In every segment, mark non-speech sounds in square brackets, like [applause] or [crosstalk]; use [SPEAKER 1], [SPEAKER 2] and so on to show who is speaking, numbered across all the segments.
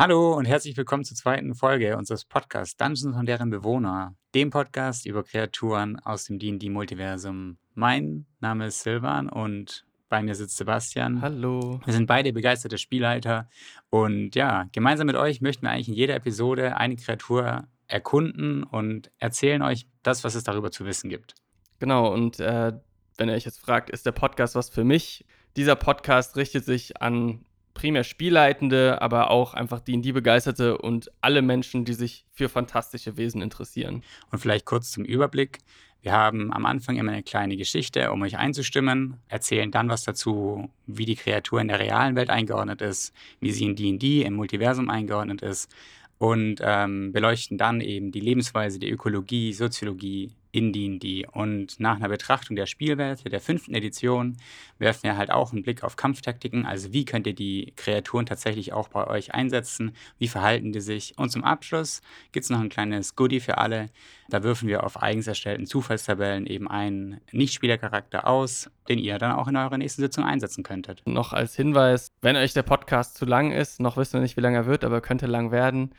[SPEAKER 1] Hallo und herzlich willkommen zur zweiten Folge unseres Podcasts Dungeons und deren Bewohner, dem Podcast über Kreaturen aus dem D&D-Multiversum. Mein Name ist Silvan und bei mir sitzt Sebastian.
[SPEAKER 2] Hallo.
[SPEAKER 1] Wir sind beide begeisterte Spielleiter und ja, gemeinsam mit euch möchten wir eigentlich in jeder Episode eine Kreatur erkunden und erzählen euch das, was es darüber zu wissen gibt.
[SPEAKER 2] Genau, und äh, wenn ihr euch jetzt fragt, ist der Podcast was für mich? Dieser Podcast richtet sich an primär Spielleitende, aber auch einfach D&D-Begeisterte und alle Menschen, die sich für fantastische Wesen interessieren.
[SPEAKER 1] Und vielleicht kurz zum Überblick. Wir haben am Anfang immer eine kleine Geschichte, um euch einzustimmen, erzählen dann was dazu, wie die Kreatur in der realen Welt eingeordnet ist, wie sie in D&D im Multiversum eingeordnet ist und ähm, beleuchten dann eben die Lebensweise, die Ökologie, Soziologie in D&D. Und nach einer Betrachtung der Spielwelt der fünften Edition werfen wir halt auch einen Blick auf Kampftaktiken, also wie könnt ihr die Kreaturen tatsächlich auch bei euch einsetzen, wie verhalten die sich. Und zum Abschluss gibt es noch ein kleines Goodie für alle. Da würfen wir auf eigens erstellten Zufallstabellen eben einen Nichtspielercharakter aus, den ihr dann auch in eurer nächsten Sitzung einsetzen könntet.
[SPEAKER 2] Noch als Hinweis, wenn euch der Podcast zu lang ist, noch wissen wir nicht, wie lange er wird, aber könnte lang werden,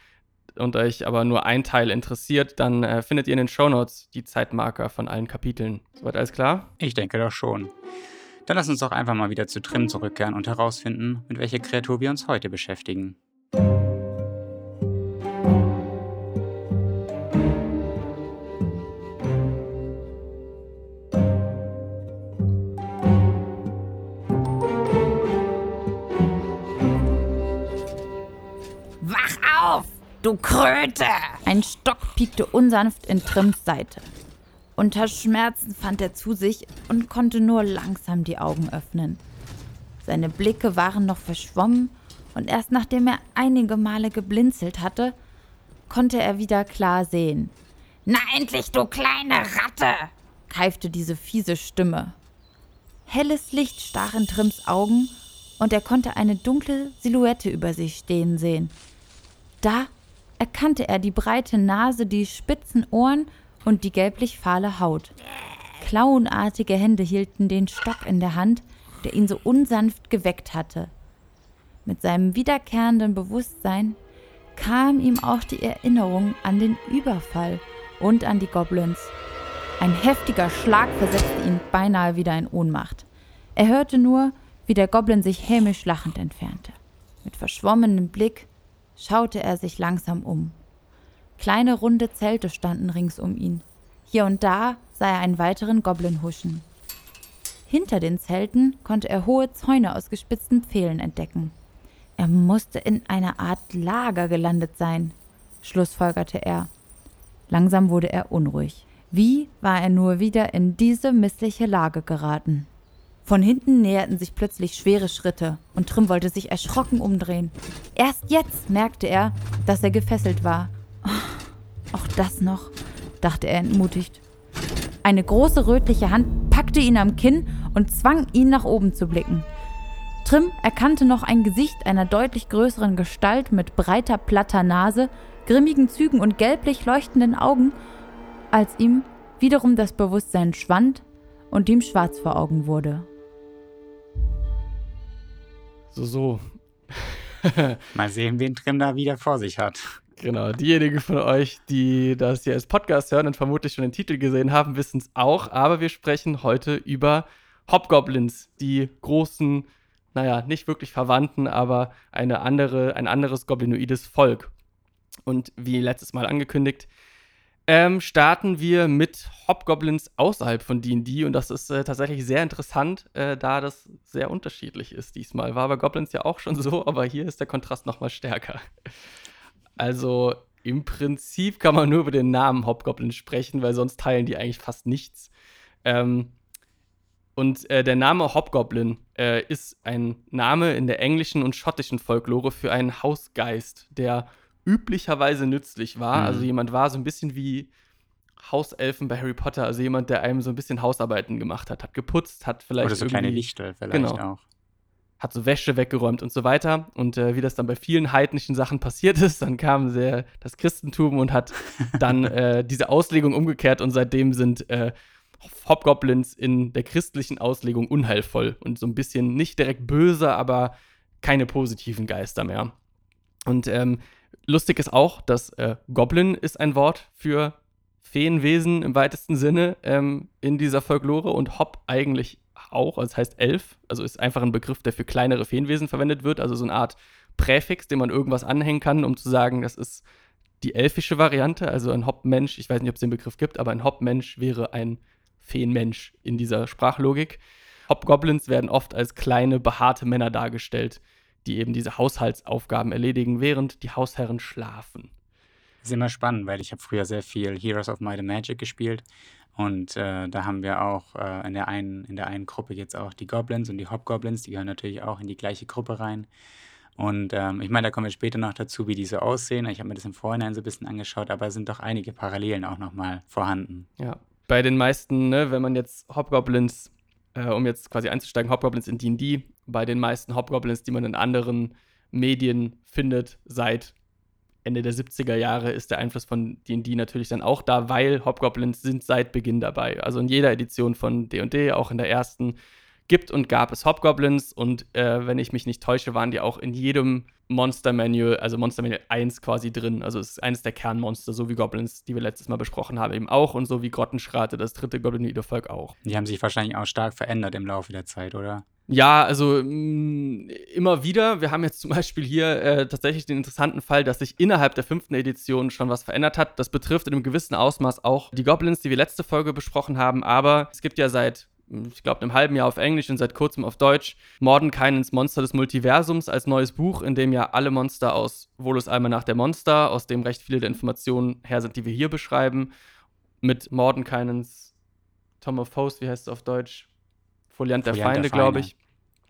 [SPEAKER 2] und euch aber nur ein Teil interessiert, dann äh, findet ihr in den Shownotes die Zeitmarker von allen Kapiteln. Soweit alles klar?
[SPEAKER 1] Ich denke doch schon. Dann lass uns doch einfach mal wieder zu Trim zurückkehren und herausfinden, mit welcher Kreatur wir uns heute beschäftigen.
[SPEAKER 3] Du Kröte! Ein Stock piekte unsanft in Trims Seite. Unter Schmerzen fand er zu sich und konnte nur langsam die Augen öffnen. Seine Blicke waren noch verschwommen und erst nachdem er einige Male geblinzelt hatte, konnte er wieder klar sehen. Na endlich, du kleine Ratte! keifte diese fiese Stimme. Helles Licht stach in Trims Augen und er konnte eine dunkle Silhouette über sich stehen sehen. Da erkannte er die breite Nase, die spitzen Ohren und die gelblich-fahle Haut. Klauenartige Hände hielten den Stock in der Hand, der ihn so unsanft geweckt hatte. Mit seinem wiederkehrenden Bewusstsein kam ihm auch die Erinnerung an den Überfall und an die Goblins. Ein heftiger Schlag versetzte ihn beinahe wieder in Ohnmacht. Er hörte nur, wie der Goblin sich hämisch lachend entfernte. Mit verschwommenem Blick schaute er sich langsam um. Kleine runde Zelte standen rings um ihn. Hier und da sah er einen weiteren Goblin huschen. Hinter den Zelten konnte er hohe Zäune aus gespitzten Pfählen entdecken. Er musste in einer Art Lager gelandet sein, schlussfolgerte er. Langsam wurde er unruhig. Wie war er nur wieder in diese missliche Lage geraten? Von hinten näherten sich plötzlich schwere Schritte und Trim wollte sich erschrocken umdrehen. Erst jetzt merkte er, dass er gefesselt war. Oh, auch das noch, dachte er entmutigt. Eine große rötliche Hand packte ihn am Kinn und zwang ihn nach oben zu blicken. Trim erkannte noch ein Gesicht einer deutlich größeren Gestalt mit breiter, platter Nase, grimmigen Zügen und gelblich leuchtenden Augen, als ihm wiederum das Bewusstsein schwand und ihm schwarz vor Augen wurde.
[SPEAKER 2] So, so. [laughs]
[SPEAKER 1] Mal sehen, wen Trim da wieder vor sich hat.
[SPEAKER 2] Genau, diejenigen von euch, die das hier als Podcast hören und vermutlich schon den Titel gesehen haben, wissen es auch. Aber wir sprechen heute über Hobgoblins, die großen, naja, nicht wirklich Verwandten, aber eine andere, ein anderes goblinoides Volk. Und wie letztes Mal angekündigt, ähm, starten wir mit Hobgoblins außerhalb von D&D und das ist äh, tatsächlich sehr interessant, äh, da das sehr unterschiedlich ist diesmal. War bei Goblins ja auch schon so, aber hier ist der Kontrast noch mal stärker. Also im Prinzip kann man nur über den Namen Hobgoblin sprechen, weil sonst teilen die eigentlich fast nichts. Ähm, und äh, der Name Hobgoblin äh, ist ein Name in der englischen und schottischen Folklore für einen Hausgeist, der üblicherweise nützlich war. Mhm. Also jemand war so ein bisschen wie Hauselfen bei Harry Potter, also jemand, der einem so ein bisschen Hausarbeiten gemacht hat, hat geputzt, hat vielleicht
[SPEAKER 1] Oder so kleine Lichter vielleicht
[SPEAKER 2] genau,
[SPEAKER 1] auch.
[SPEAKER 2] Hat so Wäsche weggeräumt und so weiter. Und äh, wie das dann bei vielen heidnischen Sachen passiert ist, dann kam sehr das Christentum und hat [laughs] dann äh, diese Auslegung umgekehrt und seitdem sind äh, Hobgoblins in der christlichen Auslegung unheilvoll und so ein bisschen nicht direkt böse, aber keine positiven Geister mehr. Und ähm, lustig ist auch, dass äh, Goblin ist ein Wort für Feenwesen im weitesten Sinne ähm, in dieser Folklore und Hop eigentlich auch, also das heißt Elf, also ist einfach ein Begriff, der für kleinere Feenwesen verwendet wird, also so eine Art Präfix, dem man irgendwas anhängen kann, um zu sagen, das ist die elfische Variante, also ein Hop-Mensch, ich weiß nicht, ob es den Begriff gibt, aber ein Hop-Mensch wäre ein Feenmensch in dieser Sprachlogik. Hobgoblins werden oft als kleine, behaarte Männer dargestellt, die eben diese Haushaltsaufgaben erledigen, während die Hausherren schlafen.
[SPEAKER 1] Das ist immer spannend, weil ich habe früher sehr viel Heroes of Might and Magic gespielt und äh, da haben wir auch äh, in, der einen, in der einen Gruppe jetzt auch die Goblins und die Hobgoblins, die gehören natürlich auch in die gleiche Gruppe rein. Und ähm, ich meine, da kommen wir später noch dazu, wie die so aussehen. Ich habe mir das im Vorhinein so ein bisschen angeschaut, aber es sind doch einige Parallelen auch nochmal vorhanden.
[SPEAKER 2] Ja, bei den meisten, ne, wenn man jetzt Hobgoblins, äh, um jetzt quasi einzusteigen, Hobgoblins in D&D, bei den meisten Hobgoblins, die man in anderen Medien findet, seit Ende der 70er Jahre ist der Einfluss von D&D natürlich dann auch da, weil Hobgoblins sind seit Beginn dabei. Also in jeder Edition von D&D, auch in der ersten, gibt und gab es Hobgoblins und äh, wenn ich mich nicht täusche, waren die auch in jedem Monster Manual, also Monster Manual 1 quasi drin. Also es ist eines der Kernmonster, so wie Goblins, die wir letztes Mal besprochen haben, eben auch und so wie Grottenschrate, das dritte goblinoide Volk auch.
[SPEAKER 1] Die haben sich wahrscheinlich auch stark verändert im Laufe der Zeit, oder?
[SPEAKER 2] Ja, also mh, mm, immer wieder. Wir haben jetzt zum Beispiel hier äh, tatsächlich den interessanten Fall, dass sich innerhalb der fünften Edition schon was verändert hat. Das betrifft in einem gewissen Ausmaß auch die Goblins, die wir letzte Folge besprochen haben. Aber es gibt ja seit ich glaube, einem halben Jahr auf Englisch und seit kurzem auf Deutsch, Mordenkainens Monster des Multiversums als neues Buch, in dem ja alle Monster aus Volus Almanach der Monster, aus dem recht viele der Informationen her sind, die wir hier beschreiben, mit Mordenkainens Tom of Host, wie heißt es auf Deutsch? Foliant der Foliant Feinde, glaube ich,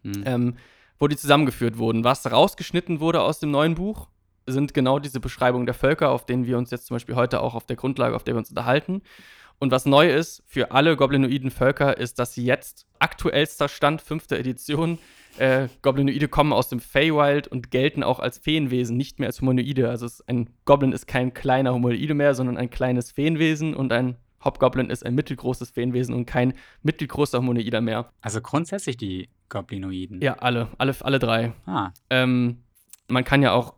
[SPEAKER 2] mhm. ähm, wo die zusammengeführt wurden. Was rausgeschnitten wurde aus dem neuen Buch, sind genau diese Beschreibungen der Völker, auf denen wir uns jetzt zum Beispiel heute auch auf der Grundlage, auf der wir uns unterhalten. Und was neu ist für alle goblinoiden Völker, ist, dass sie jetzt aktuellster Stand, fünfte Edition, äh, Goblinoide kommen aus dem Feywild und gelten auch als Feenwesen, nicht mehr als Humanoide. Also ein Goblin ist kein kleiner Humanoide mehr, sondern ein kleines Feenwesen und ein Hobgoblin ist ein mittelgroßes Feenwesen und kein mittelgroßer Humanoider mehr.
[SPEAKER 1] Also grundsätzlich die Goblinoiden?
[SPEAKER 2] Ja, alle, alle, alle drei.
[SPEAKER 1] Ah.
[SPEAKER 2] Ähm, man kann ja auch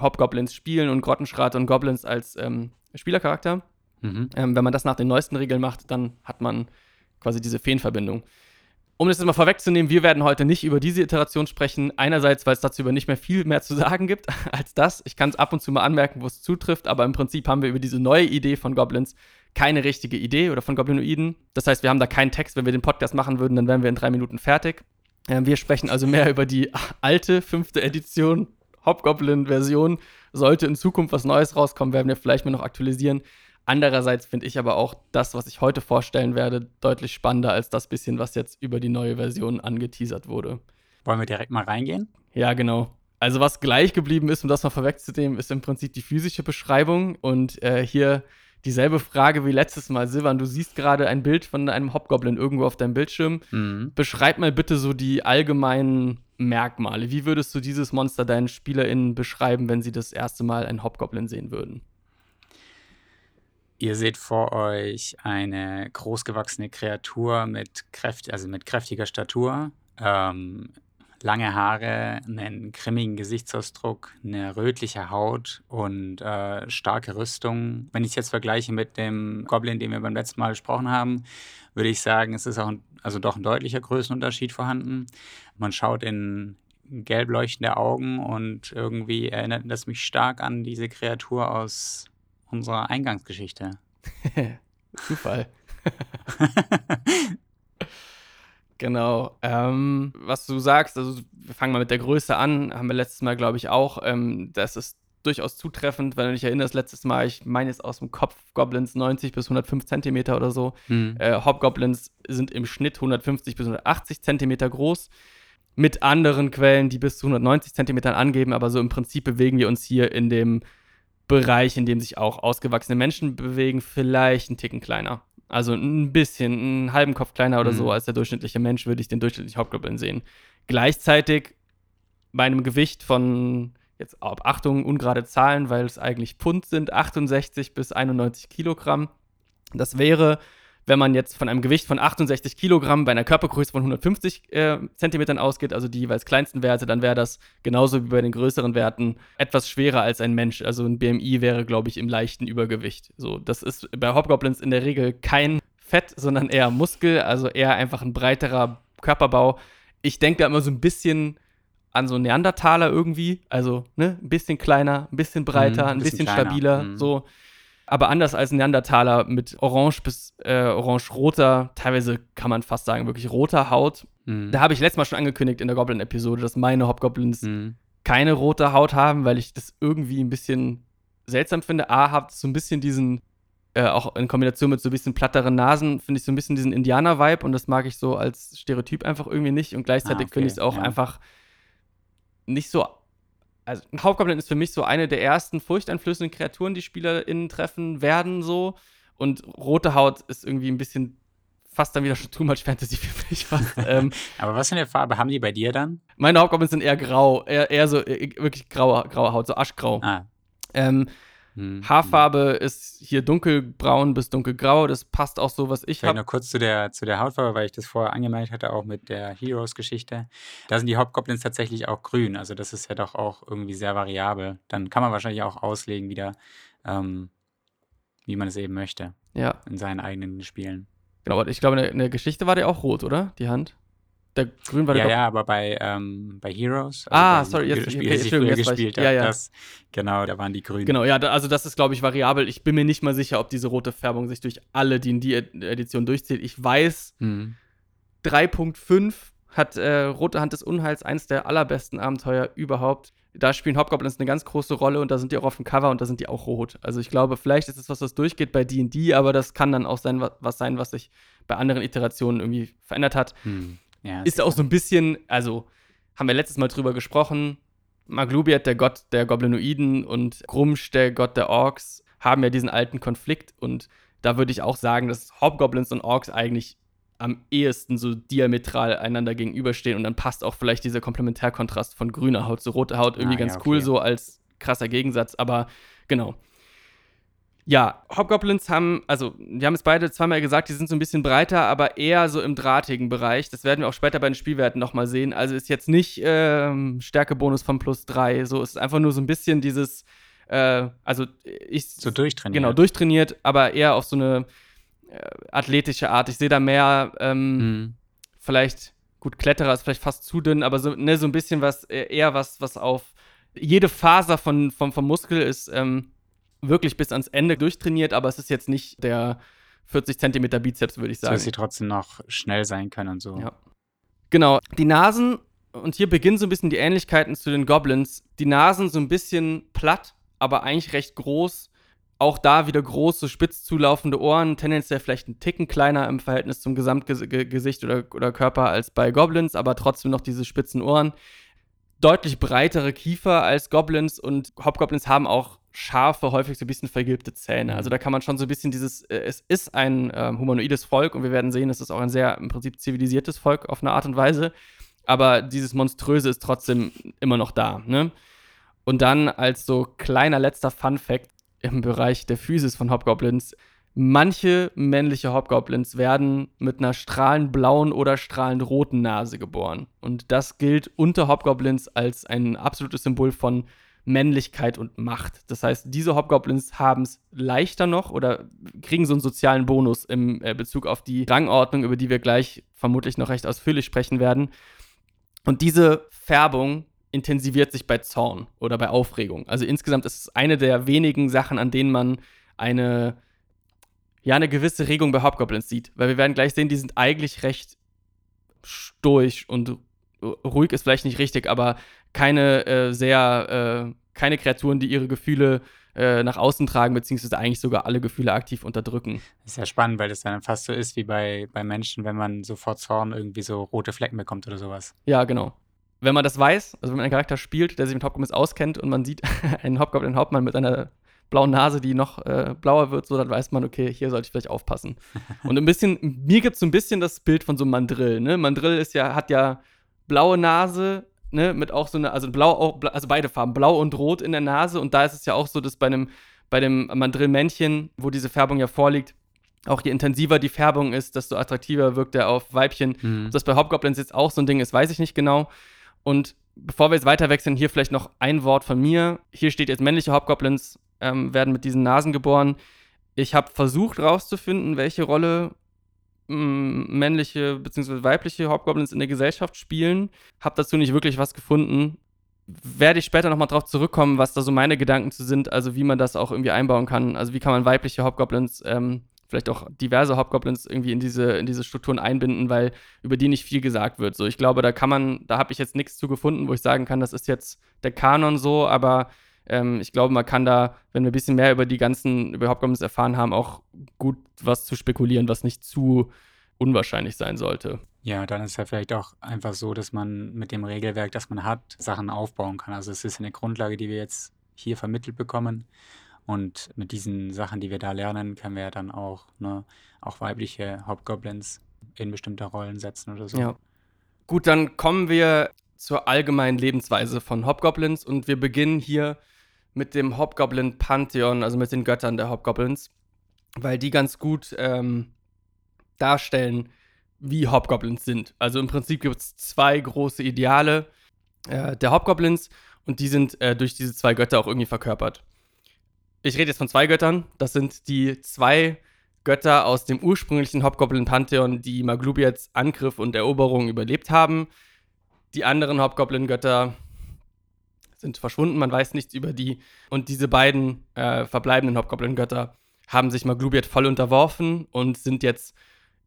[SPEAKER 2] Hobgoblins spielen und Grottenschrate und Goblins als ähm, Spielercharakter. Mhm. Ähm, wenn man das nach den neuesten Regeln macht, dann hat man quasi diese Feenverbindung. Um das jetzt mal vorwegzunehmen, wir werden heute nicht über diese Iteration sprechen. Einerseits, weil es dazu über nicht mehr viel mehr zu sagen gibt [laughs] als das. Ich kann es ab und zu mal anmerken, wo es zutrifft, aber im Prinzip haben wir über diese neue Idee von Goblins keine richtige Idee oder von Goblinoiden. Das heißt, wir haben da keinen Text. Wenn wir den Podcast machen würden, dann wären wir in drei Minuten fertig. Ähm, wir sprechen also mehr über die [laughs] alte fünfte Edition, Hobgoblin-Version. Sollte in Zukunft was Neues rauskommen, werden wir vielleicht mal noch aktualisieren. Andererseits finde ich aber auch das, was ich heute vorstellen werde, deutlich spannender als das bisschen, was jetzt über die neue Version angeteasert wurde.
[SPEAKER 1] Wollen wir direkt mal reingehen?
[SPEAKER 2] Ja, genau. Also was gleich geblieben ist, um das mal vorwegzunehmen, ist im Prinzip die physische Beschreibung. Und äh, hier dieselbe Frage wie letztes Mal. Silvan, du siehst gerade ein Bild von einem Hobgoblin irgendwo auf deinem Bildschirm. Mhm. Beschreib mal bitte so die allgemeinen Merkmale. Wie würdest du dieses Monster deinen SpielerInnen beschreiben, wenn sie das erste Mal einen Hobgoblin sehen würden?
[SPEAKER 1] Ihr seht vor euch eine großgewachsene Kreatur mit, kräft also mit kräftiger Statur, ähm, lange Haare, einen grimmigen Gesichtsausdruck, eine rötliche Haut und äh, starke Rüstung. Wenn ich es jetzt vergleiche mit dem Goblin, den wir beim letzten Mal besprochen haben, würde ich sagen, es ist auch ein, also doch ein deutlicher Größenunterschied vorhanden. Man schaut in gelb leuchtende Augen und irgendwie erinnert das mich stark an diese Kreatur aus unserer Eingangsgeschichte. [laughs]
[SPEAKER 2] Zufall. [laughs] genau. Ähm, was du sagst, also wir fangen mal mit der Größe an, haben wir letztes Mal, glaube ich, auch. Ähm, das ist durchaus zutreffend, wenn du dich erinnerst, letztes Mal, ich meine es aus dem Kopf, Goblins 90 bis 105 Zentimeter oder so. Mhm. Äh, Hobgoblins sind im Schnitt 150 bis 180 Zentimeter groß. Mit anderen Quellen, die bis zu 190 Zentimetern angeben, aber so im Prinzip bewegen wir uns hier in dem Bereich, in dem sich auch ausgewachsene Menschen bewegen, vielleicht ein Ticken kleiner. Also ein bisschen, einen halben Kopf kleiner oder mhm. so als der durchschnittliche Mensch würde ich den durchschnittlichen Hauptgoblin sehen. Gleichzeitig bei einem Gewicht von, jetzt Achtung, ungerade Zahlen, weil es eigentlich Pfund sind, 68 bis 91 Kilogramm. Das wäre, wenn man jetzt von einem Gewicht von 68 Kilogramm bei einer Körpergröße von 150 äh, Zentimetern ausgeht, also die jeweils kleinsten Werte, dann wäre das genauso wie bei den größeren Werten etwas schwerer als ein Mensch. Also ein BMI wäre, glaube ich, im leichten Übergewicht. So, das ist bei Hobgoblins in der Regel kein Fett, sondern eher Muskel, also eher einfach ein breiterer Körperbau. Ich denke da immer so ein bisschen an so Neandertaler irgendwie, also ne, ein bisschen kleiner, ein bisschen breiter, mhm, ein bisschen, bisschen stabiler, mhm. so aber anders als Neandertaler mit orange bis äh, orange-roter, teilweise kann man fast sagen, wirklich roter Haut. Mhm. Da habe ich letztes Mal schon angekündigt in der Goblin-Episode, dass meine Hobgoblins mhm. keine rote Haut haben, weil ich das irgendwie ein bisschen seltsam finde. A, habt so ein bisschen diesen, äh, auch in Kombination mit so ein bisschen platteren Nasen, finde ich so ein bisschen diesen Indianer-Vibe und das mag ich so als Stereotyp einfach irgendwie nicht. Und gleichzeitig ah, okay. finde ich es auch ja. einfach nicht so also ein Hauptgoblin ist für mich so eine der ersten furchteinflößenden Kreaturen, die SpielerInnen treffen werden, so. Und rote Haut ist irgendwie ein bisschen fast dann wieder schon too much Fantasy für mich. [laughs] Ähm,
[SPEAKER 1] Aber was für eine Farbe haben die bei dir dann?
[SPEAKER 2] Meine Hauptgoblins sind eher grau, eher, eher so äh, wirklich graue, graue Haut, so aschgrau. Ah. Ähm, hm, Haarfarbe ist hier dunkelbraun bis dunkelgrau. Das passt auch so, was ich habe.
[SPEAKER 1] Noch kurz zu der, zu der Hautfarbe, weil ich das vorher angemeldet hatte, auch mit der Heroes-Geschichte. Da sind die Hobgoblins tatsächlich auch grün. Also das ist ja doch auch irgendwie sehr variabel. Dann kann man wahrscheinlich auch auslegen wieder, ähm, wie man es eben möchte.
[SPEAKER 2] Ja.
[SPEAKER 1] In seinen eigenen Spielen.
[SPEAKER 2] Genau, ich glaube, in der, in der Geschichte war der auch rot, oder? Die Hand?
[SPEAKER 1] Der Grün war der Ja, ja, aber bei, ähm, bei Heroes.
[SPEAKER 2] Also ah, sorry, jetzt,
[SPEAKER 1] Spiel, okay, Spiel, jetzt gespielt
[SPEAKER 2] ja, ja.
[SPEAKER 1] Das, genau, da waren die Grünen.
[SPEAKER 2] Genau, ja, da, also das ist, glaube ich, variabel. Ich bin mir nicht mal sicher, ob diese rote Färbung sich durch alle D&D-Editionen durchzieht. Ich weiß, mhm. 3.5 hat äh, Rote Hand des Unheils eines der allerbesten Abenteuer überhaupt. Da spielen Hobgoblins eine ganz große Rolle und da sind die auch auf dem Cover und da sind die auch rot. Also ich glaube, vielleicht ist es was, was durchgeht bei D&D, aber das kann dann auch sein, was sein, was sich bei anderen Iterationen irgendwie verändert hat. Mhm. Ja, ist auch so ein bisschen, also haben wir letztes Mal drüber gesprochen. Maglubiat, der Gott der Goblinoiden, und Grumsch, der Gott der Orks, haben ja diesen alten Konflikt. Und da würde ich auch sagen, dass Hobgoblins und Orks eigentlich am ehesten so diametral einander gegenüberstehen. Und dann passt auch vielleicht dieser Komplementärkontrast von grüner Haut zu roter Haut irgendwie ah, ganz ja, okay. cool, so als krasser Gegensatz. Aber genau. Ja, Hobgoblins haben, also wir haben es beide zweimal gesagt, die sind so ein bisschen breiter, aber eher so im drahtigen Bereich. Das werden wir auch später bei den Spielwerten nochmal sehen. Also ist jetzt nicht ähm, Stärkebonus von plus drei, so ist einfach nur so ein bisschen dieses, äh, also ich.
[SPEAKER 1] So durchtrainiert.
[SPEAKER 2] Genau, durchtrainiert, aber eher auf so eine äh, athletische Art. Ich sehe da mehr, ähm, mhm. vielleicht, gut, Kletterer ist vielleicht fast zu dünn, aber so, ne, so ein bisschen was, äh, eher was, was auf jede Faser von, vom, vom Muskel ist, ähm, wirklich bis ans Ende durchtrainiert, aber es ist jetzt nicht der 40 Zentimeter Bizeps, würde ich sagen. So,
[SPEAKER 1] dass sie trotzdem noch schnell sein können und so.
[SPEAKER 2] Ja. Genau. Die Nasen, und hier beginnen so ein bisschen die Ähnlichkeiten zu den Goblins. Die Nasen so ein bisschen platt, aber eigentlich recht groß. Auch da wieder große, spitz zulaufende Ohren, tendenziell vielleicht ein Ticken kleiner im Verhältnis zum Gesamtgesicht oder, oder Körper als bei Goblins, aber trotzdem noch diese spitzen Ohren. Deutlich breitere Kiefer als Goblins und Hobgoblins haben auch scharfe, häufig so ein bisschen vergilbte Zähne. Also da kann man schon so ein bisschen dieses, äh, es ist ein äh, humanoides Volk und wir werden sehen, es ist auch ein sehr im Prinzip zivilisiertes Volk auf eine Art und Weise. Aber dieses Monströse ist trotzdem immer noch da. Ne? Und dann als so kleiner letzter Fun Fact im Bereich der Physis von Hobgoblins. Manche männliche Hobgoblins werden mit einer strahlend blauen oder strahlend roten Nase geboren. Und das gilt unter Hobgoblins als ein absolutes Symbol von Männlichkeit und Macht. Das heißt, diese Hobgoblins haben es leichter noch oder kriegen so einen sozialen Bonus im äh, Bezug auf die Rangordnung, über die wir gleich vermutlich noch recht ausführlich sprechen werden. Und diese Färbung intensiviert sich bei Zorn oder bei Aufregung. Also insgesamt ist es eine der wenigen Sachen, an denen man eine, ja, eine gewisse Regung bei Hobgoblins sieht. Weil wir werden gleich sehen, die sind eigentlich recht stoisch und ruhig ist vielleicht nicht richtig, aber keine äh, sehr, äh, keine Kreaturen, die ihre Gefühle äh, nach außen tragen, beziehungsweise eigentlich sogar alle Gefühle aktiv unterdrücken.
[SPEAKER 1] Das ist ja spannend, weil das dann fast so ist wie bei, bei Menschen, wenn man sofort Zorn irgendwie so rote Flecken bekommt oder sowas.
[SPEAKER 2] Ja, genau. Wenn man das weiß, also wenn man einen Charakter spielt, der sich mit Hobgoblins auskennt und man sieht [laughs] einen Hobgoblin-Hauptmann mit einer blauen Nase, die noch äh, blauer wird, so dann weiß man, okay, hier sollte ich vielleicht aufpassen. [laughs] und ein bisschen, mir gibt es so ein bisschen das Bild von so einem Mandrill, ne? Mandrill ist ja, hat ja blaue Nase, ne, mit auch so eine, also blau, also beide Farben, blau und rot in der Nase. Und da ist es ja auch so, dass bei einem, bei dem Mandrillmännchen, wo diese Färbung ja vorliegt, auch je intensiver die Färbung ist, desto attraktiver wirkt er auf Weibchen.
[SPEAKER 1] Mhm.
[SPEAKER 2] Ob das bei Hobgoblins jetzt auch so ein Ding ist, weiß ich nicht genau. Und bevor wir jetzt weiter wechseln, hier vielleicht noch ein Wort von mir. Hier steht jetzt männliche Hobgoblins ähm, werden mit diesen Nasen geboren. Ich habe versucht rauszufinden, welche Rolle männliche bzw. weibliche Hobgoblins in der Gesellschaft spielen. Habe dazu nicht wirklich was gefunden. Werde ich später nochmal drauf zurückkommen, was da so meine Gedanken zu sind, also wie man das auch irgendwie einbauen kann. Also wie kann man weibliche Hobgoblins, ähm, vielleicht auch diverse Hobgoblins irgendwie in diese, in diese Strukturen einbinden, weil über die nicht viel gesagt wird. So, ich glaube, da kann man, da habe ich jetzt nichts zu gefunden, wo ich sagen kann, das ist jetzt der Kanon so, aber ähm, ich glaube, man kann da, wenn wir ein bisschen mehr über die ganzen, über Hobgoblins erfahren haben, auch gut was zu spekulieren, was nicht zu unwahrscheinlich sein sollte.
[SPEAKER 1] Ja, dann ist ja vielleicht auch einfach so, dass man mit dem Regelwerk, das man hat, Sachen aufbauen kann. Also es ist eine Grundlage, die wir jetzt hier vermittelt bekommen. Und mit diesen Sachen, die wir da lernen, können wir ja dann auch, ne, auch weibliche Hobgoblins in bestimmte Rollen setzen oder so.
[SPEAKER 2] Ja. Gut, dann kommen wir zur allgemeinen Lebensweise von Hobgoblins und wir beginnen hier mit dem Hobgoblin-Pantheon, also mit den Göttern der Hobgoblins, weil die ganz gut ähm, darstellen, wie Hobgoblins sind. Also im Prinzip gibt es zwei große Ideale äh, der Hobgoblins und die sind äh, durch diese zwei Götter auch irgendwie verkörpert. Ich rede jetzt von zwei Göttern. Das sind die zwei Götter aus dem ursprünglichen Hobgoblin-Pantheon, die Maglubiets Angriff und Eroberung überlebt haben. Die anderen Hobgoblin-Götter sind verschwunden, man weiß nichts über die. Und diese beiden äh, verbleibenden Hobgoblin-Götter haben sich Maglubiet voll unterworfen und sind jetzt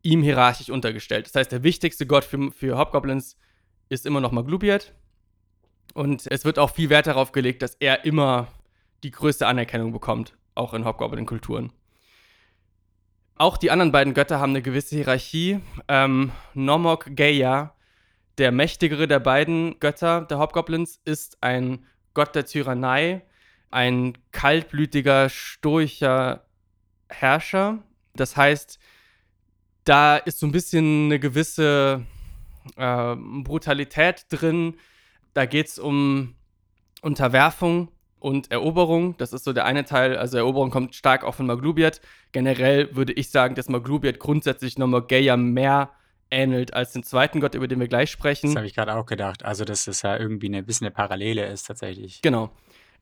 [SPEAKER 2] ihm hierarchisch untergestellt. Das heißt, der wichtigste Gott für, für Hobgoblins ist immer noch Maglubiet. Und es wird auch viel Wert darauf gelegt, dass er immer die größte Anerkennung bekommt, auch in Hobgoblin-Kulturen. Auch die anderen beiden Götter haben eine gewisse Hierarchie. Ähm, Nomok Geia, der mächtigere der beiden Götter der Hobgoblins, ist ein Gott der Tyrannei, ein kaltblütiger, stoischer Herrscher. Das heißt, da ist so ein bisschen eine gewisse äh, Brutalität drin. Da geht es um Unterwerfung und Eroberung. Das ist so der eine Teil. Also Eroberung kommt stark auch von Maglubiet. Generell würde ich sagen, dass Maglubiet grundsätzlich nochmal Gaia mehr ähnelt als den zweiten Gott, über den wir gleich sprechen.
[SPEAKER 1] Das habe ich gerade auch gedacht. Also, dass das ja irgendwie ein bisschen eine Parallele ist tatsächlich.
[SPEAKER 2] Genau.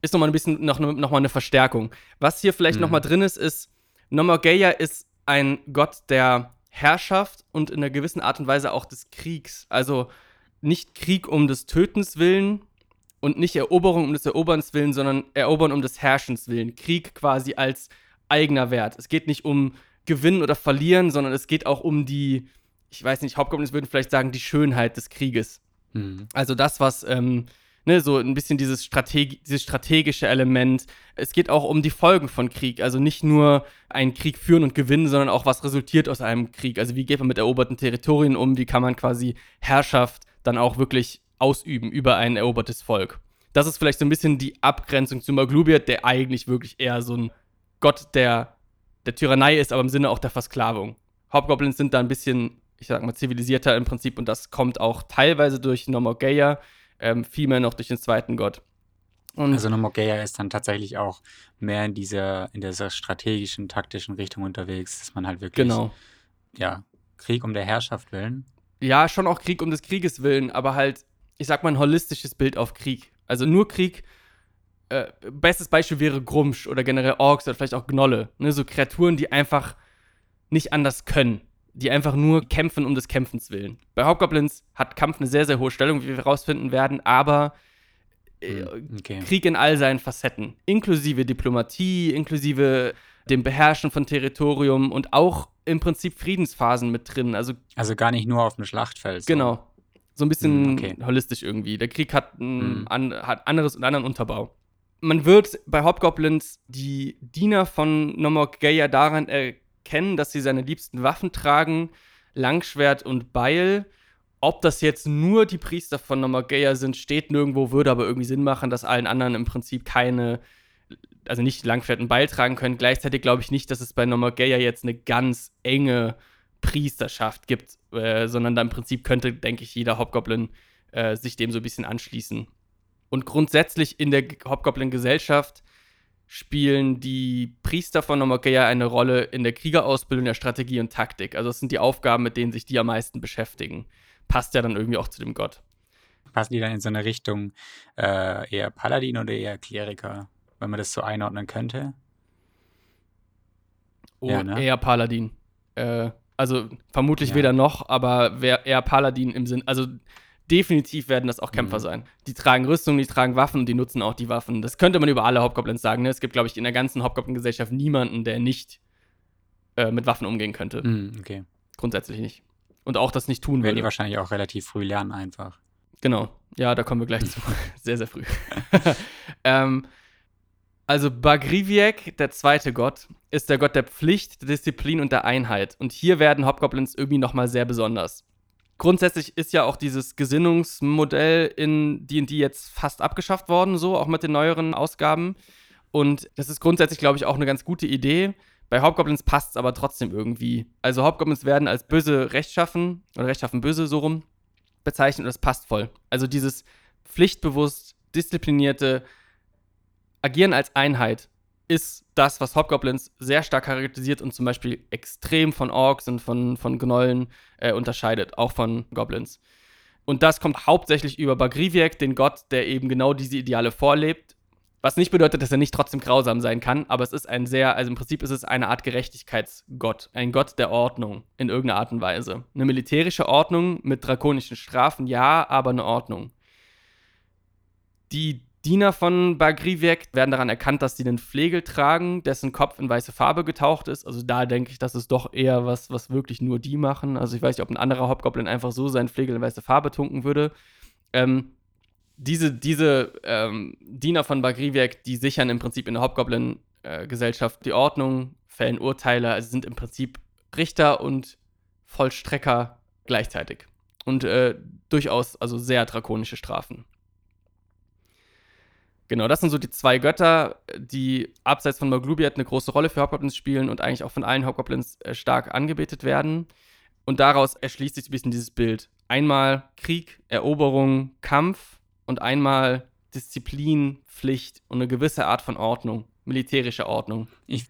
[SPEAKER 2] Ist nochmal ein bisschen noch, noch mal eine Verstärkung. Was hier vielleicht
[SPEAKER 1] Mhm.
[SPEAKER 2] nochmal drin ist, ist, Nomogeia ist ein Gott der Herrschaft und in einer gewissen Art und Weise auch des Kriegs. Also nicht Krieg um des Tötens willen und nicht Eroberung um des Eroberns willen, sondern Erobern um des Herrschens willen. Krieg quasi als eigener Wert. Es geht nicht um Gewinnen oder Verlieren, sondern es geht auch um die, ich weiß nicht, Hauptgoblins würden vielleicht sagen, die Schönheit des Krieges.
[SPEAKER 1] Mhm.
[SPEAKER 2] Also das, was, ähm, ne, so ein bisschen dieses, Strateg dieses strategische Element. Es geht auch um die Folgen von Krieg. Also nicht nur einen Krieg führen und gewinnen, sondern auch, was resultiert aus einem Krieg. Also wie geht man mit eroberten Territorien um? Wie kann man quasi Herrschaft dann auch wirklich ausüben über ein erobertes Volk? Das ist vielleicht so ein bisschen die Abgrenzung zu Maglubiet, der eigentlich wirklich eher so ein Gott der, der Tyrannei ist, aber im Sinne auch der Versklavung. Hobgoblins sind da ein bisschen, ich sag mal, zivilisierter im Prinzip und das kommt auch teilweise durch Nomogeia, ähm, vielmehr noch durch den zweiten Gott. Und
[SPEAKER 1] Also Nomogeia ist dann tatsächlich auch mehr in dieser, in dieser strategischen, taktischen Richtung unterwegs, dass man halt wirklich,
[SPEAKER 2] genau.
[SPEAKER 1] ja, Krieg um der Herrschaft willen.
[SPEAKER 2] Ja, schon auch Krieg um des Krieges willen, aber halt, ich sag mal, ein holistisches Bild auf Krieg. Also nur Krieg. Äh, bestes Beispiel wäre Grumsch oder generell Orks oder vielleicht auch Gnolle. Ne? So Kreaturen, die einfach nicht anders können. Die einfach nur kämpfen um des Kämpfens willen. Bei Hobgoblins hat Kampf eine sehr, sehr hohe Stellung, wie wir herausfinden werden, aber äh,
[SPEAKER 1] Hm, Okay.
[SPEAKER 2] Krieg in all seinen Facetten, inklusive Diplomatie, inklusive dem Beherrschen von Territorium und auch im Prinzip Friedensphasen mit drin. Also
[SPEAKER 1] Also gar nicht nur auf dem Schlachtfeld. so.
[SPEAKER 2] Genau. So ein bisschen
[SPEAKER 1] Mm, okay.
[SPEAKER 2] holistisch irgendwie. Der Krieg hat, ein,
[SPEAKER 1] Mm.
[SPEAKER 2] an, hat anderes und anderen Unterbau. Man wird bei Hobgoblins die Diener von Nomorgeia daran erkennen, dass sie seine liebsten Waffen tragen, Langschwert und Beil. Ob das jetzt nur die Priester von Nomorgeia sind, steht nirgendwo, würde aber irgendwie Sinn machen, dass allen anderen im Prinzip keine, also nicht Langschwert und Beil tragen können. Gleichzeitig glaube ich nicht, dass es bei Nomorgeia jetzt eine ganz enge Priesterschaft gibt, äh, sondern da im Prinzip könnte, denke ich, jeder Hobgoblin äh, sich dem so ein bisschen anschließen. Und grundsätzlich in der Hobgoblin-Gesellschaft spielen die Priester von Nomokea eine Rolle in der Kriegerausbildung, der Strategie und Taktik. Also es sind die Aufgaben, mit denen sich die am meisten beschäftigen. Passt ja dann irgendwie auch zu dem Gott.
[SPEAKER 1] Passen die dann in so eine Richtung äh, eher Paladin oder eher Kleriker, wenn man das so einordnen könnte?
[SPEAKER 2] Oh,
[SPEAKER 1] Ja, ne?
[SPEAKER 2] eher Paladin. Äh, also vermutlich
[SPEAKER 1] Ja.
[SPEAKER 2] weder noch, aber wer eher Paladin im Sinn, also definitiv werden das auch Kämpfer
[SPEAKER 1] Mhm.
[SPEAKER 2] sein. Die tragen Rüstung, die tragen Waffen und die nutzen auch die Waffen. Das könnte man über alle Hobgoblins sagen. Ne? Es gibt, glaube ich, in der ganzen Hobgoblin-Gesellschaft niemanden, der nicht äh, mit Waffen umgehen könnte.
[SPEAKER 1] Hm, okay.
[SPEAKER 2] Grundsätzlich nicht. Und auch das nicht tun
[SPEAKER 1] Werden die wahrscheinlich auch relativ früh lernen einfach.
[SPEAKER 2] Genau. Ja, da kommen wir gleich [laughs] zu. Sehr, sehr früh. [laughs] ähm, also Bagriviek, der zweite Gott, ist der Gott der Pflicht, der Disziplin und der Einheit. Und hier werden Hobgoblins irgendwie nochmal sehr besonders. Grundsätzlich ist ja auch dieses Gesinnungsmodell in D&D jetzt fast abgeschafft worden, so auch mit den neueren Ausgaben. Und das ist grundsätzlich, glaube ich, auch eine ganz gute Idee. Bei Hobgoblins passt es aber trotzdem irgendwie. Also Hobgoblins werden als böse rechtschaffen oder rechtschaffen böse so rum bezeichnet und das passt voll. Also dieses pflichtbewusst, disziplinierte Agieren als Einheit ist das, was Hobgoblins sehr stark charakterisiert und zum Beispiel extrem von Orks und von, von Gnollen äh, unterscheidet, auch von Goblins. Und das kommt hauptsächlich über Bagriviek, den Gott, der eben genau diese Ideale vorlebt. Was nicht bedeutet, dass er nicht trotzdem grausam sein kann, aber es ist ein sehr, also im Prinzip ist es eine Art Gerechtigkeitsgott, ein Gott der Ordnung in irgendeiner Art und Weise. Eine militärische Ordnung mit drakonischen Strafen, ja, aber eine Ordnung. Die Diener von Bagriviek werden daran erkannt, dass sie einen Flegel tragen, dessen Kopf in weiße Farbe getaucht ist. Also da denke ich, das ist doch eher was, was wirklich nur die machen. Also ich weiß nicht, ob ein anderer Hobgoblin einfach so seinen Flegel in weiße Farbe tunken würde. Ähm, diese diese ähm, Diener von Bagriviek, die sichern im Prinzip in der Hobgoblin-Gesellschaft die Ordnung, fällen Urteile, also sind im Prinzip Richter und Vollstrecker gleichzeitig. Und äh, durchaus also sehr drakonische Strafen. Genau, das sind so die zwei Götter, die abseits von Maglubiat eine große Rolle für Hobgoblins spielen und eigentlich auch von allen Hobgoblins äh, stark angebetet werden. Und daraus erschließt sich ein bisschen dieses Bild. Einmal Krieg, Eroberung, Kampf und einmal Disziplin, Pflicht und eine gewisse Art von Ordnung, militärische Ordnung.
[SPEAKER 1] Ich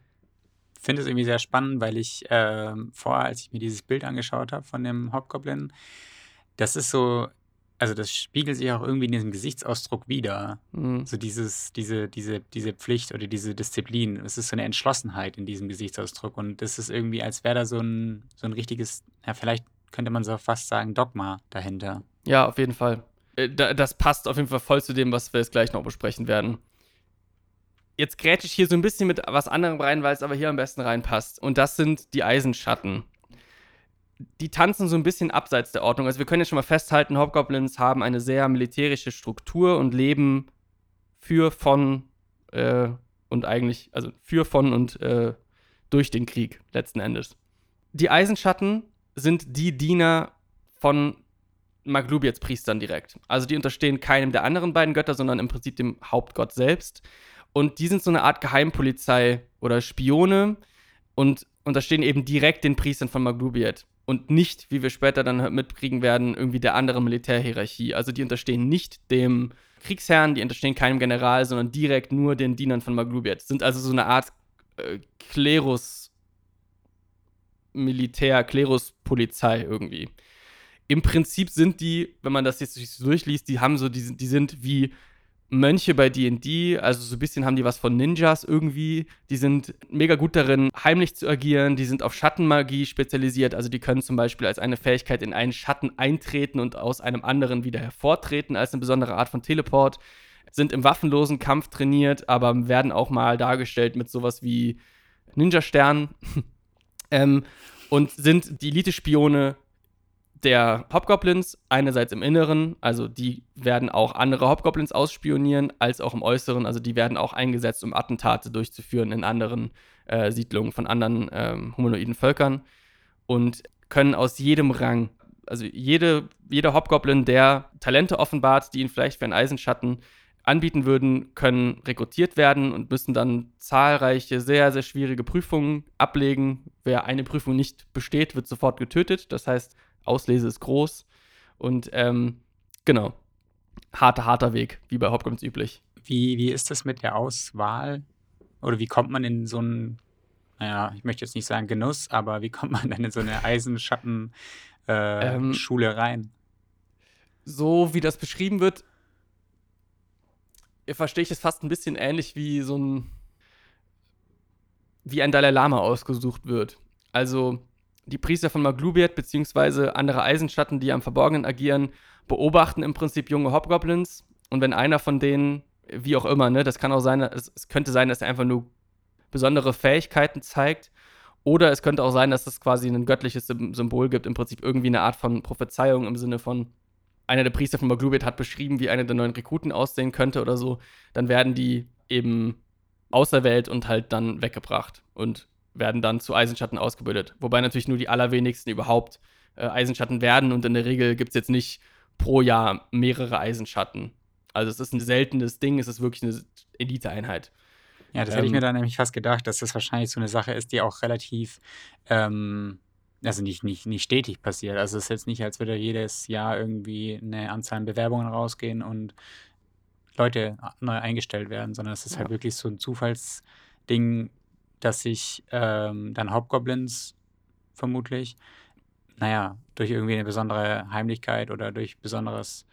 [SPEAKER 1] finde es irgendwie sehr spannend, weil ich ähm, vorher, als ich mir dieses Bild angeschaut habe von dem Hobgoblin, das ist so, also das spiegelt sich auch irgendwie in diesem Gesichtsausdruck wieder.
[SPEAKER 2] Mhm.
[SPEAKER 1] So dieses, diese, diese, diese Pflicht oder diese Disziplin. Es ist so eine Entschlossenheit in diesem Gesichtsausdruck. Und das ist irgendwie, als wäre da so ein, so ein richtiges, ja, vielleicht könnte man so fast sagen, Dogma dahinter.
[SPEAKER 2] Ja, auf jeden Fall. Äh, da, das passt auf jeden Fall voll zu dem, was wir jetzt gleich noch besprechen werden. Jetzt grätsche ich hier so ein bisschen mit was anderem rein, weil es aber hier am besten reinpasst. Und das sind die Eisenschatten. Die tanzen so ein bisschen abseits der Ordnung. Also wir können jetzt schon mal festhalten, Hobgoblins haben eine sehr militärische Struktur und leben für, von äh, und eigentlich, also für, von und äh, durch den Krieg letzten Endes. Die Eisenschatten sind die Diener von Maglubiets Priestern direkt. Also die unterstehen keinem der anderen beiden Götter, sondern im Prinzip dem Hauptgott selbst. Und die sind so eine Art Geheimpolizei oder Spione und unterstehen eben direkt den Priestern von Maglubiet. Und nicht, wie wir später dann mitkriegen werden, irgendwie der anderen Militärhierarchie. Also die unterstehen nicht dem Kriegsherrn, die unterstehen keinem General, sondern direkt nur den Dienern von Maglubiet. Sind also so eine Art äh, Klerus Militär, Kleruspolizei irgendwie. Im Prinzip sind die, wenn man das jetzt durchliest, die haben so, die, die sind wie Mönche bei D&D, also so ein bisschen haben die was von Ninjas irgendwie. Die sind mega gut darin, heimlich zu agieren. Die sind auf Schattenmagie spezialisiert. Also die können zum Beispiel als eine Fähigkeit in einen Schatten eintreten und aus einem anderen wieder hervortreten, als eine besondere Art von Teleport. Sind im waffenlosen Kampf trainiert, aber werden auch mal dargestellt mit sowas wie Ninja-Sternen. [laughs] ähm, und sind die Elite-Spione der Hobgoblins, einerseits im Inneren, also die werden auch andere Hobgoblins ausspionieren, als auch im Äußeren, also die werden auch eingesetzt, um Attentate durchzuführen in anderen äh, Siedlungen von anderen ähm, humanoiden Völkern und können aus jedem Rang, also jede, jeder Hobgoblin, der Talente offenbart, die ihn vielleicht für einen Eisenschatten anbieten würden, können rekrutiert werden und müssen dann zahlreiche, sehr, sehr schwierige Prüfungen ablegen. Wer eine Prüfung nicht besteht, wird sofort getötet. Das heißt, Auslese ist groß. Und ähm, genau, harter, harter Weg, wie bei Hopkins üblich.
[SPEAKER 1] Wie, wie ist das mit der Auswahl oder wie kommt man in so einen, naja, ich möchte jetzt nicht sagen Genuss, aber wie kommt man denn in so eine Eisenschattenschule äh,
[SPEAKER 2] Ähm,
[SPEAKER 1] rein?
[SPEAKER 2] So wie das beschrieben wird, verstehe ich es fast ein bisschen ähnlich wie so ein, wie ein Dalai Lama ausgesucht wird. Also die Priester von Maglubiet beziehungsweise andere Eisenschatten, die am Verborgenen agieren, beobachten im Prinzip junge Hobgoblins. Und wenn einer von denen, wie auch immer, ne, das kann auch sein, es, es könnte sein, dass er einfach nur besondere Fähigkeiten zeigt. Oder es könnte auch sein, dass es quasi ein göttliches Sym- Symbol gibt, im Prinzip irgendwie eine Art von Prophezeiung im Sinne von, einer der Priester von Maglubiet hat beschrieben, wie eine der neuen Rekruten aussehen könnte oder so, dann werden die eben auserwählt und halt dann weggebracht. Und werden dann zu Eisenschatten ausgebildet. Wobei natürlich nur die allerwenigsten überhaupt äh, Eisenschatten werden und in der Regel gibt es jetzt nicht pro Jahr mehrere Eisenschatten. Also es ist ein seltenes Ding, es ist wirklich eine Eliteeinheit.
[SPEAKER 1] Ja, das hätte ich
[SPEAKER 2] Ähm,
[SPEAKER 1] mir dann nämlich fast gedacht, dass das wahrscheinlich so eine Sache ist, die auch relativ, ähm, also nicht, nicht, nicht stetig passiert. Also es ist jetzt nicht, als würde jedes Jahr irgendwie eine Anzahl an Bewerbungen rausgehen und Leute neu eingestellt werden, sondern es ist halt
[SPEAKER 2] Ja.
[SPEAKER 1] wirklich so ein Zufallsding, dass sich ähm, dann Hobgoblins vermutlich, naja, durch irgendwie eine besondere Heimlichkeit oder durch besonderes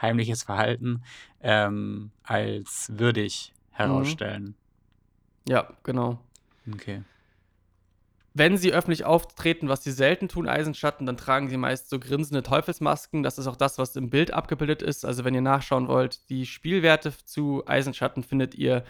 [SPEAKER 1] heimliches Verhalten ähm, als würdig herausstellen.
[SPEAKER 2] Ja, genau.
[SPEAKER 1] Okay.
[SPEAKER 2] Wenn sie öffentlich auftreten, was sie selten tun, Eisenschatten, dann tragen sie meist so grinsende Teufelsmasken. Das ist auch das, was im Bild abgebildet ist. Also wenn ihr nachschauen wollt, die Spielwerte zu Eisenschatten findet ihr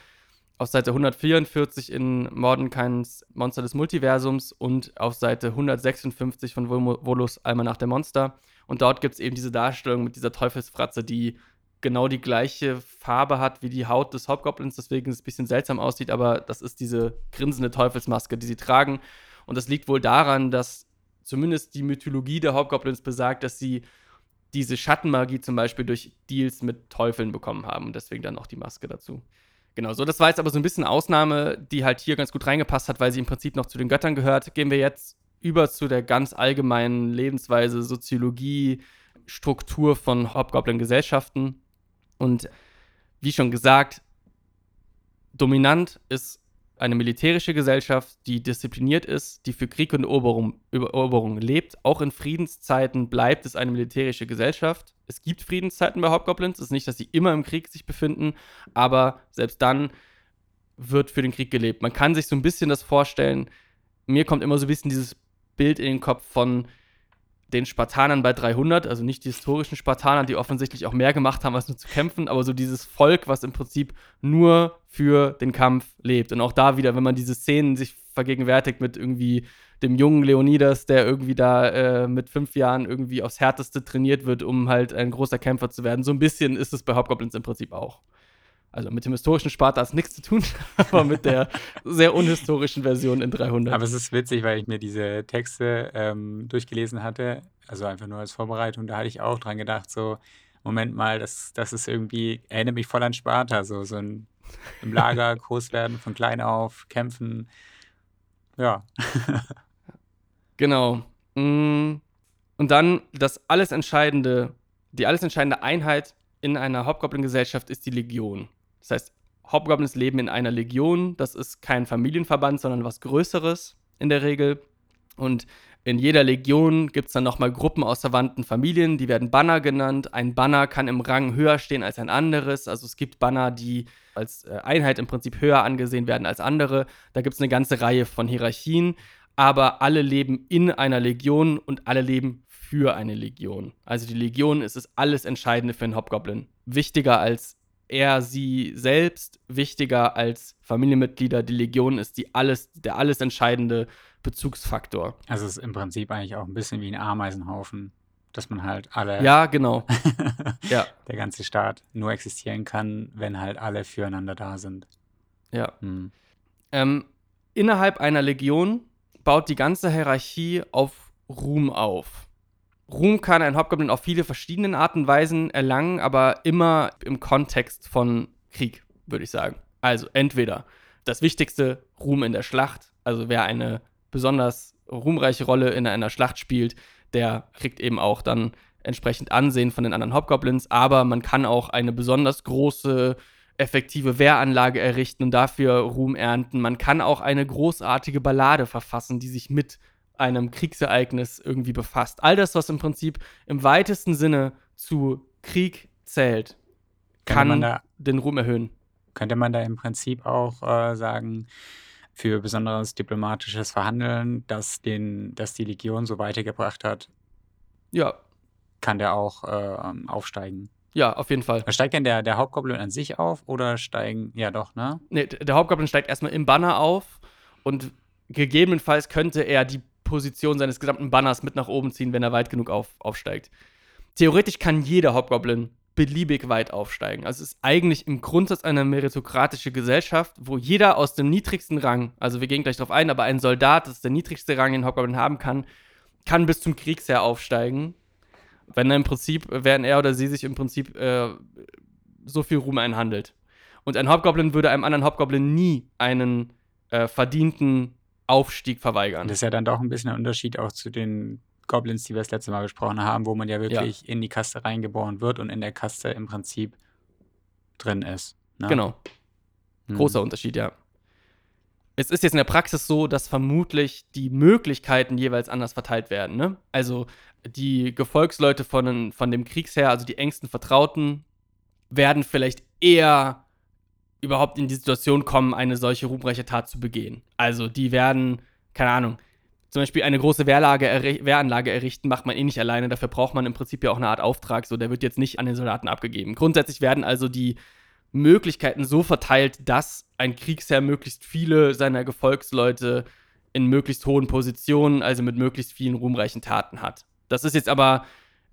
[SPEAKER 2] auf Seite 144 in Mordenkains Monster des Multiversums und auf Seite 156 von Vol Volus Almanach der Monster. Und dort gibt es eben diese Darstellung mit dieser Teufelsfratze, die genau die gleiche Farbe hat wie die Haut des Hobgoblins, deswegen es ein bisschen seltsam aussieht, aber das ist diese grinsende Teufelsmaske, die sie tragen. Und das liegt wohl daran, dass zumindest die Mythologie der Hobgoblins besagt, dass sie diese Schattenmagie zum Beispiel durch Deals mit Teufeln bekommen haben und deswegen dann auch die Maske dazu. Genau, so das war jetzt aber so ein bisschen Ausnahme, die halt hier ganz gut reingepasst hat, weil sie im Prinzip noch zu den Göttern gehört. Gehen wir jetzt über zu der ganz allgemeinen Lebensweise, Soziologie, Struktur von Hobgoblin-Gesellschaften. Und wie schon gesagt, dominant ist eine militärische Gesellschaft, die diszipliniert ist, die für Krieg und Eroberung, Eroberung lebt. Auch in Friedenszeiten bleibt es eine militärische Gesellschaft. Es gibt Friedenszeiten bei Hobgoblins. Es ist nicht, dass sie immer im Krieg sich befinden, aber selbst dann wird für den Krieg gelebt. Man kann sich so ein bisschen das vorstellen. Mir kommt immer so ein bisschen dieses Bild in den Kopf von den Spartanern bei 300, also nicht die historischen Spartaner, die offensichtlich auch mehr gemacht haben, als nur zu kämpfen, aber so dieses Volk, was im Prinzip nur für den Kampf lebt. Und auch da wieder, wenn man diese Szenen sich vergegenwärtigt mit irgendwie dem jungen Leonidas, der irgendwie da äh, mit fünf Jahren irgendwie aufs Härteste trainiert wird, um halt ein großer Kämpfer zu werden. So ein bisschen ist es bei Hobgoblins im Prinzip auch. Also mit dem historischen Sparta hat es nichts zu tun, [laughs] aber mit der sehr unhistorischen Version in 300.
[SPEAKER 1] Aber es ist witzig, weil ich mir diese Texte ähm, durchgelesen hatte, also einfach nur als Vorbereitung, da hatte ich auch dran gedacht, so, Moment mal, das, das ist irgendwie, erinnert mich voll an Sparta, so, so ein, im Lager [laughs] groß werden, von klein auf, kämpfen. Ja. [laughs]
[SPEAKER 2] Genau. Mm, Und dann das alles entscheidende, die alles entscheidende Einheit in einer Hobgoblin-Gesellschaft ist die Legion. Das heißt, Hobgoblins leben in einer Legion. Das ist kein Familienverband, sondern was Größeres in der Regel. Und in jeder Legion gibt es dann nochmal Gruppen aus verwandten Familien, die werden Banner genannt. Ein Banner kann im Rang höher stehen als ein anderes. Also es gibt Banner, die als äh, Einheit im Prinzip höher angesehen werden als andere. Da gibt es eine ganze Reihe von Hierarchien, aber alle leben in einer Legion und alle leben für eine Legion. Also die Legion ist das alles Entscheidende für einen Hobgoblin. Wichtiger als er, sie selbst, wichtiger als Familienmitglieder. Die Legion ist die alles, der alles entscheidende Bezugsfaktor.
[SPEAKER 1] Also es ist im Prinzip eigentlich auch ein bisschen wie ein Ameisenhaufen, dass man halt alle,
[SPEAKER 2] Ja, genau. [laughs] Ja,
[SPEAKER 1] der ganze Staat nur existieren kann, wenn halt alle füreinander da sind.
[SPEAKER 2] ja.
[SPEAKER 1] Hm.
[SPEAKER 2] Ähm, innerhalb einer Legion baut die ganze Hierarchie auf Ruhm auf. Ruhm kann ein Hobgoblin auf viele verschiedene Arten und Weisen erlangen, aber immer im Kontext von Krieg, würde ich sagen. Also entweder das wichtigste Ruhm in der Schlacht, also wer eine besonders ruhmreiche Rolle in einer Schlacht spielt, der kriegt eben auch dann entsprechend Ansehen von den anderen Hobgoblins, aber man kann auch eine besonders große effektive Wehranlage errichten und dafür Ruhm ernten. Man kann auch eine großartige Ballade verfassen, die sich mit einem Kriegsereignis irgendwie befasst. All das, was im Prinzip im weitesten Sinne zu Krieg zählt, kann
[SPEAKER 1] da,
[SPEAKER 2] den Ruhm erhöhen.
[SPEAKER 1] Könnte man da im Prinzip auch äh, sagen, für besonderes diplomatisches Verhandeln, das, den, das die Legion so weitergebracht hat,
[SPEAKER 2] Ja,
[SPEAKER 1] kann der auch äh, aufsteigen.
[SPEAKER 2] ja, auf jeden Fall.
[SPEAKER 1] Steigt denn der, der Hauptgoblin an sich auf oder steigen, ja doch, ne?
[SPEAKER 2] Nee, der Hauptgoblin steigt erstmal im Banner auf und gegebenenfalls könnte er die Position seines gesamten Banners mit nach oben ziehen, wenn er weit genug auf, aufsteigt. Theoretisch kann jeder Hauptgoblin beliebig weit aufsteigen. Also es ist eigentlich im Grundsatz eine meritokratische Gesellschaft, wo jeder aus dem niedrigsten Rang, also wir gehen gleich darauf ein, aber ein Soldat, das ist der niedrigste Rang, den ein Hauptgoblin haben kann, kann bis zum Kriegsherr aufsteigen. Wenn er im Prinzip, während er oder sie sich im Prinzip äh, so viel Ruhm einhandelt. Und ein Hobgoblin würde einem anderen Hobgoblin nie einen äh, verdienten Aufstieg verweigern.
[SPEAKER 1] Das ist ja dann doch ein bisschen ein Unterschied auch zu den Goblins, die wir das letzte Mal besprochen haben, wo man ja wirklich in die Kaste reingeboren wird und in der Kaste im Prinzip drin ist. Ne?
[SPEAKER 2] Genau,
[SPEAKER 1] Hm.
[SPEAKER 2] großer Unterschied, ja. Es ist jetzt in der Praxis so, dass vermutlich die Möglichkeiten jeweils anders verteilt werden. Ne? Also die Gefolgsleute von, von dem Kriegsherr, also die engsten Vertrauten, werden vielleicht eher überhaupt in die Situation kommen, eine solche ruhmreiche Tat zu begehen. Also die werden, keine Ahnung, zum Beispiel eine große Wehrlage Wehranlage errichten, macht man eh nicht alleine. Dafür braucht man im Prinzip ja auch eine Art Auftrag. So, der wird jetzt nicht an den Soldaten abgegeben. Grundsätzlich werden also die Möglichkeiten so verteilt, dass ein Kriegsherr möglichst viele seiner Gefolgsleute in möglichst hohen Positionen, also mit möglichst vielen ruhmreichen Taten hat. Das ist jetzt aber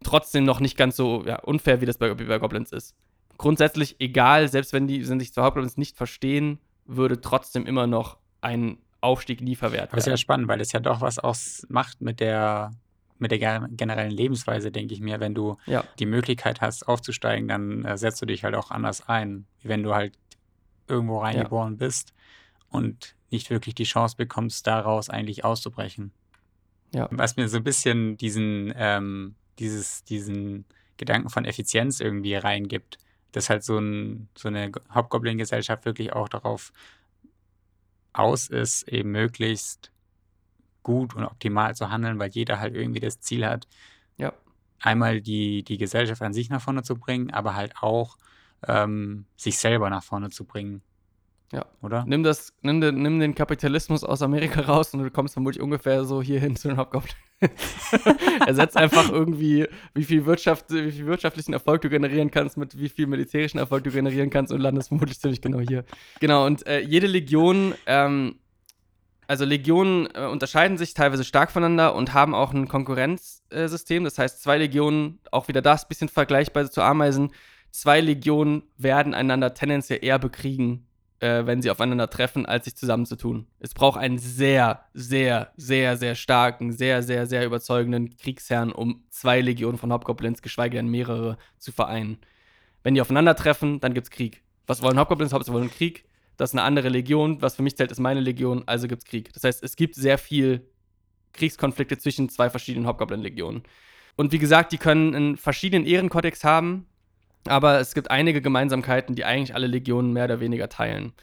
[SPEAKER 2] trotzdem noch nicht ganz so ja, unfair, wie das bei, bei Goblins ist. Grundsätzlich egal, selbst wenn die wenn sich zwei Hauptgoblins nicht verstehen, würde trotzdem immer noch ein Aufstieg nie verwehrt
[SPEAKER 1] Aber es ist ja
[SPEAKER 2] werden.
[SPEAKER 1] spannend, weil es ja doch was aus macht mit der, mit der generellen Lebensweise, denke ich mir. Wenn du
[SPEAKER 2] Ja.
[SPEAKER 1] die Möglichkeit hast, aufzusteigen, dann äh, setzt du dich halt auch anders ein. Wie wenn du halt irgendwo reingeboren bist und nicht wirklich die Chance bekommst, daraus eigentlich auszubrechen.
[SPEAKER 2] Ja.
[SPEAKER 1] Was mir so ein bisschen diesen, ähm, dieses, diesen Gedanken von Effizienz irgendwie reingibt. Dass halt so, ein, so eine Hauptgoblin-Gesellschaft wirklich auch darauf aus ist, eben möglichst gut und optimal zu handeln, weil jeder halt irgendwie das Ziel hat,
[SPEAKER 2] Ja.
[SPEAKER 1] einmal die, die Gesellschaft an sich nach vorne zu bringen, aber halt auch ähm, sich selber nach vorne zu bringen.
[SPEAKER 2] Ja.
[SPEAKER 1] Oder?
[SPEAKER 2] Nimm, das, nimm, den, nimm den Kapitalismus aus Amerika [laughs] raus und du kommst vermutlich ungefähr so hier hin zu den Hauptgoblin. [laughs] Ersetzt einfach irgendwie, wie viel, Wirtschaft, wie viel wirtschaftlichen Erfolg du generieren kannst, mit wie viel militärischen Erfolg du generieren kannst und landest vermutlich ziemlich genau hier. Genau, und äh, jede Legion, ähm, also Legionen äh, unterscheiden sich teilweise stark voneinander und haben auch ein Konkurrenzsystem. das heißt, zwei Legionen, auch wieder das, bisschen vergleichbar zu Ameisen, zwei Legionen werden einander tendenziell eher bekriegen, äh, wenn sie aufeinander treffen, als sich zusammenzutun. Es braucht einen sehr, sehr, sehr, sehr starken, sehr, sehr, sehr überzeugenden Kriegsherrn, um zwei Legionen von Hobgoblins, geschweige denn mehrere, zu vereinen. Wenn die aufeinandertreffen, dann gibt's Krieg. Was wollen Hobgoblins? Hobgoblins wollen Krieg. Das ist eine andere Legion. Was für mich zählt, ist meine Legion, also gibt's Krieg. Das heißt, es gibt sehr viel Kriegskonflikte zwischen zwei verschiedenen Hobgoblin-Legionen. Und wie gesagt, die können einen verschiedenen Ehrenkodex haben, aber es gibt einige Gemeinsamkeiten, die eigentlich alle Legionen mehr oder weniger teilen.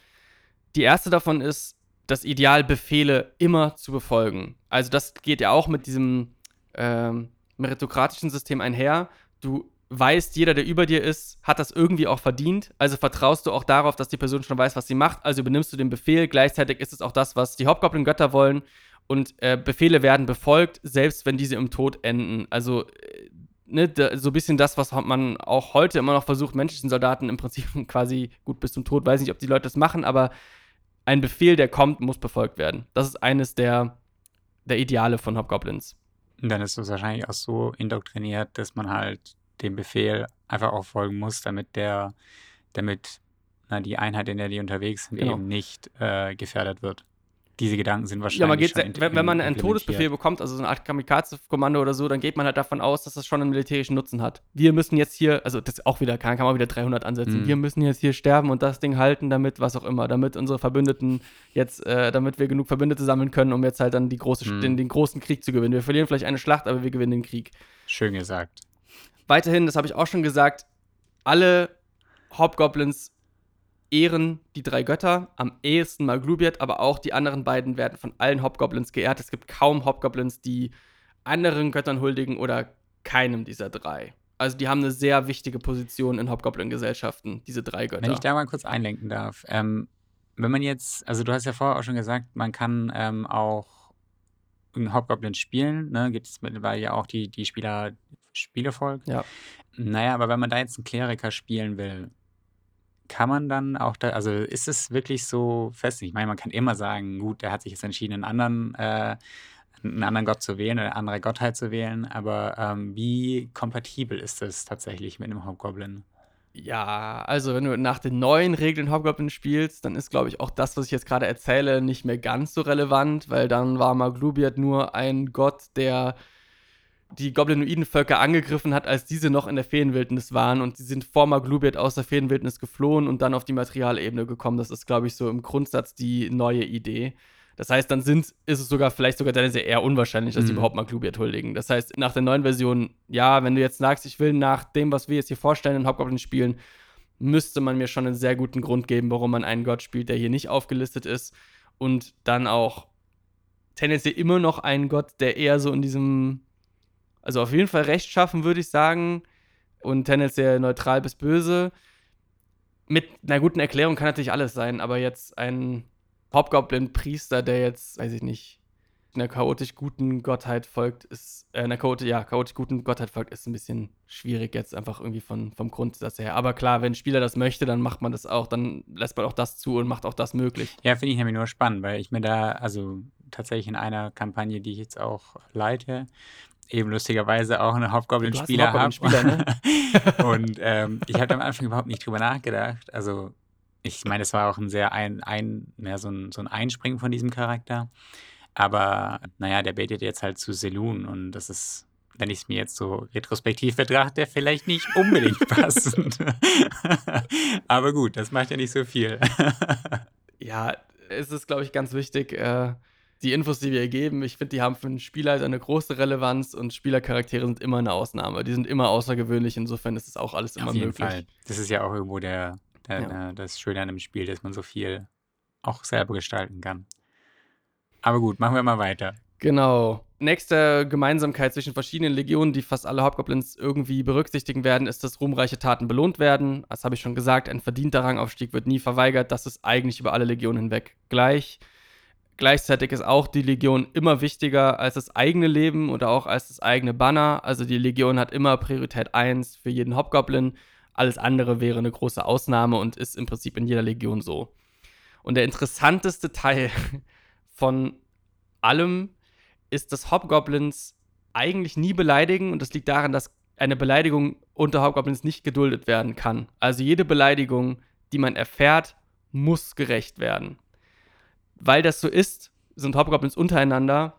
[SPEAKER 2] Die erste davon ist, das Ideal, Befehle immer zu befolgen. Also das geht ja auch mit diesem ähm, meritokratischen System einher. Du weißt, jeder, der über dir ist, hat das irgendwie auch verdient. Also vertraust du auch darauf, dass die Person schon weiß, was sie macht. Also übernimmst du den Befehl. Gleichzeitig ist es auch das, was die Hobgoblin-Götter wollen. Und äh, Befehle werden befolgt, selbst wenn diese im Tod enden. Also äh, ne, so ein bisschen das, was man auch heute immer noch versucht, menschlichen Soldaten im Prinzip [laughs] quasi gut bis zum Tod, weiß nicht, ob die Leute das machen, aber ein Befehl, der kommt, muss befolgt werden. Das ist eines der, der Ideale von Hobgoblins.
[SPEAKER 1] Und dann ist es wahrscheinlich auch so indoktriniert, dass man halt dem Befehl einfach auch folgen muss, damit der, damit na, die Einheit, in der die unterwegs sind,
[SPEAKER 2] Genau.
[SPEAKER 1] eben nicht äh, gefährdet wird. Diese Gedanken sind wahrscheinlich
[SPEAKER 2] Ja, man geht,
[SPEAKER 1] schon
[SPEAKER 2] wenn, wenn man einen. Todesbefehl bekommt, also so eine Art Kamikaze-Kommando oder so, dann geht man halt davon aus, dass das schon einen militärischen Nutzen hat. Wir müssen jetzt hier, also das auch wieder, kann, kann man wieder 300 ansetzen,
[SPEAKER 1] Mhm.
[SPEAKER 2] wir müssen jetzt hier sterben und das Ding halten, damit, was auch immer, damit unsere Verbündeten jetzt, äh, damit wir genug Verbündete sammeln können, um jetzt halt dann die große,
[SPEAKER 1] Mhm.
[SPEAKER 2] den, den großen Krieg zu gewinnen. Wir verlieren vielleicht eine Schlacht, aber wir gewinnen den Krieg.
[SPEAKER 1] Schön gesagt.
[SPEAKER 2] Weiterhin, das habe ich auch schon gesagt, alle Hobgoblins ehren die drei Götter, am ehesten Maglubiet, aber auch die anderen beiden werden von allen Hobgoblins geehrt. Es gibt kaum Hobgoblins, die anderen Göttern huldigen oder keinem dieser drei. Also die haben eine sehr wichtige Position in Hobgoblin-Gesellschaften, diese drei Götter.
[SPEAKER 1] Wenn ich da mal kurz einlenken darf. Ähm, wenn man jetzt, also du hast ja vorher auch schon gesagt, man kann ähm, auch einen Hobgoblin spielen, ne? Gibt es mittlerweile ja auch die, die Spieler Spielefolg.
[SPEAKER 2] Ja.
[SPEAKER 1] Naja, aber wenn man da jetzt einen Kleriker spielen will, kann man dann auch da, also ist es wirklich so fest? Ich meine, man kann immer sagen, gut, der hat sich jetzt entschieden, einen anderen, äh, einen anderen Gott zu wählen oder eine andere Gottheit zu wählen, aber ähm, wie kompatibel ist das tatsächlich mit einem Hobgoblin?
[SPEAKER 2] Ja, also wenn du nach den neuen Regeln Hobgoblin spielst, dann ist, glaube ich, auch das, was ich jetzt gerade erzähle, nicht mehr ganz so relevant, weil dann war Maglubiat nur ein Gott, der die Goblinoiden-Völker angegriffen hat, als diese noch in der Feenwildnis waren und sie sind vor Maglubiat aus der Feenwildnis geflohen und dann auf die Materialebene gekommen. Das ist, glaube ich, so im Grundsatz die neue Idee. Das heißt, dann sind, ist es sogar vielleicht sogar tendenziell eher unwahrscheinlich, dass mhm. die überhaupt Maglubiat huldigen. Das heißt, nach der neuen Version, ja, wenn du jetzt sagst, ich will nach dem, was wir jetzt hier vorstellen, in Hobgoblin spielen, müsste man mir schon einen sehr guten Grund geben, warum man einen Gott spielt, der hier nicht aufgelistet ist. Und dann auch tendenziell immer noch einen Gott, der eher so in diesem also auf jeden Fall rechtschaffen, würde ich sagen. Und tendenziell neutral bis böse. Mit einer guten Erklärung kann natürlich alles sein, aber jetzt ein Hobgoblin-Priester, der jetzt, weiß ich nicht, einer chaotisch guten Gottheit folgt, ist, äh, einer chaotisch, ja, chaotisch guten Gottheit folgt, ist ein bisschen schwierig jetzt einfach irgendwie von, vom Grundsatz her. Aber klar, wenn ein Spieler das möchte, dann macht man das auch, dann lässt man auch das zu und macht auch das möglich.
[SPEAKER 1] Ja, finde ich nämlich nur spannend, weil ich mir da, also tatsächlich in einer Kampagne, die ich jetzt auch leite, eben lustigerweise auch einen Hobgoblin-Spieler habe. Ne? [laughs] [laughs] und ähm, ich habe am Anfang überhaupt nicht drüber nachgedacht. Also, ich meine, es war auch ein sehr ein, ein, ja, so, ein, so ein Einspringen von diesem Charakter. Aber naja, der betet jetzt halt zu Selun und das ist, wenn ich es mir jetzt so retrospektiv betrachte, vielleicht nicht unbedingt [laughs] passend. Aber gut, das macht ja nicht so viel.
[SPEAKER 2] ja, es ist, glaube ich, ganz wichtig, äh, die Infos, die wir geben, ich finde, die haben für einen Spieler halt eine große Relevanz und Spielercharaktere sind immer eine Ausnahme. Die sind immer außergewöhnlich, insofern ist es auch alles immer
[SPEAKER 1] Auf jeden
[SPEAKER 2] möglich.
[SPEAKER 1] Fall. Das ist ja auch irgendwo der, der, ja. das Schöne an einem Spiel, dass man so viel auch selber gestalten kann. Aber gut, machen wir mal weiter.
[SPEAKER 2] Genau. Nächste Gemeinsamkeit zwischen verschiedenen Legionen, die fast alle Hauptgoblins irgendwie berücksichtigen werden, ist, dass ruhmreiche Taten belohnt werden. Das habe ich schon gesagt, ein verdienter Rangaufstieg wird nie verweigert. Das ist eigentlich über alle Legionen hinweg gleich. Gleichzeitig ist auch die Legion immer wichtiger als das eigene Leben oder auch als das eigene Banner. Also die Legion hat immer Priorität 1 für jeden Hobgoblin. Alles andere wäre eine große Ausnahme und ist im Prinzip in jeder Legion so. Und der interessanteste Teil [laughs] von allem ist, dass Hobgoblins eigentlich nie beleidigen und das liegt daran, dass eine Beleidigung unter Hobgoblins nicht geduldet werden kann. Also jede Beleidigung, die man erfährt, muss gerecht werden weil das so ist, sind Hobgoblins untereinander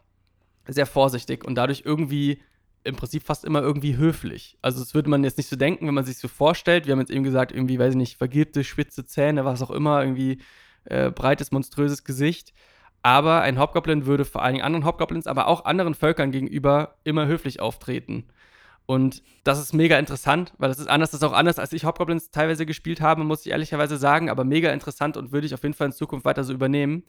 [SPEAKER 2] sehr vorsichtig und dadurch irgendwie im Prinzip fast immer irgendwie höflich. Also das würde man jetzt nicht so denken, wenn man sich so vorstellt. Wir haben jetzt eben gesagt, irgendwie, weiß ich nicht, vergilbte, spitze Zähne, was auch immer, irgendwie äh, breites, monströses Gesicht. Aber ein Hobgoblin würde vor allen Dingen anderen Hobgoblins, aber auch anderen Völkern gegenüber immer höflich auftreten. Und das ist mega interessant, weil das ist anders, das ist auch anders, als ich Hobgoblins teilweise gespielt habe, muss ich ehrlicherweise sagen, aber mega interessant und würde ich auf jeden Fall in Zukunft weiter so übernehmen.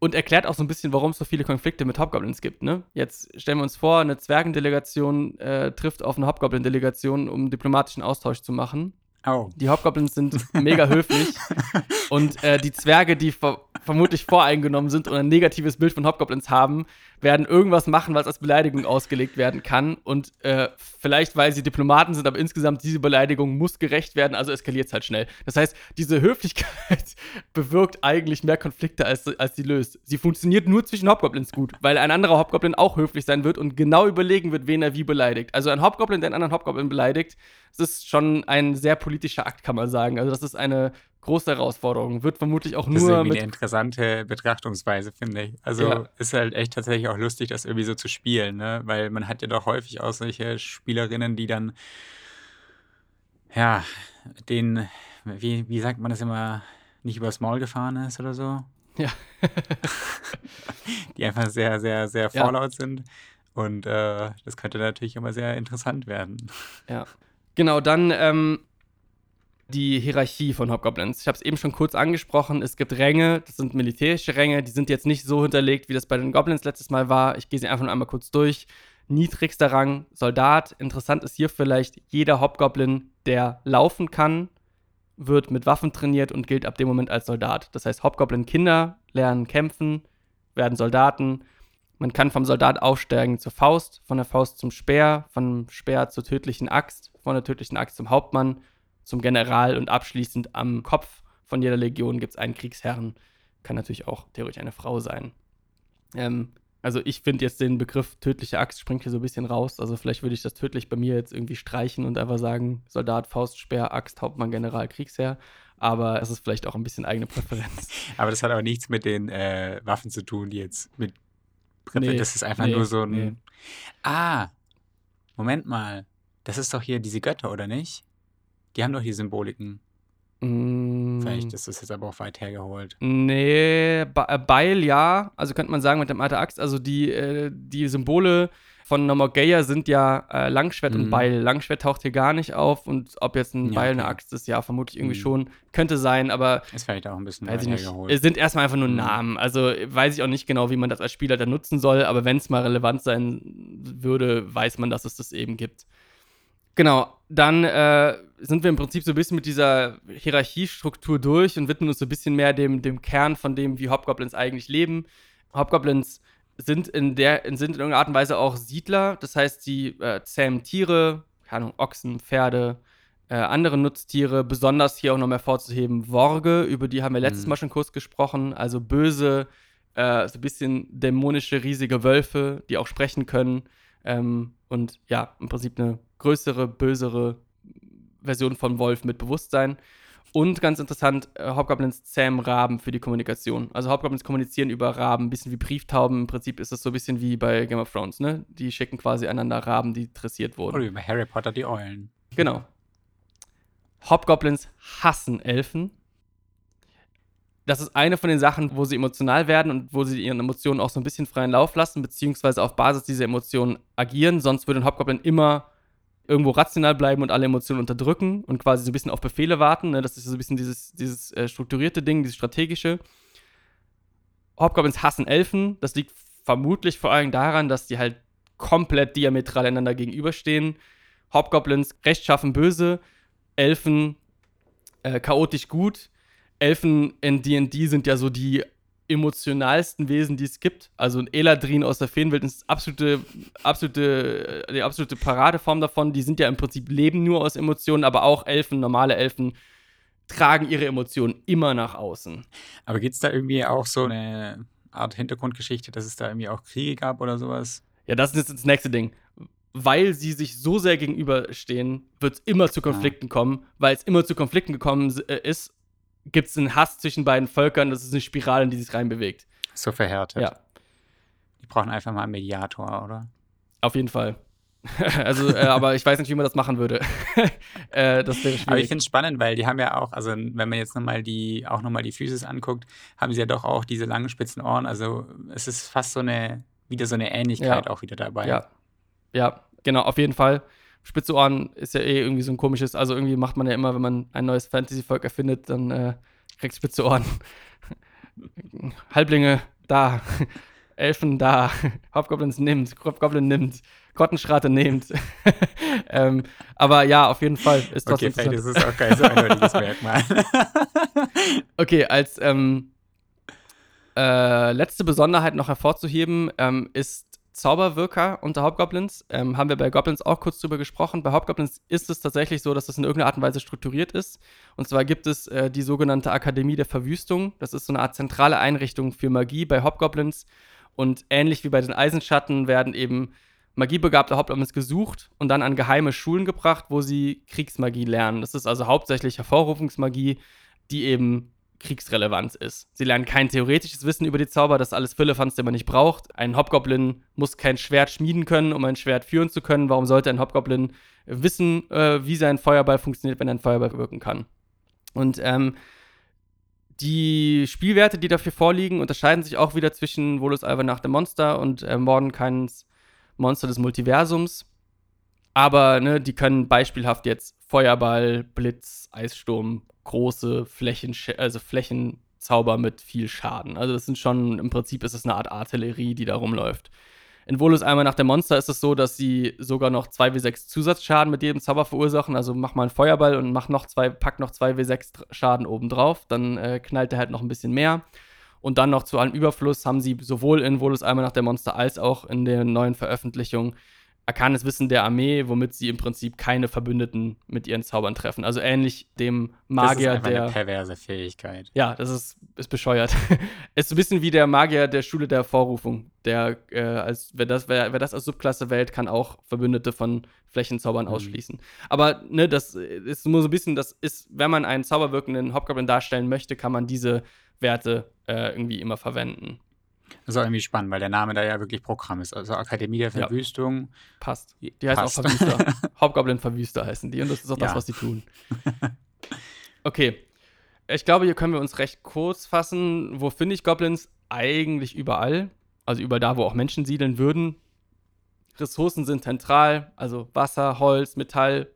[SPEAKER 2] Und erklärt auch so ein bisschen, warum es so viele Konflikte mit Hobgoblins gibt. Ne? Jetzt stellen wir uns vor, eine Zwergendelegation äh, trifft auf eine Hobgoblin-Delegation, um diplomatischen Austausch zu machen.
[SPEAKER 1] Oh.
[SPEAKER 2] Die Hobgoblins sind mega höflich. [laughs] und äh, die Zwerge, die ver vermutlich voreingenommen sind und ein negatives Bild von Hobgoblins haben, werden irgendwas machen, was als Beleidigung ausgelegt werden kann. Und äh, vielleicht, weil sie Diplomaten sind, aber insgesamt diese Beleidigung muss gerecht werden, also eskaliert es halt schnell. Das heißt, diese Höflichkeit [laughs] bewirkt eigentlich mehr Konflikte, als, als sie löst. Sie funktioniert nur zwischen Hobgoblins gut, weil ein anderer Hobgoblin auch höflich sein wird und genau überlegen wird, wen er wie beleidigt. Also ein Hobgoblin, der einen anderen Hobgoblin beleidigt, das ist schon ein sehr politischer Akt, kann man sagen. Also das ist eine große Herausforderung. Wird vermutlich auch
[SPEAKER 1] nur. Das
[SPEAKER 2] ist
[SPEAKER 1] irgendwie eine interessante Betrachtungsweise, finde ich. Also ja. ist halt echt tatsächlich auch lustig, das irgendwie so zu spielen, ne? Weil man hat ja doch häufig auch solche Spielerinnen, die dann ja, den, wie, wie sagt man das immer, nicht übers Maul gefahren ist oder so.
[SPEAKER 2] Ja. [laughs]
[SPEAKER 1] die einfach sehr, sehr, sehr vorlaut ja. sind. Und äh, das könnte natürlich immer sehr interessant werden.
[SPEAKER 2] Ja. Genau, dann ähm, die Hierarchie von Hobgoblins. Ich habe es eben schon kurz angesprochen. Es gibt Ränge, das sind militärische Ränge, die sind jetzt nicht so hinterlegt, wie das bei den Goblins letztes Mal war. Ich gehe sie einfach nur einmal kurz durch. Niedrigster Rang Soldat. Interessant ist hier vielleicht, jeder Hobgoblin, der laufen kann, wird mit Waffen trainiert und gilt ab dem Moment als Soldat. Das heißt, Hobgoblin-Kinder lernen kämpfen, werden Soldaten. Man kann vom Soldat aufsteigen zur Faust, von der Faust zum Speer, vom Speer zur tödlichen Axt, von der tödlichen Axt zum Hauptmann zum General und abschließend am Kopf von jeder Legion gibt es einen Kriegsherrn. Kann natürlich auch theoretisch eine Frau sein. Ähm, also ich finde jetzt den Begriff tödliche Axt springt hier so ein bisschen raus. Also vielleicht würde ich das tödlich bei mir jetzt irgendwie streichen und einfach sagen, Soldat, Faust, Speer, Axt, Hauptmann, General, Kriegsherr. Aber es ist vielleicht auch ein bisschen eigene Präferenz. [laughs]
[SPEAKER 1] Aber das hat auch nichts mit den äh, Waffen zu tun, die jetzt mit nee, Das ist einfach nee, nur so ein. Nee. Ah, Moment mal. Das ist doch hier diese Götter, oder nicht? Die haben doch die Symboliken. Mm. Vielleicht ist das jetzt aber auch weit hergeholt.
[SPEAKER 2] Nee, äh, Beil ja. Also könnte man sagen mit dem alten Axt. Also die, äh, die Symbole von Nomogeia sind ja äh, Langschwert mhm. und Beil. Langschwert taucht hier gar nicht auf und ob jetzt ein ja, Beil eine Axt ist, ja, vermutlich irgendwie mhm. schon. Könnte sein, aber.
[SPEAKER 1] Ist vielleicht auch ein bisschen
[SPEAKER 2] weiß ich nicht. Es sind erstmal einfach nur mhm. Namen. Also weiß ich auch nicht genau, wie man das als Spieler dann nutzen soll, aber wenn es mal relevant sein würde, weiß man, dass es das eben gibt. Genau, dann äh, sind wir im Prinzip so ein bisschen mit dieser Hierarchiestruktur durch und widmen uns so ein bisschen mehr dem, dem Kern von dem, wie Hobgoblins eigentlich leben. Hobgoblins sind in, der, sind in irgendeiner Art und Weise auch Siedler, das heißt, sie äh, zähmen Tiere, keine Ahnung, Ochsen, Pferde, äh, andere Nutztiere, besonders hier auch noch mehr vorzuheben, Worge, über die haben wir letztes mhm. Mal schon kurz gesprochen, also böse, äh, so ein bisschen dämonische, riesige Wölfe, die auch sprechen können ähm, und ja, im Prinzip eine größere, bösere Version von Wolf mit Bewusstsein. Und ganz interessant, äh, Hobgoblins zähmen Raben für die Kommunikation. Also Hobgoblins kommunizieren über Raben, ein bisschen wie Brieftauben. Im Prinzip ist das so ein bisschen wie bei Game of Thrones, ne? Die schicken quasi einander Raben, die dressiert wurden.
[SPEAKER 1] Oder wie bei Harry Potter die Eulen.
[SPEAKER 2] Genau. Hobgoblins hassen Elfen. Das ist eine von den Sachen, wo sie emotional werden und wo sie ihren Emotionen auch so ein bisschen freien Lauf lassen, beziehungsweise auf Basis dieser Emotionen agieren. Sonst würde ein Hobgoblin immer irgendwo rational bleiben und alle Emotionen unterdrücken und quasi so ein bisschen auf Befehle warten. Ne? Das ist so ein bisschen dieses, dieses äh, strukturierte Ding, dieses strategische. Hobgoblins hassen Elfen. Das liegt vermutlich vor allem daran, dass die halt komplett diametral einander gegenüberstehen. Hobgoblins rechtschaffen böse, Elfen äh, chaotisch gut. Elfen in D&D sind ja so die emotionalsten Wesen, die es gibt. Also ein Eladrin aus der Feenwelt ist absolute, absolute, die absolute Paradeform davon. Die sind ja im Prinzip leben nur aus Emotionen, aber auch Elfen, normale Elfen tragen ihre Emotionen immer nach außen.
[SPEAKER 1] Aber gibt es da irgendwie auch so eine Art Hintergrundgeschichte, dass es da irgendwie auch Kriege gab oder sowas?
[SPEAKER 2] Ja, das ist jetzt das nächste Ding. Weil sie sich so sehr gegenüberstehen, wird es immer zu Konflikten ja. kommen, weil es immer zu Konflikten gekommen äh, ist gibt es einen Hass zwischen beiden Völkern. Das ist eine Spirale, in die sich reinbewegt.
[SPEAKER 1] So verhärtet.
[SPEAKER 2] Ja.
[SPEAKER 1] Die brauchen einfach mal einen Mediator, oder?
[SPEAKER 2] Auf jeden Fall. [laughs] also, äh, aber ich weiß nicht, wie man das machen würde. [laughs] äh, das wäre schwierig.
[SPEAKER 1] Aber ich finde es spannend, weil die haben ja auch, also wenn man jetzt nochmal die, auch nochmal die Physis anguckt, haben sie ja doch auch diese langen spitzen Ohren. Also es ist fast so eine, wieder so eine Ähnlichkeit ja. auch wieder dabei.
[SPEAKER 2] Ja. Ja, genau, auf jeden Fall. Spitze Ohren ist ja eh irgendwie so ein komisches, also irgendwie macht man ja immer, wenn man ein neues Fantasy-Volk erfindet, dann äh, kriegt spitze Ohren. [laughs] Halblinge da, [laughs] Elfen da, [laughs] Hobgoblins nimmt, Hobgoblin nimmt, Grottenschrate nimmt. ähm, aber ja, auf jeden Fall
[SPEAKER 1] ist trotzdem. Okay, vielleicht ist auch kein so eindeutiges Merkmal.
[SPEAKER 2] okay, als ähm, äh, letzte Besonderheit noch hervorzuheben ähm, ist Zauberwirker unter Hauptgoblins. Ähm, haben wir bei Goblins auch kurz drüber gesprochen. Bei Hauptgoblins ist es tatsächlich so, dass das in irgendeiner Art und Weise strukturiert ist. Und zwar gibt es äh, die sogenannte Akademie der Verwüstung. Das ist so eine Art zentrale Einrichtung für Magie bei Hauptgoblins. Und ähnlich wie bei den Eisenschatten werden eben magiebegabte Hauptgoblins gesucht und dann an geheime Schulen gebracht, wo sie Kriegsmagie lernen. Das ist also hauptsächlich Hervorrufungsmagie, die eben kriegsrelevant ist. Sie lernen kein theoretisches Wissen über die Zauber, das alles Philippans, den man nicht braucht. Ein Hobgoblin muss kein Schwert schmieden können, um ein Schwert führen zu können. Warum sollte ein Hobgoblin wissen, äh, wie sein Feuerball funktioniert, wenn er ein Feuerball wirken kann? Und ähm, die Spielwerte, die dafür vorliegen, unterscheiden sich auch wieder zwischen Volus Alva nach dem Monster und äh, Mordenkains Monster des Multiversums. Aber ne, die können beispielhaft jetzt Feuerball, Blitz, Eissturm, große Flächen, also Flächenzauber mit viel Schaden. Also das sind schon, im Prinzip ist es eine Art Artillerie, die da rumläuft. In Volus einmal nach der Monster ist es so, dass sie sogar noch 2w6 Zusatzschaden mit jedem Zauber verursachen. Also mach mal einen Feuerball und mach noch zwei, pack noch 2w6 Schaden obendrauf. Dann äh, knallt er halt noch ein bisschen mehr. Und dann noch zu allem Überfluss haben sie sowohl in Volus einmal nach der Monster als auch in der neuen Veröffentlichung arkanes Wissen der Armee, womit sie im Prinzip keine Verbündeten mit ihren Zaubern treffen. Also ähnlich dem Magier,
[SPEAKER 1] das ist
[SPEAKER 2] der.
[SPEAKER 1] Eine perverse Fähigkeit.
[SPEAKER 2] Ja, das ist, ist bescheuert. [laughs] ist so ein bisschen wie der Magier der Schule der Vorrufung. Der, äh, als, wer, das, wer, wer das als Subklasse wählt, kann auch Verbündete von Flächenzaubern mhm. ausschließen. Aber ne, das ist nur so ein bisschen, das ist, wenn man einen zauberwirkenden Hobgoblin darstellen möchte, kann man diese Werte äh, irgendwie immer verwenden.
[SPEAKER 1] Das ist auch irgendwie spannend, weil der Name da ja wirklich Programm ist. Also Akademie der Verwüstung.
[SPEAKER 2] Ja, passt. Die heißt passt. auch Verwüster. [laughs] Hobgoblin-Verwüster heißen die und das ist auch ja. das, was sie tun. [laughs] Okay. Ich glaube, hier können wir uns recht kurz fassen. Wo finde ich Goblins? Eigentlich überall. Also überall da, wo auch Menschen siedeln würden. Ressourcen sind zentral, also Wasser, Holz, Metall,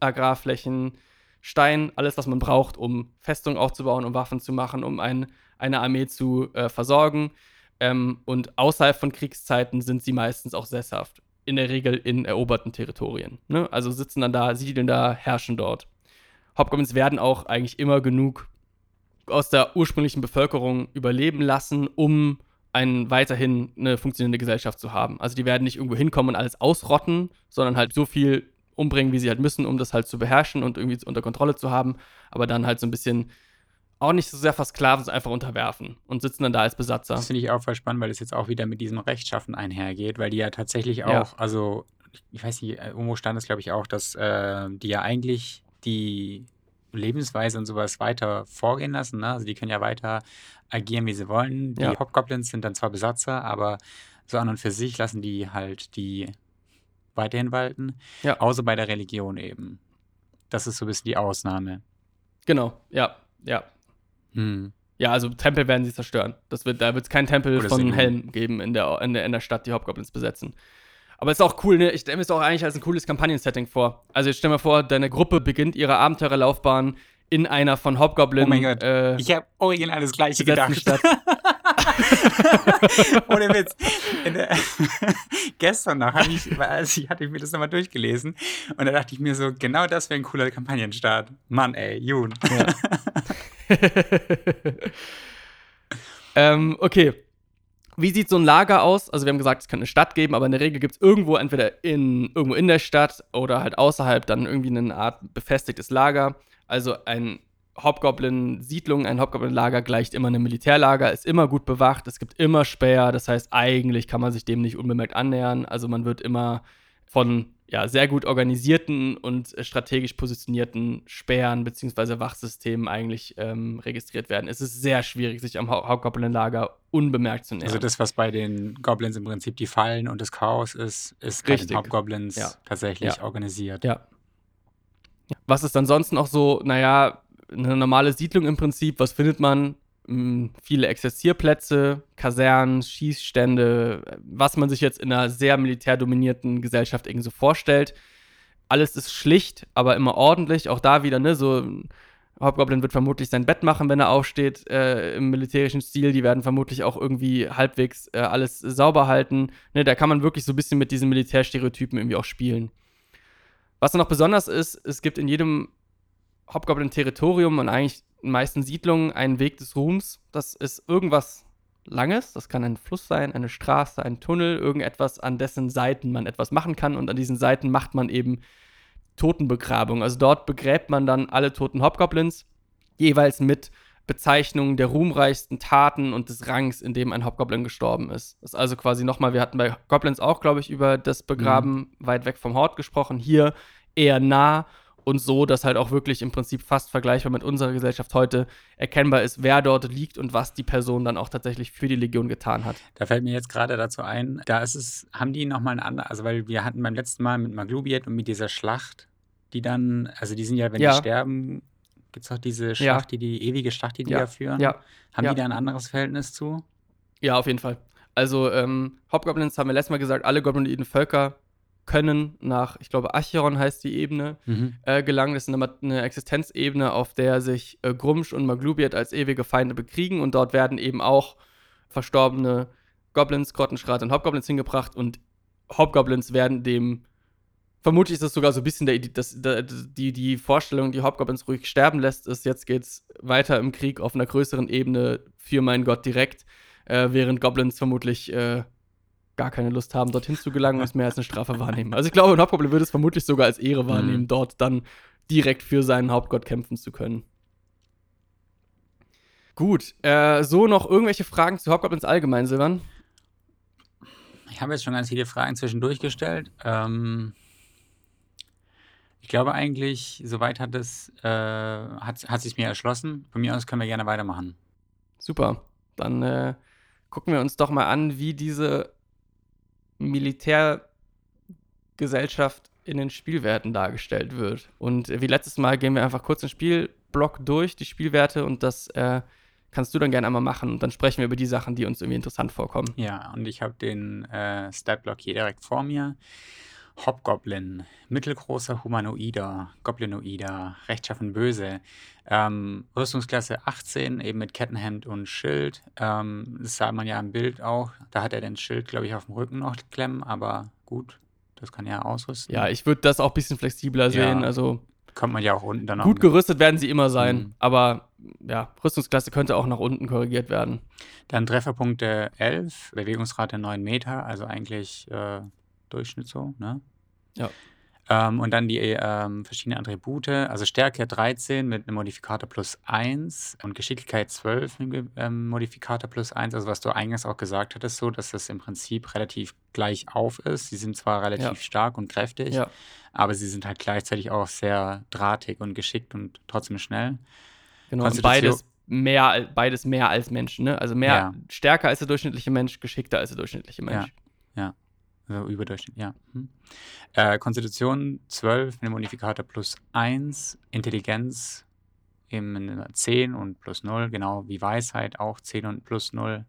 [SPEAKER 2] Agrarflächen, Stein, alles, was man braucht, um Festungen aufzubauen, um Waffen zu machen, um ein, eine Armee zu äh, versorgen. Ähm, und außerhalb von Kriegszeiten sind sie meistens auch sesshaft. In der Regel in eroberten Territorien. Ne? Also sitzen dann da, siedeln da, herrschen dort. Hobgoblins werden auch eigentlich immer genug aus der ursprünglichen Bevölkerung überleben lassen, um einen, weiterhin eine funktionierende Gesellschaft zu haben. Also die werden nicht irgendwo hinkommen und alles ausrotten, sondern halt so viel umbringen, wie sie halt müssen, um das halt zu beherrschen und irgendwie unter Kontrolle zu haben, aber dann halt so ein bisschen auch nicht so sehr versklaven, sondern einfach unterwerfen und sitzen dann da als Besatzer.
[SPEAKER 1] Das finde ich auch voll spannend, weil es jetzt auch wieder mit diesem Rechtschaffen einhergeht, weil die ja tatsächlich auch, ja. also ich weiß nicht, irgendwo stand es glaube ich auch, dass äh, die ja eigentlich die Lebensweise und sowas weiter vorgehen lassen. Ne? Also die können ja weiter agieren, wie sie wollen. Die ja. Hobgoblins sind dann zwar Besatzer, aber so an und für sich lassen die halt die weiterhin walten. Ja. Außer bei der Religion eben. Das ist so ein bisschen die Ausnahme.
[SPEAKER 2] Genau, ja, ja. Hm. Ja, also Tempel werden sie zerstören. Das wird, da wird es keinen Tempel Oder von Helm geben in der, in, der, in der Stadt, die Hobgoblins besetzen. Aber es ist auch cool, ne? Ich stelle mir es auch eigentlich als ein cooles Kampagnen-Setting vor. Also jetzt stell mir vor, deine Gruppe beginnt ihre Abenteurerlaufbahn in einer von Hobgoblin.
[SPEAKER 1] Oh mein Gott. Äh, ich habe original das gleiche gedacht. Stadt. [laughs] [laughs] Ohne Witz. Der, [laughs] gestern noch hatte ich, also hatte ich mir das nochmal durchgelesen und da dachte ich mir so, genau das wäre ein cooler Kampagnenstart. Mann, ey, Jun. Ja. [laughs]
[SPEAKER 2] ähm, okay. Wie sieht so ein Lager aus? Also, wir haben gesagt, es könnte eine Stadt geben, aber in der Regel gibt es irgendwo, entweder in, irgendwo in der Stadt oder halt außerhalb, dann irgendwie eine Art befestigtes Lager. Also, ein Hobgoblin-Siedlung, ein Hobgoblin-Lager gleicht immer einem Militärlager, ist immer gut bewacht, es gibt immer Späher, das heißt, eigentlich kann man sich dem nicht unbemerkt annähern. Also, man wird immer von ja, sehr gut organisierten und äh, strategisch positionierten Sperren bzw. Wachsystemen eigentlich ähm, registriert werden. Es ist sehr schwierig, sich am Hauptgoblin-Lager unbemerkt zu nähern.
[SPEAKER 1] Also das, was bei den Goblins im Prinzip die Fallen und das Chaos ist, ist bei den Hauptgoblins ja. tatsächlich ja. organisiert.
[SPEAKER 2] Ja. Was ist ansonsten auch so, naja, eine normale Siedlung im Prinzip, was findet man? Hm, viele Exerzierplätze, Kasernen, Schießstände, was man sich jetzt in einer sehr militärdominierten Gesellschaft irgendwie so vorstellt. Alles ist schlicht, aber immer ordentlich. Auch da wieder, ne, so Hobgoblin wird vermutlich sein Bett machen, wenn er aufsteht, äh, im militärischen Stil. Die werden vermutlich auch irgendwie halbwegs äh, alles sauber halten. Ne, da kann man wirklich so ein bisschen mit diesen Militärstereotypen irgendwie auch spielen. Was noch besonders ist, es gibt in jedem Hobgoblin-Territorium und eigentlich in meisten Siedlungen einen Weg des Ruhms. Das ist irgendwas Langes. Das kann ein Fluss sein, eine Straße, ein Tunnel, irgendetwas, an dessen Seiten man etwas machen kann. Und an diesen Seiten macht man eben Totenbegrabung. Also dort begräbt man dann alle toten Hobgoblins, jeweils mit Bezeichnungen der ruhmreichsten Taten und des Rangs, in dem ein Hobgoblin gestorben ist. Das ist also quasi nochmal, wir hatten bei Goblins auch, glaube ich, über das Begraben mhm. weit weg vom Hort gesprochen. Hier eher nah und so, dass halt auch wirklich im Prinzip fast vergleichbar mit unserer Gesellschaft heute erkennbar ist, wer dort liegt und was die Person dann auch tatsächlich für die Legion getan hat.
[SPEAKER 1] Da fällt mir jetzt gerade dazu ein, da ist es, haben die nochmal eine andere, also weil wir hatten beim letzten Mal mit Maglubiet und mit dieser Schlacht, die dann, also die sind ja, wenn ja. die sterben, gibt es auch diese Schlacht, ja. die die ewige Schlacht, die die
[SPEAKER 2] ja.
[SPEAKER 1] da führen.
[SPEAKER 2] Ja.
[SPEAKER 1] Haben die da ein anderes Verhältnis zu?
[SPEAKER 2] Ja, auf jeden Fall. Also ähm, Hobgoblins haben wir letztes Mal gesagt, alle goblinoiden Völker können nach, ich glaube, Acheron heißt die Ebene,
[SPEAKER 1] Mhm.
[SPEAKER 2] äh, gelangen. Das ist eine, eine Existenzebene, auf der sich äh, Grumsch und Maglubiet als ewige Feinde bekriegen und dort werden eben auch verstorbene Goblins, Grottenschrat und Hobgoblins hingebracht und Hobgoblins werden dem vermutlich ist das sogar so ein bisschen der, das, der, die, die Vorstellung, die Hobgoblins ruhig sterben lässt, ist, jetzt geht's weiter im Krieg auf einer größeren Ebene für meinen Gott direkt, äh, während Goblins vermutlich äh, gar keine Lust haben, dorthin zu gelangen und [laughs] es mehr als eine Strafe wahrnehmen. Also ich glaube, ein Hobgoblin würde es vermutlich sogar als Ehre wahrnehmen,
[SPEAKER 1] Mhm.
[SPEAKER 2] dort dann direkt für seinen Hauptgott kämpfen zu können. Gut, äh, so noch irgendwelche Fragen zu Hobgoblins allgemein, Silvan?
[SPEAKER 1] Ich habe jetzt schon ganz viele Fragen zwischendurch gestellt. Ähm, ich glaube eigentlich, soweit hat es, äh, hat, hat sich mir erschlossen. Von mir aus können wir gerne weitermachen.
[SPEAKER 2] Super. Dann äh, gucken wir uns doch mal an, wie diese Militärgesellschaft in den Spielwerten dargestellt wird. Und äh, wie letztes Mal gehen wir einfach kurz den Spielblock durch, die Spielwerte, und das äh, kannst du dann gerne einmal machen. Und dann sprechen wir über die Sachen, die uns irgendwie interessant vorkommen.
[SPEAKER 1] Ja, und ich habe den äh, Statblock hier direkt vor mir. Hobgoblin, mittelgroßer Humanoider, Goblinoider, rechtschaffen böse. Ähm, Rüstungsklasse 18, eben mit Kettenhemd und Schild. Ähm, das sah man ja im Bild auch. Da hat er den Schild, glaube ich, auf dem Rücken noch klemmen, aber gut, das kann er ausrüsten.
[SPEAKER 2] Ja, ich würde das auch ein bisschen flexibler sehen.
[SPEAKER 1] Ja.
[SPEAKER 2] Also
[SPEAKER 1] Kommt man ja auch unten dann noch.
[SPEAKER 2] gut gerüstet werden sie immer sein,
[SPEAKER 1] Mhm.
[SPEAKER 2] aber ja, Rüstungsklasse könnte auch nach unten korrigiert werden.
[SPEAKER 1] Dann Trefferpunkte 11, Bewegungsrate 9 Meter, also eigentlich äh, Durchschnitt so, ne?
[SPEAKER 2] Ja.
[SPEAKER 1] Ähm, und dann die ähm, verschiedenen Attribute, also Stärke 13 mit einem Modifikator plus 1 und Geschicklichkeit 12 mit einem ähm, Modifikator plus 1, also was du eingangs auch gesagt hattest, so, dass das im Prinzip relativ gleich auf ist. Sie sind zwar relativ
[SPEAKER 2] Ja.
[SPEAKER 1] stark und kräftig,
[SPEAKER 2] Ja.
[SPEAKER 1] aber sie sind halt gleichzeitig auch sehr drahtig und geschickt und trotzdem schnell.
[SPEAKER 2] Genau, und beides mehr, beides mehr als Menschen, ne? Also mehr
[SPEAKER 1] Ja.
[SPEAKER 2] stärker als der durchschnittliche Mensch, geschickter als der durchschnittliche Mensch.
[SPEAKER 1] Also Überdurchschnitt, ja. Hm. Äh, Konstitution 12 mit dem Modifikator plus 1, Intelligenz eben eine 10 und plus 0, genau wie Weisheit auch 10 und plus 0.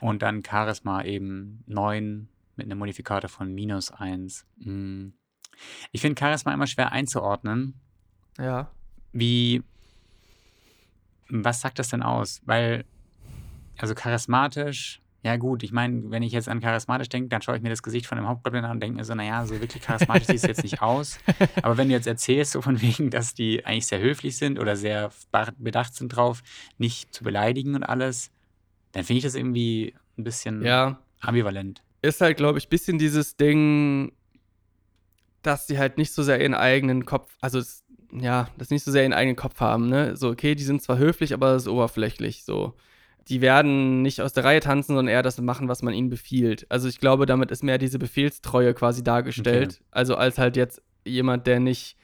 [SPEAKER 1] Und dann Charisma eben 9 mit einem Modifikator von minus 1. Hm. Ich finde Charisma immer schwer einzuordnen.
[SPEAKER 2] Ja.
[SPEAKER 1] Wie, was sagt das denn aus? Weil, also charismatisch, ja gut, ich meine, wenn ich jetzt an charismatisch denke, dann schaue ich mir das Gesicht von dem Hauptgoblin an und denke mir so, naja, so wirklich charismatisch sieht es jetzt nicht aus. [laughs] Aber wenn du jetzt erzählst, so von wegen, dass die eigentlich sehr höflich sind oder sehr bedacht sind drauf, nicht zu beleidigen und alles, dann finde ich das irgendwie ein bisschen
[SPEAKER 2] Ja.
[SPEAKER 1] ambivalent.
[SPEAKER 2] Ist halt, glaube ich, ein bisschen dieses Ding, dass die halt nicht so sehr ihren eigenen Kopf, also ja, sie nicht so sehr ihren eigenen Kopf haben, ne? So, okay, die sind zwar höflich, aber das ist oberflächlich, so. Die werden nicht aus der Reihe tanzen, sondern eher das machen, was man ihnen befiehlt. Also ich glaube, damit ist mehr diese Befehlstreue quasi dargestellt.
[SPEAKER 1] Okay.
[SPEAKER 2] Also als halt jetzt jemand, der nicht.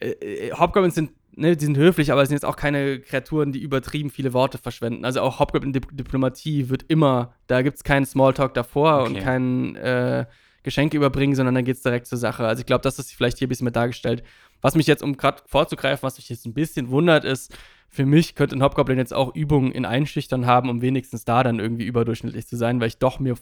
[SPEAKER 2] Äh, äh, Hobgoblins sind, ne, die sind höflich, aber es sind jetzt auch keine Kreaturen, die übertrieben viele Worte verschwenden. Also auch Hobgoblin-Diplomatie wird immer, da gibt es keinen Smalltalk davor und
[SPEAKER 1] Okay.
[SPEAKER 2] kein äh, Geschenke überbringen, sondern dann geht es direkt zur Sache. Also ich glaube, das ist vielleicht hier ein bisschen mit dargestellt. Was mich jetzt, um gerade vorzugreifen, was mich jetzt ein bisschen wundert, ist, für mich könnte ein Hobgoblin jetzt auch Übungen in Einschüchtern haben, um wenigstens da dann irgendwie überdurchschnittlich zu sein, weil ich doch mir,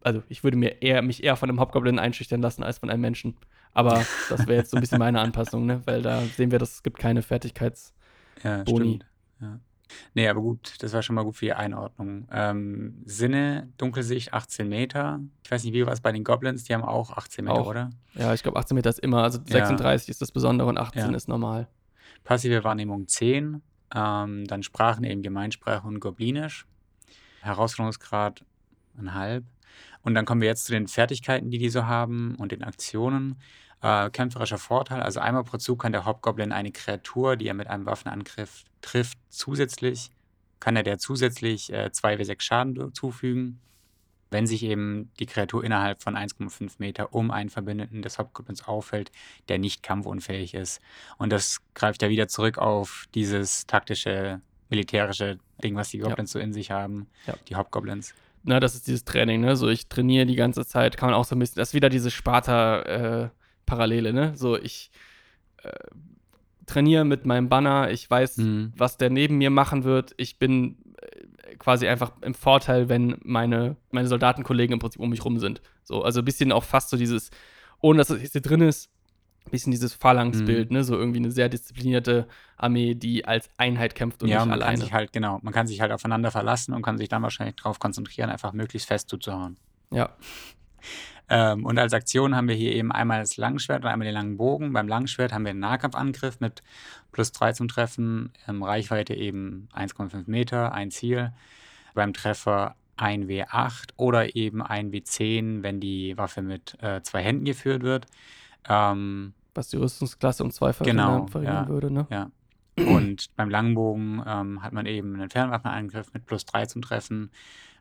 [SPEAKER 2] also ich würde mir eher, mich eher von einem Hobgoblin einschüchtern lassen als von einem Menschen. Aber das wäre jetzt so ein bisschen meine [laughs] Anpassung, ne? Weil da sehen wir, dass es gibt keine Fertigkeits.
[SPEAKER 1] Ja, stimmt. Ja. Nee, aber gut, das war schon mal gut für die Einordnung. Ähm, Sinne, Dunkelsicht 18 Meter. Ich weiß nicht, wie war es bei den Goblins? Die haben auch 18 Meter,
[SPEAKER 2] Auch.
[SPEAKER 1] oder?
[SPEAKER 2] Ja, ich glaube 18 Meter ist immer, also
[SPEAKER 1] Ja.
[SPEAKER 2] 36 ist das Besondere und 18
[SPEAKER 1] Ja.
[SPEAKER 2] ist normal.
[SPEAKER 1] Passive Wahrnehmung 10. Ähm, dann Sprachen eben Gemeinsprache und Goblinisch. Herausforderungsgrad ein halb. Und dann kommen wir jetzt zu den Fertigkeiten, die die so haben und den Aktionen. Äh, kämpferischer Vorteil, also einmal pro Zug kann der Hobgoblin eine Kreatur, die er mit einem Waffenangriff trifft, zusätzlich, kann er der zusätzlich äh, 2w6 Schaden zufügen, wenn sich eben die Kreatur innerhalb von 1,5 Meter um einen Verbündeten des Hobgoblins aufhält, der nicht kampfunfähig ist. Und das greift ja wieder zurück auf dieses taktische, militärische Ding, was die
[SPEAKER 2] Ja.
[SPEAKER 1] Goblins so in sich haben,
[SPEAKER 2] Ja.
[SPEAKER 1] die Hobgoblins.
[SPEAKER 2] Na, das ist dieses Training, ne? So, ich trainiere die ganze Zeit, kann man auch so ein bisschen, das ist wieder diese Sparta-Parallele, ne? So, ich äh, trainiere mit meinem Banner, ich weiß,
[SPEAKER 1] Mhm.
[SPEAKER 2] was der neben mir machen wird. Ich bin äh, quasi einfach im Vorteil, wenn meine, meine Soldatenkollegen im Prinzip um mich rum sind. So, also ein bisschen auch fast so dieses ohne dass das jetzt hier drin ist, ein bisschen dieses Phalanx-Bild, ne? So irgendwie eine sehr disziplinierte Armee, die als Einheit kämpft und
[SPEAKER 1] ja,
[SPEAKER 2] nicht
[SPEAKER 1] man
[SPEAKER 2] alleine.
[SPEAKER 1] kann sich halt, genau, man kann sich halt aufeinander verlassen und kann sich dann wahrscheinlich darauf konzentrieren, einfach möglichst fest zuzuhauen.
[SPEAKER 2] ja.
[SPEAKER 1] Ähm, und als Aktion haben wir hier eben einmal das Langschwert und einmal den langen Bogen. Beim Langschwert haben wir einen Nahkampfangriff mit plus 3 zum Treffen, ähm, Reichweite eben 1,5 Meter, ein Ziel. Beim Treffer ein W8 oder eben ein W10, wenn die Waffe mit äh, zwei Händen geführt wird. Ähm,
[SPEAKER 2] Was die Rüstungsklasse um zwei
[SPEAKER 1] Genau,
[SPEAKER 2] verringern, verringern
[SPEAKER 1] ja.
[SPEAKER 2] würde, ne?
[SPEAKER 1] ja. Und [clears throat] beim Langbogen ähm, hat man eben einen Fernwaffenangriff mit plus 3 zum Treffen,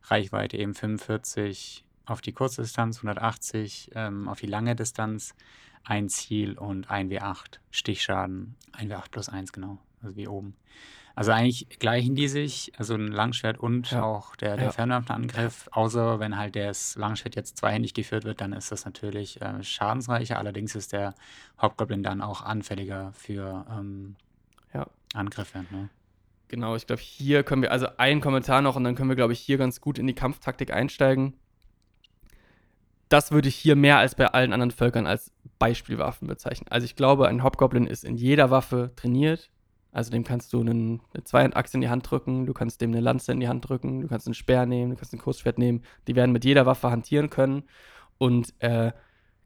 [SPEAKER 1] Reichweite eben 45 auf die kurze Distanz, 180 ähm, auf die lange Distanz, ein Ziel und ein W8 Stichschaden, ein W8 plus 1, genau, also wie oben. Also eigentlich gleichen die sich, also ein Langschwert und
[SPEAKER 2] Ja.
[SPEAKER 1] auch der, der
[SPEAKER 2] Ja.
[SPEAKER 1] Fernwaffenangriff, außer wenn halt das Langschwert jetzt zweihändig geführt wird, dann ist das natürlich äh, schadensreicher. Allerdings ist der Hobgoblin dann auch anfälliger für ähm,
[SPEAKER 2] Ja.
[SPEAKER 1] Angriffe. Ne?
[SPEAKER 2] Genau, ich glaube, hier können wir, also einen Kommentar noch und dann können wir, glaube ich, hier ganz gut in die Kampftaktik einsteigen. Das würde ich hier mehr als bei allen anderen Völkern als Beispielwaffen bezeichnen. Also ich glaube, ein Hobgoblin ist in jeder Waffe trainiert. Also dem kannst du einen, eine Zweihandachse in die Hand drücken, du kannst dem eine Lanze in die Hand drücken, du kannst einen Speer nehmen, du kannst ein Kurzschwert nehmen. Die werden mit jeder Waffe hantieren können und äh,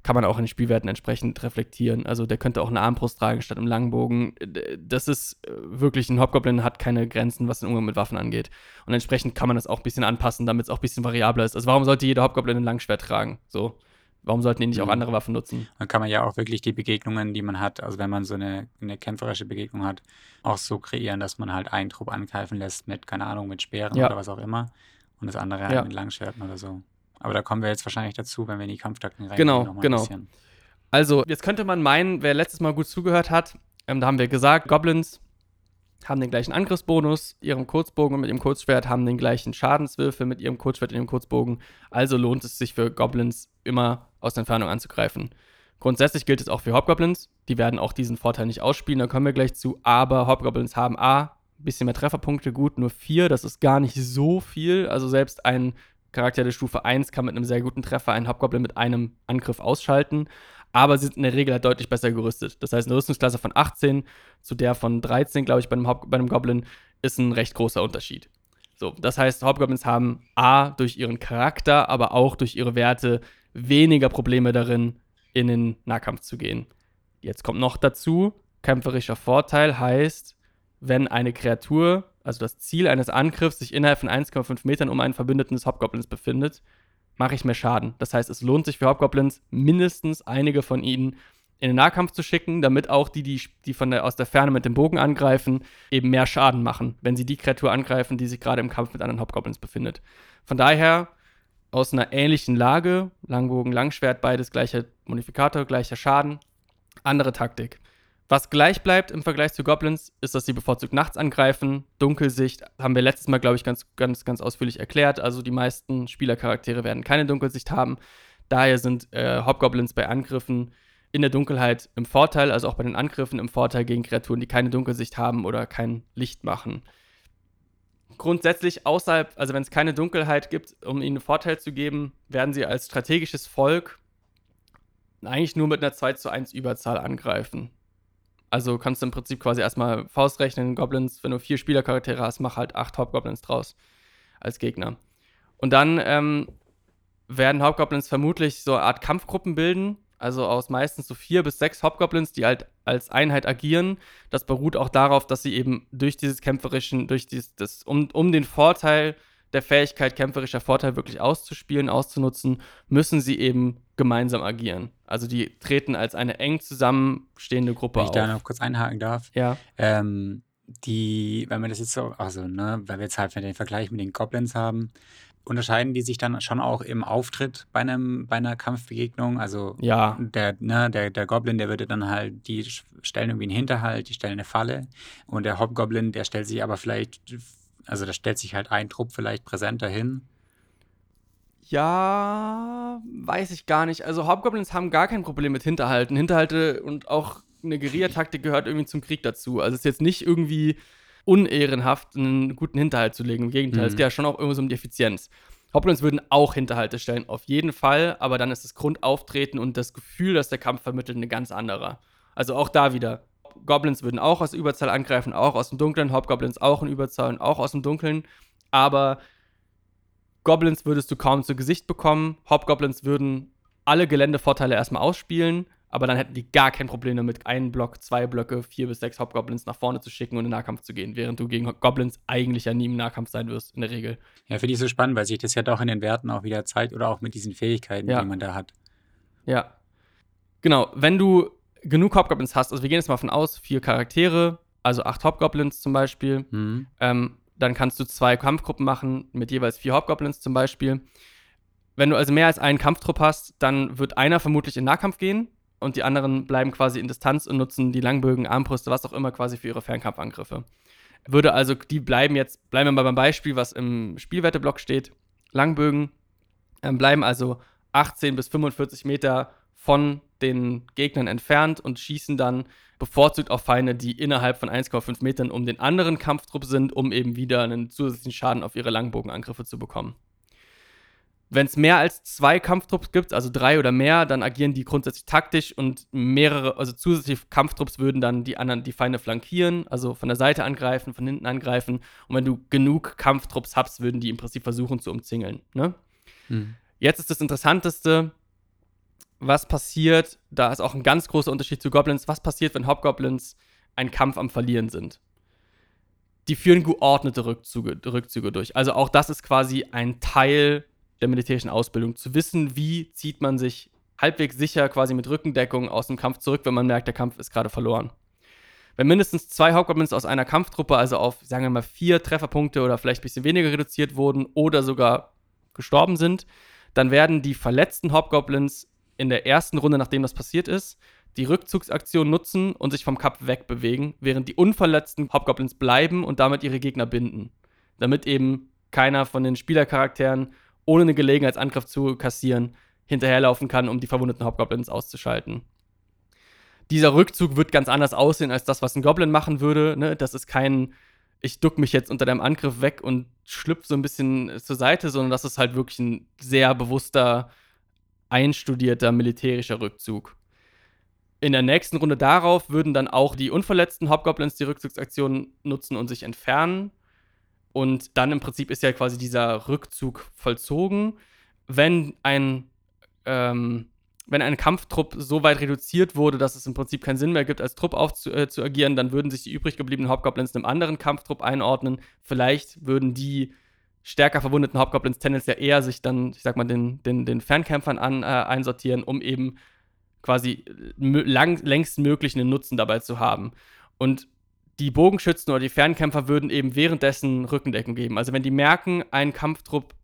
[SPEAKER 2] kann man auch in den Spielwerten entsprechend reflektieren. Also der könnte auch eine Armbrust tragen statt einem Langbogen. Das ist äh, wirklich, ein Hobgoblin hat keine Grenzen, was den Umgang mit Waffen angeht. Und entsprechend kann man das auch ein bisschen anpassen, damit es auch ein bisschen variabler ist. Also warum sollte jeder Hobgoblin ein Langschwert tragen? So. Warum sollten die nicht auch
[SPEAKER 1] Mhm.
[SPEAKER 2] andere Waffen nutzen?
[SPEAKER 1] Dann kann man ja auch wirklich die Begegnungen, die man hat, also wenn man so eine, eine kämpferische Begegnung hat, auch so kreieren, dass man halt einen Trupp angreifen lässt mit, keine Ahnung, mit Speeren
[SPEAKER 2] Ja.
[SPEAKER 1] oder was auch immer und das andere
[SPEAKER 2] Ja.
[SPEAKER 1] halt mit Langschwerten oder so. Aber da kommen wir jetzt wahrscheinlich dazu, wenn wir in die Kampftakten reingehen.
[SPEAKER 2] Genau, genau. Also, jetzt könnte man meinen, wer letztes Mal gut zugehört hat, ähm, da haben wir gesagt, Goblins haben den gleichen Angriffsbonus, ihrem Kurzbogen und mit ihrem Kurzschwert haben den gleichen Schadenswürfel mit ihrem Kurzschwert und ihrem Kurzbogen. Also lohnt es sich für Goblins immer aus der Entfernung anzugreifen. Grundsätzlich gilt es auch für Hobgoblins. Die werden auch diesen Vorteil nicht ausspielen, da kommen wir gleich zu. Aber Hobgoblins haben A, ein bisschen mehr Trefferpunkte, gut, nur vier. Das ist gar nicht so viel. Also selbst ein Charakter der Stufe 1 kann mit einem sehr guten Treffer einen Hobgoblin mit einem Angriff ausschalten. Aber sie sind in der Regel halt deutlich besser gerüstet. Das heißt, eine Rüstungsklasse von 18 zu der von 13, glaube ich, bei einem, Hob bei einem Goblin ist ein recht großer Unterschied. So, das heißt, Hobgoblins haben A, durch ihren Charakter, aber auch durch ihre Werte weniger Probleme darin, in den Nahkampf zu gehen. Jetzt kommt noch dazu, kämpferischer Vorteil heißt, wenn eine Kreatur, also das Ziel eines Angriffs, sich innerhalb von 1,5 Metern um einen Verbündeten des Hobgoblins befindet, mache ich mehr Schaden. Das heißt, es lohnt sich für Hobgoblins, mindestens einige von ihnen in den Nahkampf zu schicken, damit auch die, die, die von der, aus der Ferne mit dem Bogen angreifen, eben mehr Schaden machen, wenn sie die Kreatur angreifen, die sich gerade im Kampf mit anderen Hobgoblins befindet. Von daher aus einer ähnlichen Lage, Langbogen, Langschwert, beides gleicher Modifikator, gleicher Schaden, andere Taktik. Was gleich bleibt im Vergleich zu Goblins, ist, dass sie bevorzugt nachts angreifen. Dunkelsicht haben wir letztes Mal, glaube ich, ganz, ganz, ganz ausführlich erklärt. Also die meisten Spielercharaktere werden keine Dunkelsicht haben. Daher sind äh, Hobgoblins bei Angriffen in der Dunkelheit im Vorteil, also auch bei den Angriffen im Vorteil gegen Kreaturen, die keine Dunkelsicht haben oder kein Licht machen. Grundsätzlich außerhalb, also wenn es keine Dunkelheit gibt, um ihnen einen Vorteil zu geben, werden sie als strategisches Volk eigentlich nur mit einer 2 zu 1 Überzahl angreifen. Also kannst du im Prinzip quasi erstmal Faust rechnen, Goblins, wenn du vier Spielercharaktere hast, mach halt acht Hobgoblins draus als Gegner. Und dann ähm, werden Hobgoblins vermutlich so eine Art Kampfgruppen bilden, also aus meistens so vier bis sechs Hobgoblins, die halt als Einheit agieren. Das beruht auch darauf, dass sie eben durch dieses kämpferischen, durch dieses, das, um, um den Vorteil der Fähigkeit, kämpferischer Vorteil wirklich auszuspielen, auszunutzen, müssen sie eben gemeinsam agieren. Also die treten als eine eng zusammenstehende Gruppe
[SPEAKER 1] Wenn ich
[SPEAKER 2] auf.
[SPEAKER 1] da noch kurz einhaken darf.
[SPEAKER 2] ja,
[SPEAKER 1] Ähm, die, wenn wir das jetzt so, also, ne, weil wir jetzt halt den Vergleich mit den Goblins haben, unterscheiden die sich dann schon auch im Auftritt bei einem, bei einer Kampfbegegnung. Also
[SPEAKER 2] ja,
[SPEAKER 1] der, ne, der, der Goblin, der würde dann halt, die stellen irgendwie einen Hinterhalt, die stellen eine Falle. Und der Hobgoblin, der stellt sich aber vielleicht, also da stellt sich halt ein Trupp vielleicht präsenter hin.
[SPEAKER 2] Ja, weiß ich gar nicht. Also Hobgoblins haben gar kein Problem mit Hinterhalten. Hinterhalte und auch eine Guerillataktik gehört irgendwie zum Krieg dazu. Also es ist jetzt nicht irgendwie unehrenhaft, einen guten Hinterhalt zu legen. Im Gegenteil,
[SPEAKER 1] Mhm.
[SPEAKER 2] es geht ja schon auch irgendwie so um die Effizienz. Hobgoblins würden auch Hinterhalte stellen, auf jeden Fall, aber dann ist das Grundauftreten und das Gefühl, das der Kampf vermittelt, eine ganz andere. Also auch da wieder. Goblins würden auch aus Überzahl angreifen, auch aus dem Dunkeln, Hobgoblins auch in Überzahl und auch aus dem Dunkeln, aber Goblins würdest du kaum zu Gesicht bekommen, Hobgoblins würden alle Geländevorteile erstmal ausspielen, aber dann hätten die gar kein Problem damit, einen Block, zwei Blöcke, vier bis sechs Hobgoblins nach vorne zu schicken und in den Nahkampf zu gehen, während du gegen Goblins eigentlich ja nie im Nahkampf sein wirst, in der Regel.
[SPEAKER 1] Ja, finde ich so spannend, weil sich das ja doch in den Werten auch wieder zeigt oder auch mit diesen Fähigkeiten,
[SPEAKER 2] Ja.
[SPEAKER 1] die man da hat.
[SPEAKER 2] Ja. Genau, wenn du genug Hobgoblins hast, also wir gehen jetzt mal von aus, vier Charaktere, also acht Hobgoblins zum Beispiel,
[SPEAKER 1] Mhm.
[SPEAKER 2] ähm, dann kannst du zwei Kampfgruppen machen mit jeweils vier Hobgoblins zum Beispiel. Wenn du also mehr als einen Kampftrupp hast, dann wird einer vermutlich in Nahkampf gehen und die anderen bleiben quasi in Distanz und nutzen die Langbögen, Armbrüste, was auch immer quasi für ihre Fernkampfangriffe. Würde also, die bleiben jetzt, bleiben wir mal beim Beispiel, was im Spielwerteblock steht. Langbögen ähm, bleiben also 18 bis 45 Meter von den Gegnern entfernt und schießen dann bevorzugt auf Feinde, die innerhalb von 1,5 Metern um den anderen Kampftrupp sind, um eben wieder einen zusätzlichen Schaden auf ihre Langbogenangriffe zu bekommen. Wenn es mehr als zwei Kampftrupps gibt, also drei oder mehr, dann agieren die grundsätzlich taktisch und mehrere, also zusätzliche Kampftrupps würden dann die anderen, die Feinde flankieren, also von der Seite angreifen, von hinten angreifen. Und wenn du genug Kampftrupps hast, würden die im Prinzip versuchen zu umzingeln. Ne?
[SPEAKER 1] Mhm.
[SPEAKER 2] Jetzt ist das Interessanteste, was passiert, da ist auch ein ganz großer Unterschied zu Goblins, was passiert, wenn Hobgoblins einen Kampf am Verlieren sind. Die führen geordnete Rückzüge, Rückzüge durch. Also auch das ist quasi ein Teil der militärischen Ausbildung, zu wissen, wie zieht man sich halbwegs sicher quasi mit Rückendeckung aus dem Kampf zurück, wenn man merkt, der Kampf ist gerade verloren. Wenn mindestens zwei Hobgoblins aus einer Kampftruppe, also auf, sagen wir mal, vier Trefferpunkte oder vielleicht ein bisschen weniger reduziert wurden oder sogar gestorben sind, dann werden die verletzten Hobgoblins in der ersten Runde, nachdem das passiert ist, die Rückzugsaktion nutzen und sich vom Kap wegbewegen, während die unverletzten Hobgoblins bleiben und damit ihre Gegner binden. Damit eben keiner von den Spielercharakteren, ohne eine Gelegenheitsangriff zu kassieren, hinterherlaufen kann, um die verwundeten Hobgoblins auszuschalten. Dieser Rückzug wird ganz anders aussehen als das, was ein Goblin machen würde. Ne? Das ist kein, ich duck mich jetzt unter deinem Angriff weg und schlüpf so ein bisschen zur Seite, sondern das ist halt wirklich ein sehr bewusster, einstudierter militärischer Rückzug. In der nächsten Runde darauf würden dann auch die unverletzten Hobgoblins die Rückzugsaktion nutzen und sich entfernen. Und dann im Prinzip ist ja quasi dieser Rückzug vollzogen. Wenn ein, ähm, wenn ein Kampftrupp so weit reduziert wurde, dass es im Prinzip keinen Sinn mehr gibt, als Trupp aufzu äh, dann würden sich die übrig gebliebenen Hobgoblins einem anderen Kampftrupp einordnen. Vielleicht würden die stärker verwundeten Hobgoblins tendenziell eher sich dann, ich sag mal, den, den, den Fernkämpfern an, äh, einsortieren, um eben quasi mö- lang, längst möglich einen Nutzen dabei zu haben. Und die Bogenschützen oder die Fernkämpfer würden eben währenddessen Rückendeckung geben. Also wenn die merken, ein Kampftrupp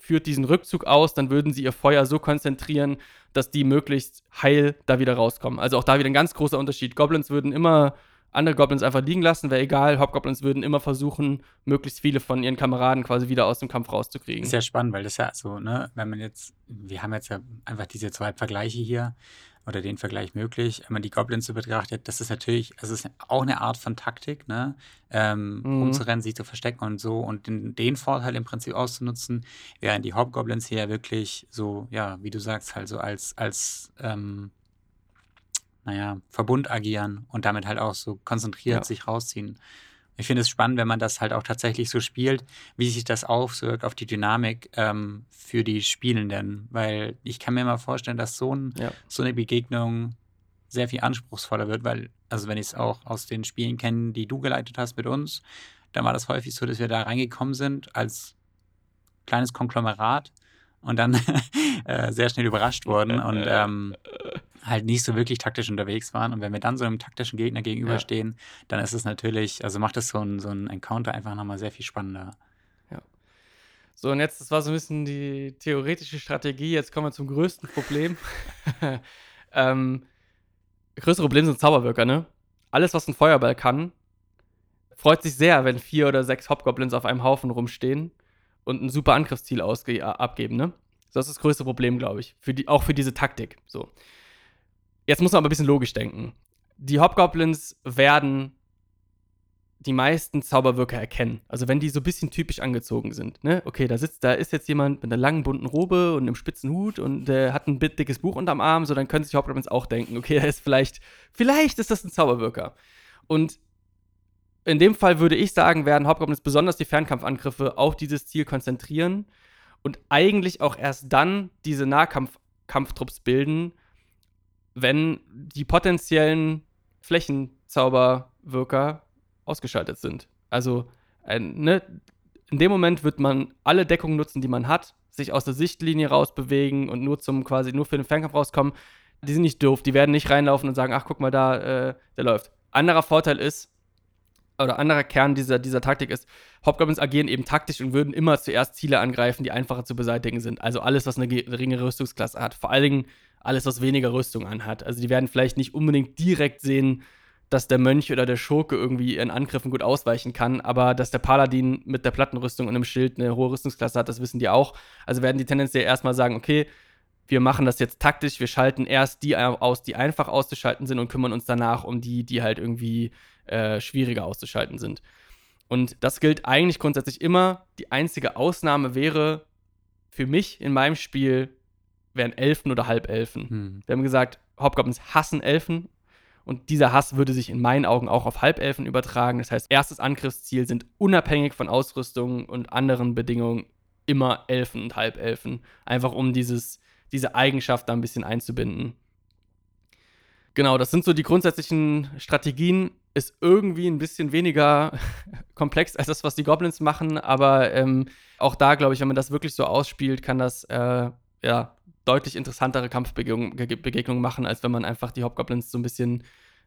[SPEAKER 2] führt diesen Rückzug aus, dann würden sie ihr Feuer so konzentrieren, dass die möglichst heil da wieder rauskommen. Also auch da wieder ein ganz großer Unterschied. Goblins würden immer andere Goblins einfach liegen lassen, wäre egal. Hobgoblins würden immer versuchen, möglichst viele von ihren Kameraden quasi wieder aus dem Kampf rauszukriegen.
[SPEAKER 1] Ist ja spannend, weil das ja so, ne, wenn man jetzt, wir haben jetzt ja einfach diese zwei Vergleiche hier oder den Vergleich möglich, wenn man die Goblins so betrachtet, das ist natürlich, es ist auch eine Art von Taktik, ne, ähm,
[SPEAKER 2] Mhm.
[SPEAKER 1] rumzurennen, sich zu verstecken und so und den, den Vorteil im Prinzip auszunutzen, während die Hobgoblins hier wirklich so, ja, wie du sagst, halt so als, als, ähm, naja, Verbund agieren und damit halt auch so konzentriert
[SPEAKER 2] Ja.
[SPEAKER 1] sich rausziehen. Ich finde es spannend, wenn man das halt auch tatsächlich so spielt, wie sich das auswirkt auf die Dynamik ähm, für die Spielenden. Weil ich kann mir mal vorstellen, dass so, ein,
[SPEAKER 2] Ja.
[SPEAKER 1] so eine Begegnung sehr viel anspruchsvoller wird, weil, also wenn ich es auch aus den Spielen kenne, die du geleitet hast mit uns, dann war das häufig so, dass wir da reingekommen sind als kleines Konglomerat und dann [laughs] äh, sehr schnell überrascht wurden und [laughs] ähm, halt nicht so wirklich taktisch unterwegs waren. Und wenn wir dann so einem taktischen Gegner gegenüberstehen, dann ist es natürlich, also macht es so ein, so ein Encounter einfach nochmal sehr viel spannender.
[SPEAKER 2] So, und jetzt, das war so ein bisschen die theoretische Strategie. Jetzt kommen wir zum größten Problem. [laughs] ähm, größte Problem sind Zauberwirker, ne? Alles, was ein Feuerball kann, freut sich sehr, wenn vier oder sechs Hobgoblins auf einem Haufen rumstehen und ein super Angriffsziel abgeben, ne? Das ist das größte Problem, glaube ich. Für die, auch für diese Taktik. So. Jetzt muss man aber ein bisschen logisch denken. Die Hobgoblins werden die meisten Zauberwirker erkennen. Also wenn die so ein bisschen typisch angezogen sind. Ne? Okay, da sitzt, da ist jetzt jemand mit einer langen bunten Robe und einem spitzen Hut und äh, hat ein dickes Buch unterm Arm, so dann können sich Hobgoblins auch denken, okay, er ist vielleicht, vielleicht ist das ein Zauberwirker. Und in dem Fall würde ich sagen, werden Hobgoblins besonders die Fernkampfangriffe auf dieses Ziel konzentrieren und eigentlich auch erst dann diese Nahkampftrupps bilden, wenn die potenziellen Flächenzauberwirker ausgeschaltet sind. Also ein, ne, in dem Moment wird man alle Deckungen nutzen, die man hat, sich aus der Sichtlinie rausbewegen und nur zum quasi nur für den Fernkampf rauskommen. Die sind nicht doof, die werden nicht reinlaufen und sagen, ach guck mal da, äh, der läuft. Anderer Vorteil ist, oder anderer Kern dieser, dieser Taktik ist, Hobgoblins agieren eben taktisch und würden immer zuerst Ziele angreifen, die einfacher zu beseitigen sind. Also alles, was eine geringere Rüstungsklasse hat. Vor allen Dingen alles, was weniger Rüstung anhat. Also die werden vielleicht nicht unbedingt direkt sehen, dass der Mönch oder der Schurke irgendwie in Angriffen gut ausweichen kann, aber dass der Paladin mit der Plattenrüstung und einem Schild eine hohe Rüstungsklasse hat, das wissen die auch. Also werden die tendenziell erstmal sagen, okay, wir machen das jetzt taktisch, wir schalten erst die aus, die einfach auszuschalten sind und kümmern uns danach um die, die halt irgendwie äh, schwieriger auszuschalten sind. Und das gilt eigentlich grundsätzlich immer. Die einzige Ausnahme wäre für mich in meinem Spiel wären Elfen oder Halbelfen. Hm. Wir haben gesagt, Hobgoblins hassen Elfen und dieser Hass würde sich in meinen Augen auch auf Halbelfen übertragen. Das heißt, erstes Angriffsziel sind unabhängig von Ausrüstung und anderen Bedingungen immer Elfen und Halbelfen. Einfach um dieses, diese Eigenschaft da ein bisschen einzubinden. Genau, das sind so die grundsätzlichen Strategien. Ist irgendwie ein bisschen weniger [laughs] komplex als das, was die Goblins machen, aber ähm, auch da, glaube ich, wenn man das wirklich so ausspielt, kann das äh, ja deutlich interessantere Kampfbegegnungen machen, als wenn man einfach die Hobgoblins so ein bisschen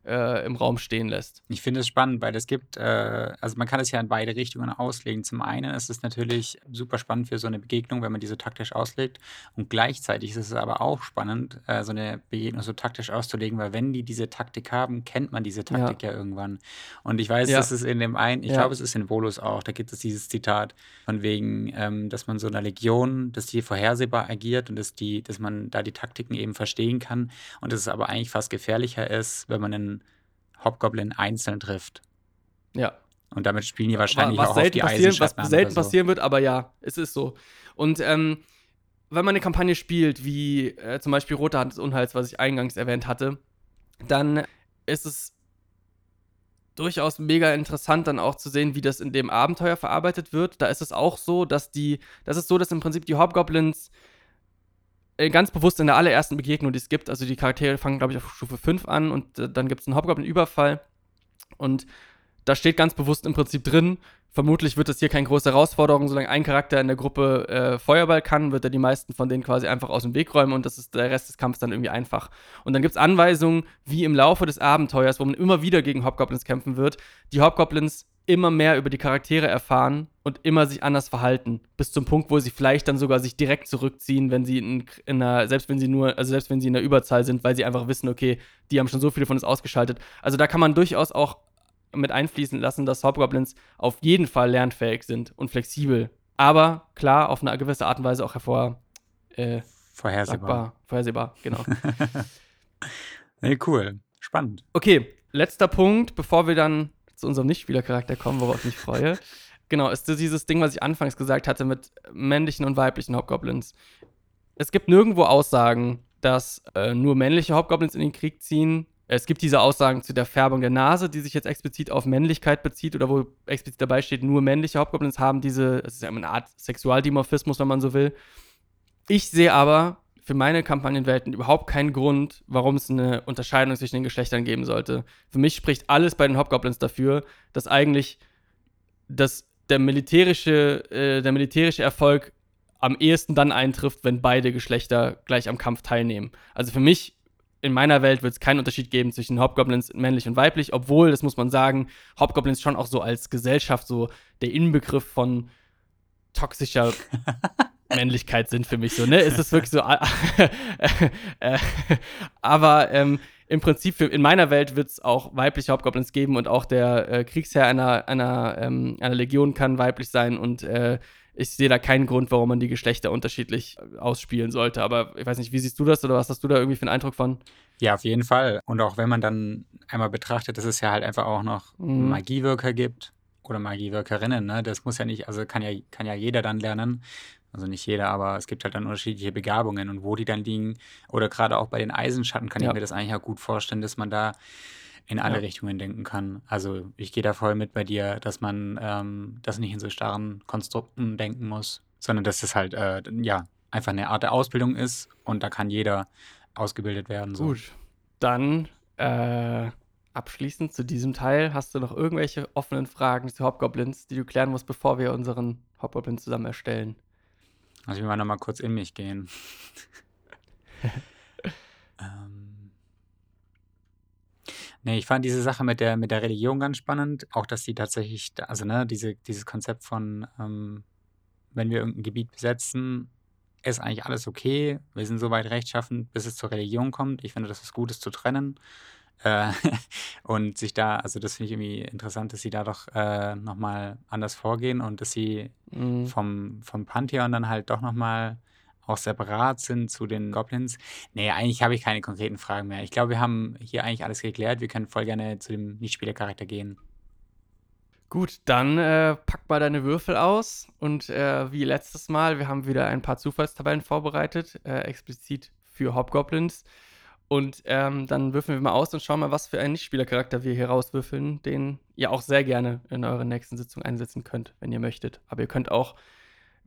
[SPEAKER 2] äh, im Raum stehen lässt.
[SPEAKER 1] Ich finde es spannend, weil es gibt, äh, also man kann es ja in beide Richtungen auslegen. Zum einen ist es natürlich super spannend für so eine Begegnung, wenn man diese taktisch auslegt. Und gleichzeitig ist es aber auch spannend, äh, so eine Begegnung so taktisch auszulegen, weil wenn die diese Taktik haben, kennt man diese Taktik ja, ja irgendwann. Und ich weiß, ja. dass es in dem einen, ich ja. glaube, es ist in Volus auch, da gibt es dieses Zitat von wegen, ähm, dass man so einer Legion, dass die vorhersehbar agiert und dass die, dass man da die Taktiken eben verstehen kann und dass es aber eigentlich fast gefährlicher ist, wenn man einen Hobgoblin einzeln trifft.
[SPEAKER 2] Ja.
[SPEAKER 1] Und damit spielen die wahrscheinlich was
[SPEAKER 2] auch auf die Was selten so. passieren wird, aber ja, es ist so. Und ähm, wenn man eine Kampagne spielt, wie äh, zum Beispiel Rote Hand des Unheils, was ich eingangs erwähnt hatte, dann ist es durchaus mega interessant, dann auch zu sehen, wie das in dem Abenteuer verarbeitet wird. Da ist es auch so, dass die, das ist so, dass im Prinzip die Hobgoblins ganz bewusst in der allerersten Begegnung, die es gibt, also die Charaktere fangen, glaube ich, auf Stufe 5 an und äh, dann gibt es einen Hobgoblin-Überfall. Und da steht ganz bewusst im Prinzip drin, vermutlich wird das hier keine große Herausforderung, solange ein Charakter in der Gruppe äh, Feuerball kann, wird er die meisten von denen quasi einfach aus dem Weg räumen und das ist der Rest des Kampfs dann irgendwie einfach. Und dann gibt es Anweisungen, wie im Laufe des Abenteuers, wo man immer wieder gegen Hobgoblins kämpfen wird, die Hobgoblins immer mehr über die Charaktere erfahren und immer sich anders verhalten. Bis zum Punkt, wo sie vielleicht dann sogar sich direkt zurückziehen, wenn sie in, in einer, selbst wenn sie nur, also selbst wenn sie in der Überzahl sind, weil sie einfach wissen, okay, die haben schon so viele von uns ausgeschaltet. Also da kann man durchaus auch mit einfließen lassen, dass Hobgoblins auf jeden Fall lernfähig sind und flexibel. Aber klar, auf eine gewisse Art und Weise auch hervor. Äh,
[SPEAKER 1] vorhersehbar. Sagbar,
[SPEAKER 2] vorhersehbar, genau. [laughs]
[SPEAKER 1] nee, cool. Spannend.
[SPEAKER 2] Okay, letzter Punkt, bevor wir dann zu unserem Nichtspielercharakter kommen, worauf ich mich freue. Genau, ist dieses Ding, was ich anfangs gesagt hatte mit männlichen und weiblichen Hobgoblins. Es gibt nirgendwo Aussagen, dass äh, nur männliche Hobgoblins in den Krieg ziehen. Es gibt diese Aussagen zu der Färbung der Nase, die sich jetzt explizit auf Männlichkeit bezieht oder wo explizit dabei steht, nur männliche Hobgoblins haben diese, es ist ja eine Art Sexualdimorphismus, wenn man so will. Ich sehe aber für meine Kampagnenwelten überhaupt keinen Grund, warum es eine Unterscheidung zwischen den Geschlechtern geben sollte. Für mich spricht alles bei den Hobgoblins dafür, dass eigentlich das, der, militärische, äh, der militärische Erfolg am ehesten dann eintrifft, wenn beide Geschlechter gleich am Kampf teilnehmen. Also für mich in meiner Welt wird es keinen Unterschied geben zwischen Hobgoblins männlich und weiblich, obwohl, das muss man sagen, Hobgoblins schon auch so als Gesellschaft so der Inbegriff von toxischer [laughs] Männlichkeit sind für mich so, ne? Es ist wirklich so. [laughs] Äh, aber ähm, im Prinzip, für, in meiner Welt wird es auch weibliche Hauptgoblins geben und auch der äh, Kriegsherr einer, einer, ähm, einer Legion kann weiblich sein und äh, ich sehe da keinen Grund, warum man die Geschlechter unterschiedlich ausspielen sollte. Aber ich weiß nicht, wie siehst du das oder was hast du da irgendwie für einen Eindruck von?
[SPEAKER 1] Ja, auf jeden Fall. Und auch wenn man dann einmal betrachtet, dass es ja halt einfach auch noch mhm. Magiewirker gibt oder Magiewirkerinnen, ne? Das muss ja nicht, also kann ja, kann ja jeder dann lernen. Also nicht jeder, aber es gibt halt dann unterschiedliche Begabungen und wo die dann liegen. Oder gerade auch bei den Eisenschatten kann
[SPEAKER 2] Ja.
[SPEAKER 1] ich mir das eigentlich auch gut vorstellen, dass man da in alle
[SPEAKER 2] Ja.
[SPEAKER 1] Richtungen denken kann. Also ich gehe da voll mit bei dir, dass man ähm, das nicht in so starren Konstrukten denken muss, sondern dass das halt äh, ja einfach eine Art der Ausbildung ist und da kann jeder ausgebildet werden. So.
[SPEAKER 2] Gut. Dann äh, abschließend zu diesem Teil hast du noch irgendwelche offenen Fragen zu Hobgoblins, die du klären musst, bevor wir unseren Hobgoblin zusammen erstellen.
[SPEAKER 1] Also ich will mal noch mal kurz in mich gehen. [laughs] ähm. Nee, ich fand diese Sache mit der, mit der Religion ganz spannend. Auch, dass die tatsächlich, also ne, diese, dieses Konzept von, ähm, wenn wir irgendein Gebiet besetzen, ist eigentlich alles okay. Wir sind so weit rechtschaffend, bis es zur Religion kommt. Ich finde, das ist gut, es zu trennen. Äh, [laughs] und sich da, also das finde ich irgendwie interessant, dass sie da doch äh, nochmal anders vorgehen und dass sie
[SPEAKER 2] Mhm.
[SPEAKER 1] vom, vom Pantheon dann halt doch nochmal auch separat sind zu den Goblins. Nee, eigentlich habe ich keine konkreten Fragen mehr. Ich glaube, wir haben hier eigentlich alles geklärt. Wir können voll gerne zu dem Nichtspielercharakter gehen.
[SPEAKER 2] Gut, dann äh, pack mal deine Würfel aus und äh, wie letztes Mal, wir haben wieder ein paar Zufallstabellen vorbereitet, äh, explizit für Hobgoblins. Und ähm, dann würfeln wir mal aus und schauen mal, was für einen Nichtspielercharakter wir hier rauswürfeln, den ihr auch sehr gerne in eurer nächsten Sitzung einsetzen könnt, wenn ihr möchtet. Aber ihr könnt auch,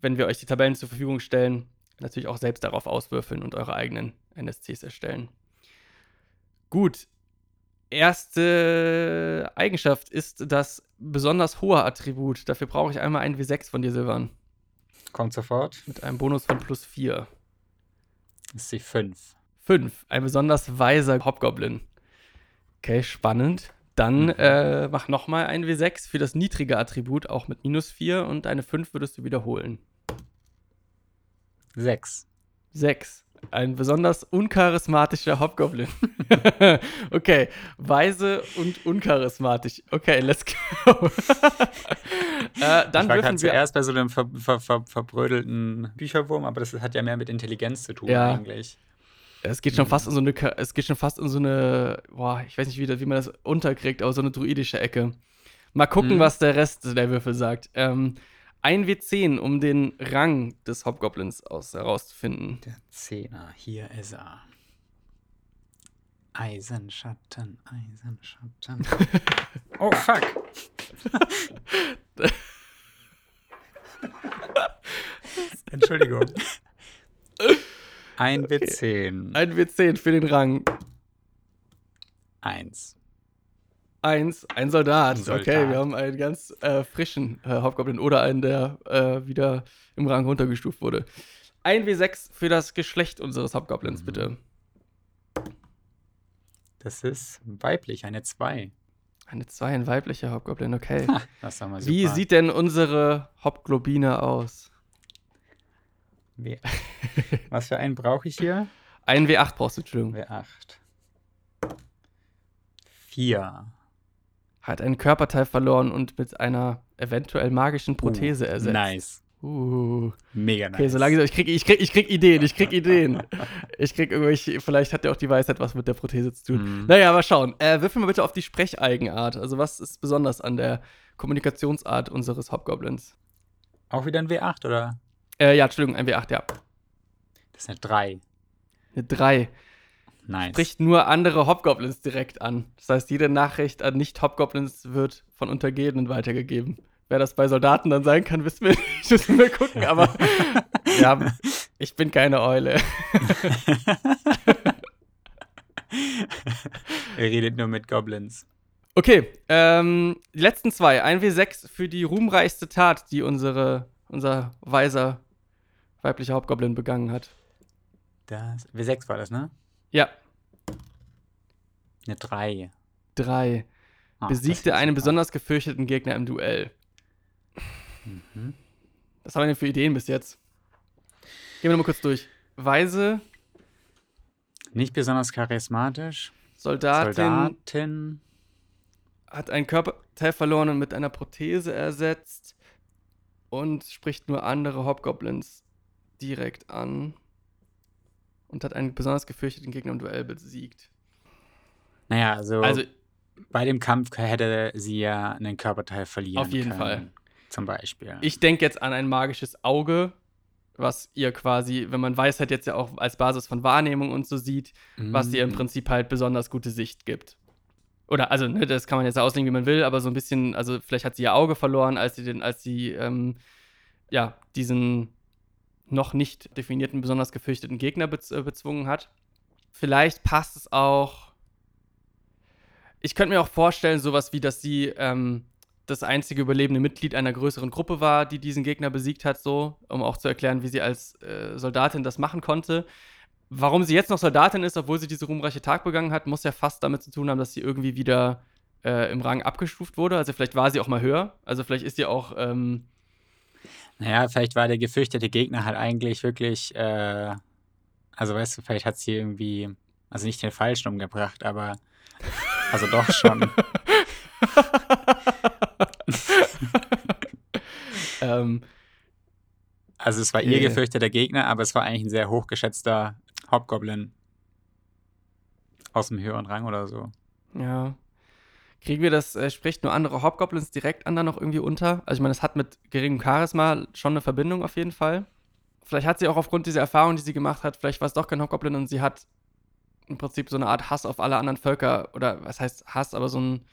[SPEAKER 2] wenn wir euch die Tabellen zur Verfügung stellen, natürlich auch selbst darauf auswürfeln und eure eigenen NSCs erstellen. Gut, erste Eigenschaft ist das besonders hohe Attribut. Dafür brauche ich einmal einen W6 von dir, Silvan.
[SPEAKER 1] Kommt sofort.
[SPEAKER 2] Mit einem Bonus von plus 4.
[SPEAKER 1] Das ist die 5.
[SPEAKER 2] 5. Ein besonders weiser Hobgoblin. Okay, spannend. Dann
[SPEAKER 1] Mhm.
[SPEAKER 2] äh, mach nochmal ein W6 für das niedrige Attribut, auch mit minus 4. Und eine 5 würdest du wiederholen.
[SPEAKER 1] 6.
[SPEAKER 2] 6. Ein besonders uncharismatischer Hobgoblin. [laughs] okay, weise und uncharismatisch. Okay, let's go. [laughs] äh, dann
[SPEAKER 1] ich war gerade
[SPEAKER 2] wir.
[SPEAKER 1] zuerst bei so einem ver ver ver verbrödelten Bücherwurm, aber das hat ja mehr mit Intelligenz zu tun
[SPEAKER 2] Ja.
[SPEAKER 1] eigentlich.
[SPEAKER 2] Es geht schon fast in so eine, es geht schon fast in so eine, boah, ich weiß nicht, wie, das- wie man das unterkriegt, aber so eine druidische Ecke. Mal gucken,
[SPEAKER 1] Mhm.
[SPEAKER 2] was der Rest der Würfel sagt. Ähm, ein W10, um den Rang des Hobgoblins aus herauszufinden.
[SPEAKER 1] Der Zehner, hier ist er. Eisenschatten, Eisenschatten. [laughs] oh fuck. [laughs] Entschuldigung. [laughs] Ein W10.
[SPEAKER 2] Ein W10 für den Rang.
[SPEAKER 1] Eins.
[SPEAKER 2] Eins, ein Soldat.
[SPEAKER 1] Ein Soldat.
[SPEAKER 2] Okay, wir haben einen ganz äh, frischen äh, Hobgoblin oder einen, der äh, wieder im Rang runtergestuft wurde. Ein W6 für das Geschlecht unseres Hobgoblins,
[SPEAKER 1] Mhm.
[SPEAKER 2] bitte.
[SPEAKER 1] Das ist weiblich, eine Zwei.
[SPEAKER 2] Eine 2, ein weiblicher Hobgoblin, okay.
[SPEAKER 1] Ha, das doch mal super.
[SPEAKER 2] Wie sieht denn unsere Hobglobine aus? [laughs]
[SPEAKER 1] Was für einen brauche ich hier?
[SPEAKER 2] Ein W8 brauchst du, Entschuldigung.
[SPEAKER 1] W8. Vier.
[SPEAKER 2] Hat einen Körperteil verloren und mit einer eventuell magischen Prothese
[SPEAKER 1] Uh,
[SPEAKER 2] ersetzt.
[SPEAKER 1] Nice.
[SPEAKER 2] Uh.
[SPEAKER 1] Mega nice.
[SPEAKER 2] Okay, so langsam, ich krieg, ich, krieg, ich krieg Ideen, ich krieg Ideen. Ich krieg irgendwelche, vielleicht hat ja auch die Weisheit was mit der Prothese zu tun.
[SPEAKER 1] Mhm.
[SPEAKER 2] Naja, mal schauen. Äh, würfel mal bitte auf die Sprecheigenart. Also, was ist besonders an der Kommunikationsart unseres Hobgoblins?
[SPEAKER 1] Auch wieder ein W8, oder?
[SPEAKER 2] Äh, ja, Entschuldigung, ein W8, ja.
[SPEAKER 1] Das ist eine 3.
[SPEAKER 2] Eine 3.
[SPEAKER 1] Nice.
[SPEAKER 2] Spricht nur andere Hobgoblins direkt an. Das heißt, jede Nachricht an Nicht-Hobgoblins wird von Untergebenen weitergegeben. Wer das bei Soldaten dann sein kann, wissen wir nicht. [laughs] Müssen wir gucken, aber [laughs] ja, ich bin keine Eule. [laughs]
[SPEAKER 1] er redet nur mit Goblins.
[SPEAKER 2] Okay, ähm, die letzten zwei. Ein W6 für die ruhmreichste Tat, die unsere, unser weiser weiblicher Hauptgoblin begangen hat.
[SPEAKER 1] Das, W6 war das, ne?
[SPEAKER 2] Ja,
[SPEAKER 1] Eine 3.
[SPEAKER 2] drei.
[SPEAKER 1] Ah, das
[SPEAKER 2] Besiegte
[SPEAKER 1] ist
[SPEAKER 2] einen besonders gefürchteten Gegner im Duell.
[SPEAKER 1] Mhm.
[SPEAKER 2] Was haben wir denn für Ideen bis jetzt? Gehen wir nochmal kurz durch. Weise,
[SPEAKER 1] Nicht besonders charismatisch.
[SPEAKER 2] Soldatin,
[SPEAKER 1] Soldatin.
[SPEAKER 2] hat einen Körperteil verloren und mit einer Prothese ersetzt und spricht nur andere Hobgoblins direkt an und hat einen besonders gefürchteten Gegner im Duell besiegt.
[SPEAKER 1] Naja, also,
[SPEAKER 2] Also,
[SPEAKER 1] bei dem Kampf hätte sie ja einen Körperteil verlieren
[SPEAKER 2] Auf jeden
[SPEAKER 1] können,
[SPEAKER 2] Fall.
[SPEAKER 1] Zum Beispiel.
[SPEAKER 2] Ich denke jetzt an ein magisches Auge, was ihr quasi, wenn man Weisheit jetzt ja auch als Basis von Wahrnehmung und so sieht, was ihr im
[SPEAKER 1] Mm.
[SPEAKER 2] Prinzip halt besonders gute Sicht gibt. Oder, also, ne, das kann man jetzt auslegen, wie man will, aber so ein bisschen, also vielleicht hat sie ihr Auge verloren, als sie den, als sie, ähm, ja, diesen noch nicht definierten, besonders gefürchteten Gegner bez äh, bezwungen hat. Vielleicht passt es auch. Ich könnte mir auch vorstellen, sowas wie, dass sie ähm, das einzige überlebende Mitglied einer größeren Gruppe war, die diesen Gegner besiegt hat, so, um auch zu erklären, wie sie als äh, Soldatin das machen konnte. Warum sie jetzt noch Soldatin ist, obwohl sie diese ruhmreiche Tag begangen hat, muss ja fast damit zu tun haben, dass sie irgendwie wieder äh, im Rang abgestuft wurde. Also vielleicht war sie auch mal höher. Also vielleicht ist sie auch. Ähm,
[SPEAKER 1] Naja, vielleicht war der gefürchtete Gegner halt eigentlich wirklich, äh, also weißt du, vielleicht hat sie irgendwie, also nicht den Falschen umgebracht, aber, also doch schon. [laughs]
[SPEAKER 2] ähm,
[SPEAKER 1] Also es war ihr
[SPEAKER 2] Okay.
[SPEAKER 1] gefürchteter Gegner, aber es war eigentlich ein sehr hochgeschätzter Hobgoblin aus dem höheren Rang oder so.
[SPEAKER 2] Ja. Kriegen wir das, äh, spricht nur andere Hobgoblins direkt an da noch irgendwie unter? Also ich meine, es hat mit geringem Charisma schon eine Verbindung auf jeden Fall. Vielleicht hat sie auch aufgrund dieser Erfahrung, die sie gemacht hat, vielleicht war es doch kein Hobgoblin und sie hat im Prinzip so eine Art Hass auf alle anderen Völker, oder was heißt Hass, aber so einen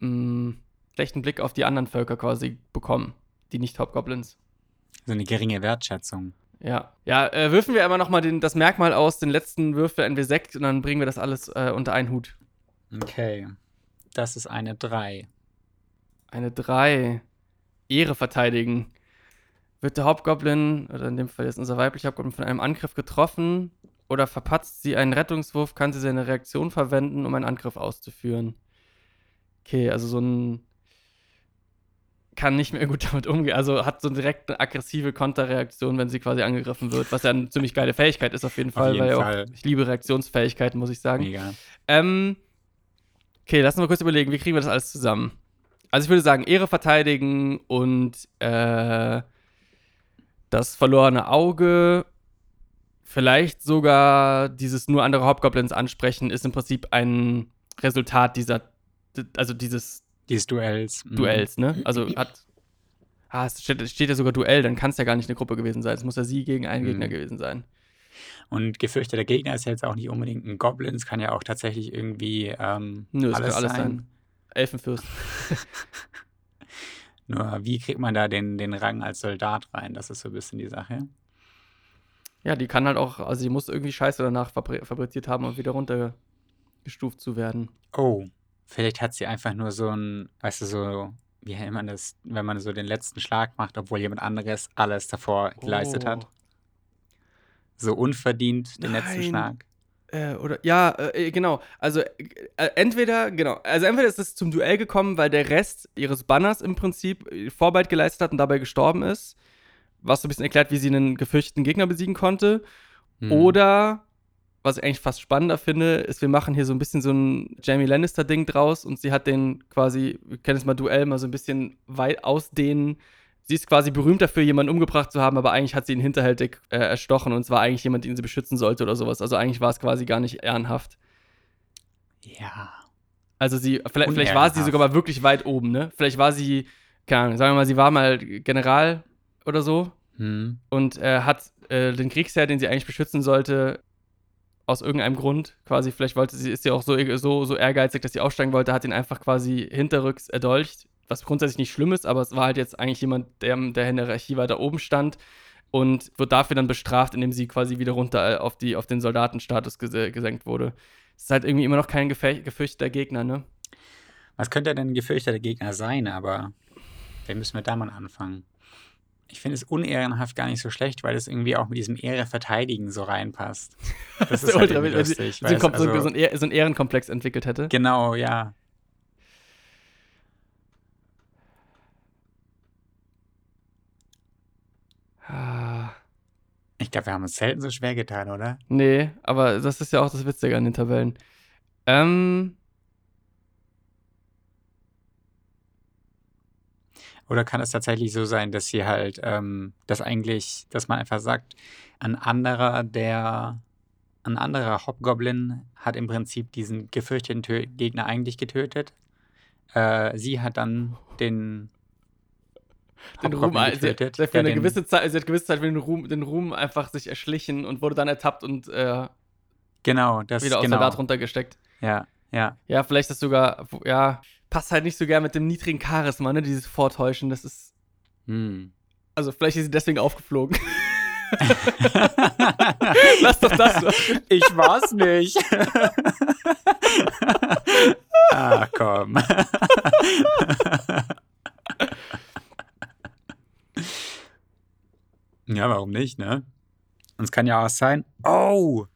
[SPEAKER 2] mh, schlechten Blick auf die anderen Völker quasi bekommen, die nicht Hobgoblins.
[SPEAKER 1] So eine geringe Wertschätzung.
[SPEAKER 2] Ja. Ja, äh, würfen wir aber nochmal das Merkmal aus, den letzten Würfel NW6 und dann bringen wir das alles äh, unter einen Hut.
[SPEAKER 1] Okay. Das ist eine 3.
[SPEAKER 2] Eine 3. Ehre verteidigen. Wird der Hauptgoblin, oder in dem Fall jetzt unser weiblicher Hauptgoblin, von einem Angriff getroffen oder verpatzt sie einen Rettungswurf, kann sie seine Reaktion verwenden, um einen Angriff auszuführen. Okay, also so ein. Kann nicht mehr gut [laughs] damit umgehen. Also hat so direkt eine aggressive Konterreaktion, wenn sie quasi angegriffen wird, was ja eine ziemlich geile Fähigkeit ist auf jeden Fall,
[SPEAKER 1] jeden
[SPEAKER 2] weil
[SPEAKER 1] Fall.
[SPEAKER 2] auch ich liebe Reaktionsfähigkeiten, muss ich sagen.
[SPEAKER 1] Mega.
[SPEAKER 2] Ähm, okay, lass uns mal kurz überlegen, wie kriegen wir das alles zusammen? Also ich würde sagen, Ehre verteidigen und äh, das verlorene Auge, vielleicht sogar dieses nur andere Hobgoblins ansprechen, ist im Prinzip ein Resultat dieser, also dieses
[SPEAKER 1] Dieses Duells. Mhm.
[SPEAKER 2] Duells, ne? [clears throat] Also hat, ah, es steht, steht ja sogar Duell, dann kann es ja gar nicht eine Gruppe gewesen sein. Es muss ja sie gegen einen
[SPEAKER 1] Mhm.
[SPEAKER 2] Gegner gewesen sein.
[SPEAKER 1] Und gefürchteter Gegner ist jetzt auch nicht unbedingt ein Goblin, es kann ja auch tatsächlich irgendwie ähm,
[SPEAKER 2] Nö, es
[SPEAKER 1] alles,
[SPEAKER 2] kann alles
[SPEAKER 1] sein.
[SPEAKER 2] sein. Elfenfürst. [laughs]
[SPEAKER 1] Nur wie kriegt man da den, den Rang als Soldat rein? Das ist so ein bisschen die Sache.
[SPEAKER 2] Ja, die kann halt auch, also die muss irgendwie Scheiße danach fabri fabriziert haben, um wieder runtergestuft zu werden.
[SPEAKER 1] Oh, vielleicht hat sie einfach nur so ein, weißt du, so, wie nennt man das, wenn man so den letzten Schlag macht, obwohl jemand anderes alles davor geleistet hat. So unverdient den letzten
[SPEAKER 2] Nein.
[SPEAKER 1] Schlag.
[SPEAKER 2] Äh, oder, ja, äh, genau. Also, äh, entweder, genau, also entweder ist es zum Duell gekommen, weil der Rest ihres Banners im Prinzip äh, Vorarbeit geleistet hat und dabei gestorben ist. Was so ein bisschen erklärt, wie sie einen gefürchteten Gegner besiegen konnte.
[SPEAKER 1] Hm.
[SPEAKER 2] Oder, was ich eigentlich fast spannender finde, ist, wir machen hier so ein bisschen so ein Jamie Lannister-Ding draus und sie hat den quasi, wir kennen es mal Duell, mal so ein bisschen weit ausdehnen. Sie ist quasi berühmt dafür, jemanden umgebracht zu haben, aber eigentlich hat sie ihn hinterhältig äh, erstochen und es war eigentlich jemand, den sie beschützen sollte oder sowas. Also eigentlich war es quasi gar nicht ehrenhaft.
[SPEAKER 1] Ja.
[SPEAKER 2] Also sie, vielleicht, vielleicht war sie sogar mal wirklich weit oben, ne? Vielleicht war sie, keine Ahnung, sagen wir mal, sie war mal General oder so
[SPEAKER 1] Hm.
[SPEAKER 2] und äh, hat äh, den Kriegsherr, den sie eigentlich beschützen sollte, aus irgendeinem Grund quasi, vielleicht wollte sie, ist sie auch so, so, so ehrgeizig, dass sie aussteigen wollte, hat ihn einfach quasi hinterrücks erdolcht, was grundsätzlich nicht schlimm ist, aber es war halt jetzt eigentlich jemand, der, der in der Hierarchie weiter oben stand und wird dafür dann bestraft, indem sie quasi wieder runter äh, auf, die, auf den Soldatenstatus ges gesenkt wurde. Es ist halt irgendwie immer noch kein gefürchteter Gegner, ne?
[SPEAKER 1] Was könnte denn ein gefürchteter Gegner sein, aber wen müssen wir da mal anfangen? Ich finde es unehrenhaft gar nicht so schlecht, weil es irgendwie auch mit diesem Ehre verteidigen so reinpasst. [laughs] Das ist halt
[SPEAKER 2] wenn sie,
[SPEAKER 1] lustig.
[SPEAKER 2] wenn sie kommt, so,
[SPEAKER 1] also-
[SPEAKER 2] so, ein Ehr- so einen Ehrenkomplex entwickelt hätte.
[SPEAKER 1] Genau, ja.
[SPEAKER 2] Ah,
[SPEAKER 1] Ich glaube, wir haben uns selten so schwer getan, oder?
[SPEAKER 2] nee, aber das ist ja auch das Witzige an den Tabellen. Ähm,
[SPEAKER 1] Oder kann es tatsächlich so sein, dass sie halt, ähm, dass eigentlich, dass man einfach sagt, ein anderer, der ein anderer Hobgoblin hat im Prinzip diesen gefürchteten Tö Gegner eigentlich getötet. Äh, sie hat dann den
[SPEAKER 2] den Ruhm. Sie, sie, hat für eine gewisse Zeit, sie hat gewisse Zeit den Ruhm, den Ruhm einfach sich erschlichen und wurde dann ertappt und äh,
[SPEAKER 1] genau, das,
[SPEAKER 2] wieder aus
[SPEAKER 1] genau.
[SPEAKER 2] der Rad runtergesteckt.
[SPEAKER 1] Ja, ja.
[SPEAKER 2] Ja, vielleicht das sogar, ja, passt halt nicht so gern mit dem niedrigen Charisma, ne, dieses Vortäuschen, das ist.
[SPEAKER 1] Hm.
[SPEAKER 2] Also vielleicht ist sie deswegen aufgeflogen. [laughs] Lass doch das.
[SPEAKER 1] Ich war's nicht. [laughs] ah, komm. [laughs] ja, warum nicht, ne? Und es kann ja auch sein, oh,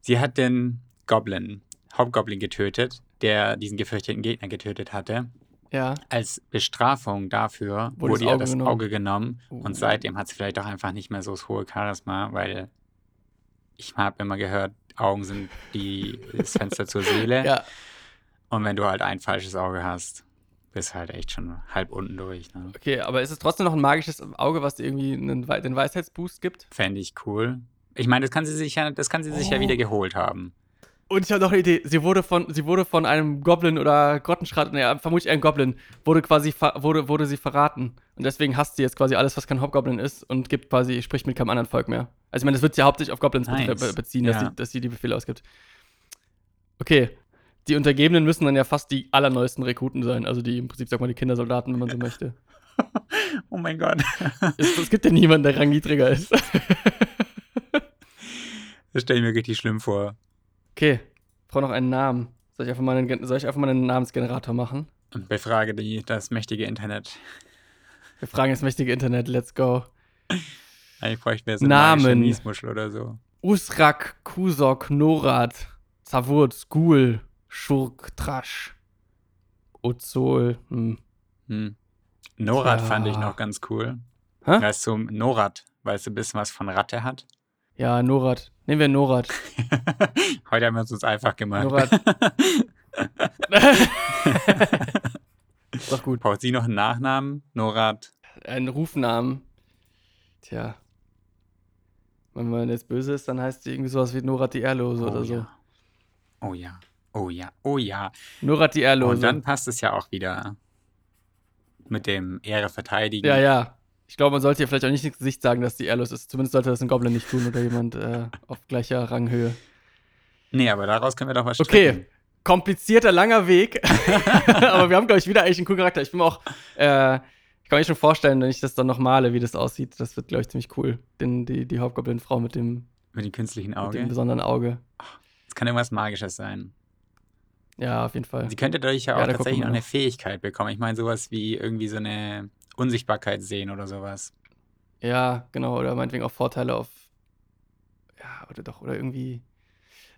[SPEAKER 1] sie hat den Goblin, Hauptgoblin getötet, der diesen gefürchteten Gegner getötet hatte.
[SPEAKER 2] Ja.
[SPEAKER 1] Als Bestrafung dafür wurde, wurde ihr das genommen. Auge genommen. Uh. Und seitdem hat sie vielleicht auch einfach nicht mehr so das hohe Charisma, weil ich habe immer gehört, Augen sind die, das Fenster zur Seele.
[SPEAKER 2] Ja.
[SPEAKER 1] Und wenn du halt ein falsches Auge hast, bist halt echt schon halb unten durch. Ne?
[SPEAKER 2] Okay, aber ist es trotzdem noch ein magisches Auge, was dir irgendwie einen, den Weisheitsboost gibt?
[SPEAKER 1] Fände ich cool. Ich meine, das kann sie sich ja, das kann sie sich oh. ja wieder geholt haben.
[SPEAKER 2] Und ich habe noch eine Idee. Sie wurde von, sie wurde von einem Goblin oder Grottenschrat, naja, vermutlich ein Goblin, wurde quasi, wurde, wurde sie verraten. Und deswegen hasst sie jetzt quasi alles, was kein Hobgoblin ist und gibt quasi, spricht mit keinem anderen Volk mehr. Also ich meine, das wird sie hauptsächlich auf Goblins nice. beziehen, dass, ja. sie, dass sie die Befehle ausgibt. Okay. Die Untergebenen müssen dann ja fast die allerneuesten Rekruten sein. Also die im Prinzip, sag mal, die Kindersoldaten, wenn man so möchte. [laughs]
[SPEAKER 1] oh mein Gott.
[SPEAKER 2] es, es gibt ja niemanden, der rangniedriger ist. [laughs]
[SPEAKER 1] das stelle ich mir richtig schlimm vor.
[SPEAKER 2] Okay, ich brauche noch einen Namen. Soll ich einfach mal einen, soll ich einfach mal einen Namensgenerator machen?
[SPEAKER 1] Und befrage die, das mächtige Internet.
[SPEAKER 2] Wir fragen das mächtige Internet, let's go.
[SPEAKER 1] Eigentlich bräuchte mir so
[SPEAKER 2] Namen.
[SPEAKER 1] Niesmuschel oder so.
[SPEAKER 2] Usrak, Kusok, Norad, Zavurt, Skul, Schurk, Trash, Ozol. Hm.
[SPEAKER 1] Hm. Norad ja. fand ich noch ganz cool. Hä? Weißt du, Norad, weil es ein bisschen was von Ratte hat.
[SPEAKER 2] Ja, Norad. Nehmen wir Norad. [laughs]
[SPEAKER 1] Heute haben wir es uns einfach gemacht.
[SPEAKER 2] Norad. [laughs] doch gut.
[SPEAKER 1] Braucht sie noch einen Nachnamen? Norad.
[SPEAKER 2] Einen Rufnamen. Tja. Wenn man jetzt böse ist, dann heißt sie irgendwie sowas wie Norad die Ehrlose oh, oder so.
[SPEAKER 1] Ja. Oh ja. Oh ja. Oh ja.
[SPEAKER 2] Norad die Ehrlose.
[SPEAKER 1] Und dann passt es ja auch wieder mit dem Ehre verteidigen.
[SPEAKER 2] Ja, ja. Ich glaube, man sollte ja vielleicht auch nicht ins Gesicht sagen, dass die ehrlos ist. Zumindest sollte das ein Goblin nicht tun oder jemand äh, [laughs] auf gleicher Ranghöhe.
[SPEAKER 1] Nee, aber daraus können wir doch was.
[SPEAKER 2] Okay, komplizierter, langer Weg. [laughs] [laughs] aber wir haben, glaube ich, wieder eigentlich einen coolen Charakter. Ich bin auch, äh, ich kann mir schon vorstellen, wenn ich das dann noch male, wie das aussieht. Das wird, glaube ich, ziemlich cool. Den, die, die Hauptgoblin-Frau mit dem,
[SPEAKER 1] mit dem künstlichen Auge.
[SPEAKER 2] Mit dem besonderen Auge.
[SPEAKER 1] Es kann irgendwas Magisches sein.
[SPEAKER 2] Ja, auf jeden Fall.
[SPEAKER 1] Sie könnte dadurch ja auch ja, tatsächlich noch eine Fähigkeit bekommen. Ich meine, sowas wie irgendwie so eine Unsichtbarkeit sehen oder sowas.
[SPEAKER 2] Ja, genau. Oder meinetwegen auch Vorteile auf. Ja, oder doch, oder irgendwie.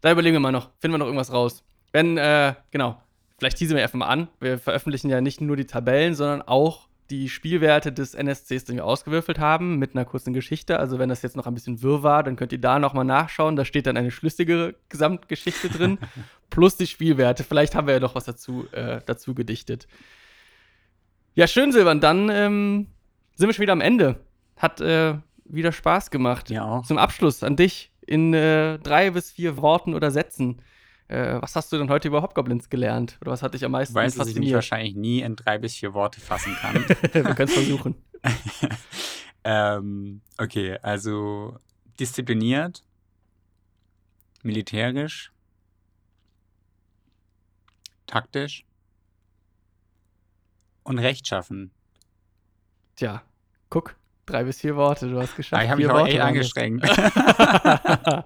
[SPEAKER 2] Da überlegen wir mal noch. Finden wir noch irgendwas raus. Wenn, äh, genau. Vielleicht teasen wir einfach mal an. Wir veröffentlichen ja nicht nur die Tabellen, sondern auch die Spielwerte des NSCs, den wir ausgewürfelt haben, mit einer kurzen Geschichte. Also wenn das jetzt noch ein bisschen wirr war, dann könnt ihr da nochmal nachschauen. Da steht dann eine schlüssige Gesamtgeschichte drin, [laughs] plus die Spielwerte. Vielleicht haben wir ja noch was dazu, äh, dazu gedichtet. Ja, schön, Silvan. Dann ähm, sind wir schon wieder am Ende. Hat äh, wieder Spaß gemacht.
[SPEAKER 1] Ja.
[SPEAKER 2] Zum Abschluss an dich in äh, drei bis vier Worten oder Sätzen. Äh, was hast du denn heute über Hobgoblins gelernt? Oder was hat dich am meisten
[SPEAKER 1] weißt, fasziniert? Dass ich mich wahrscheinlich nie in drei bis vier Worte fassen kann. [laughs]
[SPEAKER 2] wir können es versuchen. [laughs]
[SPEAKER 1] ähm, okay, also diszipliniert, militärisch, taktisch und rechtschaffen.
[SPEAKER 2] Tja, guck, drei bis vier Worte, du hast geschafft.
[SPEAKER 1] Ah, ich habe mich auch echt angestrengt. [laughs]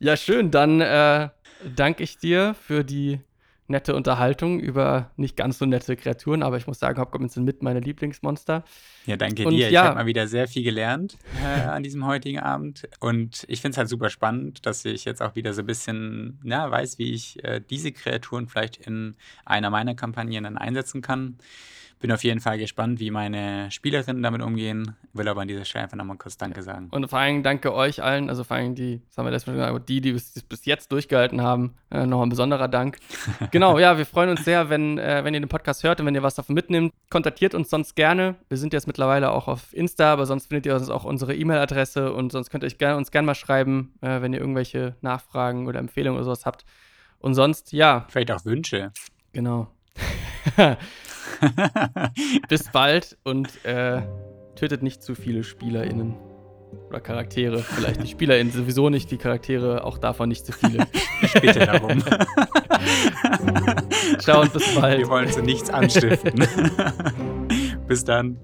[SPEAKER 2] ja, schön, dann äh, danke ich dir für die nette Unterhaltung über nicht ganz so nette Kreaturen, aber ich muss sagen, Hobgoblins sind mit meine Lieblingsmonster.
[SPEAKER 1] Ja, danke und dir. Ja, ich habe mal wieder sehr viel gelernt äh, an diesem heutigen Abend und ich finde es halt super spannend, dass ich jetzt auch wieder so ein bisschen ja, weiß, wie ich äh, diese Kreaturen vielleicht in einer meiner Kampagnen dann einsetzen kann. Bin auf jeden Fall gespannt, wie meine Spielerinnen damit umgehen. Will aber an dieser Stelle einfach nochmal kurz Danke sagen.
[SPEAKER 2] Und vor allem danke euch allen, also vor allem die, das haben wir letztes Mal gesagt, die, die bis, bis jetzt durchgehalten haben, äh, noch ein besonderer Dank. [laughs] genau, ja, wir freuen uns sehr, wenn, äh, wenn ihr den Podcast hört und wenn ihr was davon mitnimmt. Kontaktiert uns sonst gerne. Wir sind jetzt mittlerweile auch auf Insta, aber sonst findet ihr uns auch unsere E-Mail-Adresse und sonst könnt ihr euch gerne, uns gerne mal schreiben, äh, wenn ihr irgendwelche Nachfragen oder Empfehlungen oder sowas habt. Und sonst, ja.
[SPEAKER 1] Vielleicht auch Wünsche.
[SPEAKER 2] Genau. [laughs] [laughs] Bis bald und äh, tötet nicht zu viele SpielerInnen. Oder Charaktere. Vielleicht die SpielerInnen sowieso nicht, die Charaktere auch davon nicht zu viele.
[SPEAKER 1] Ich bitte darum. [laughs]
[SPEAKER 2] Ciao und bis bald.
[SPEAKER 1] Wir wollen zu nichts anstiften. [laughs] bis dann.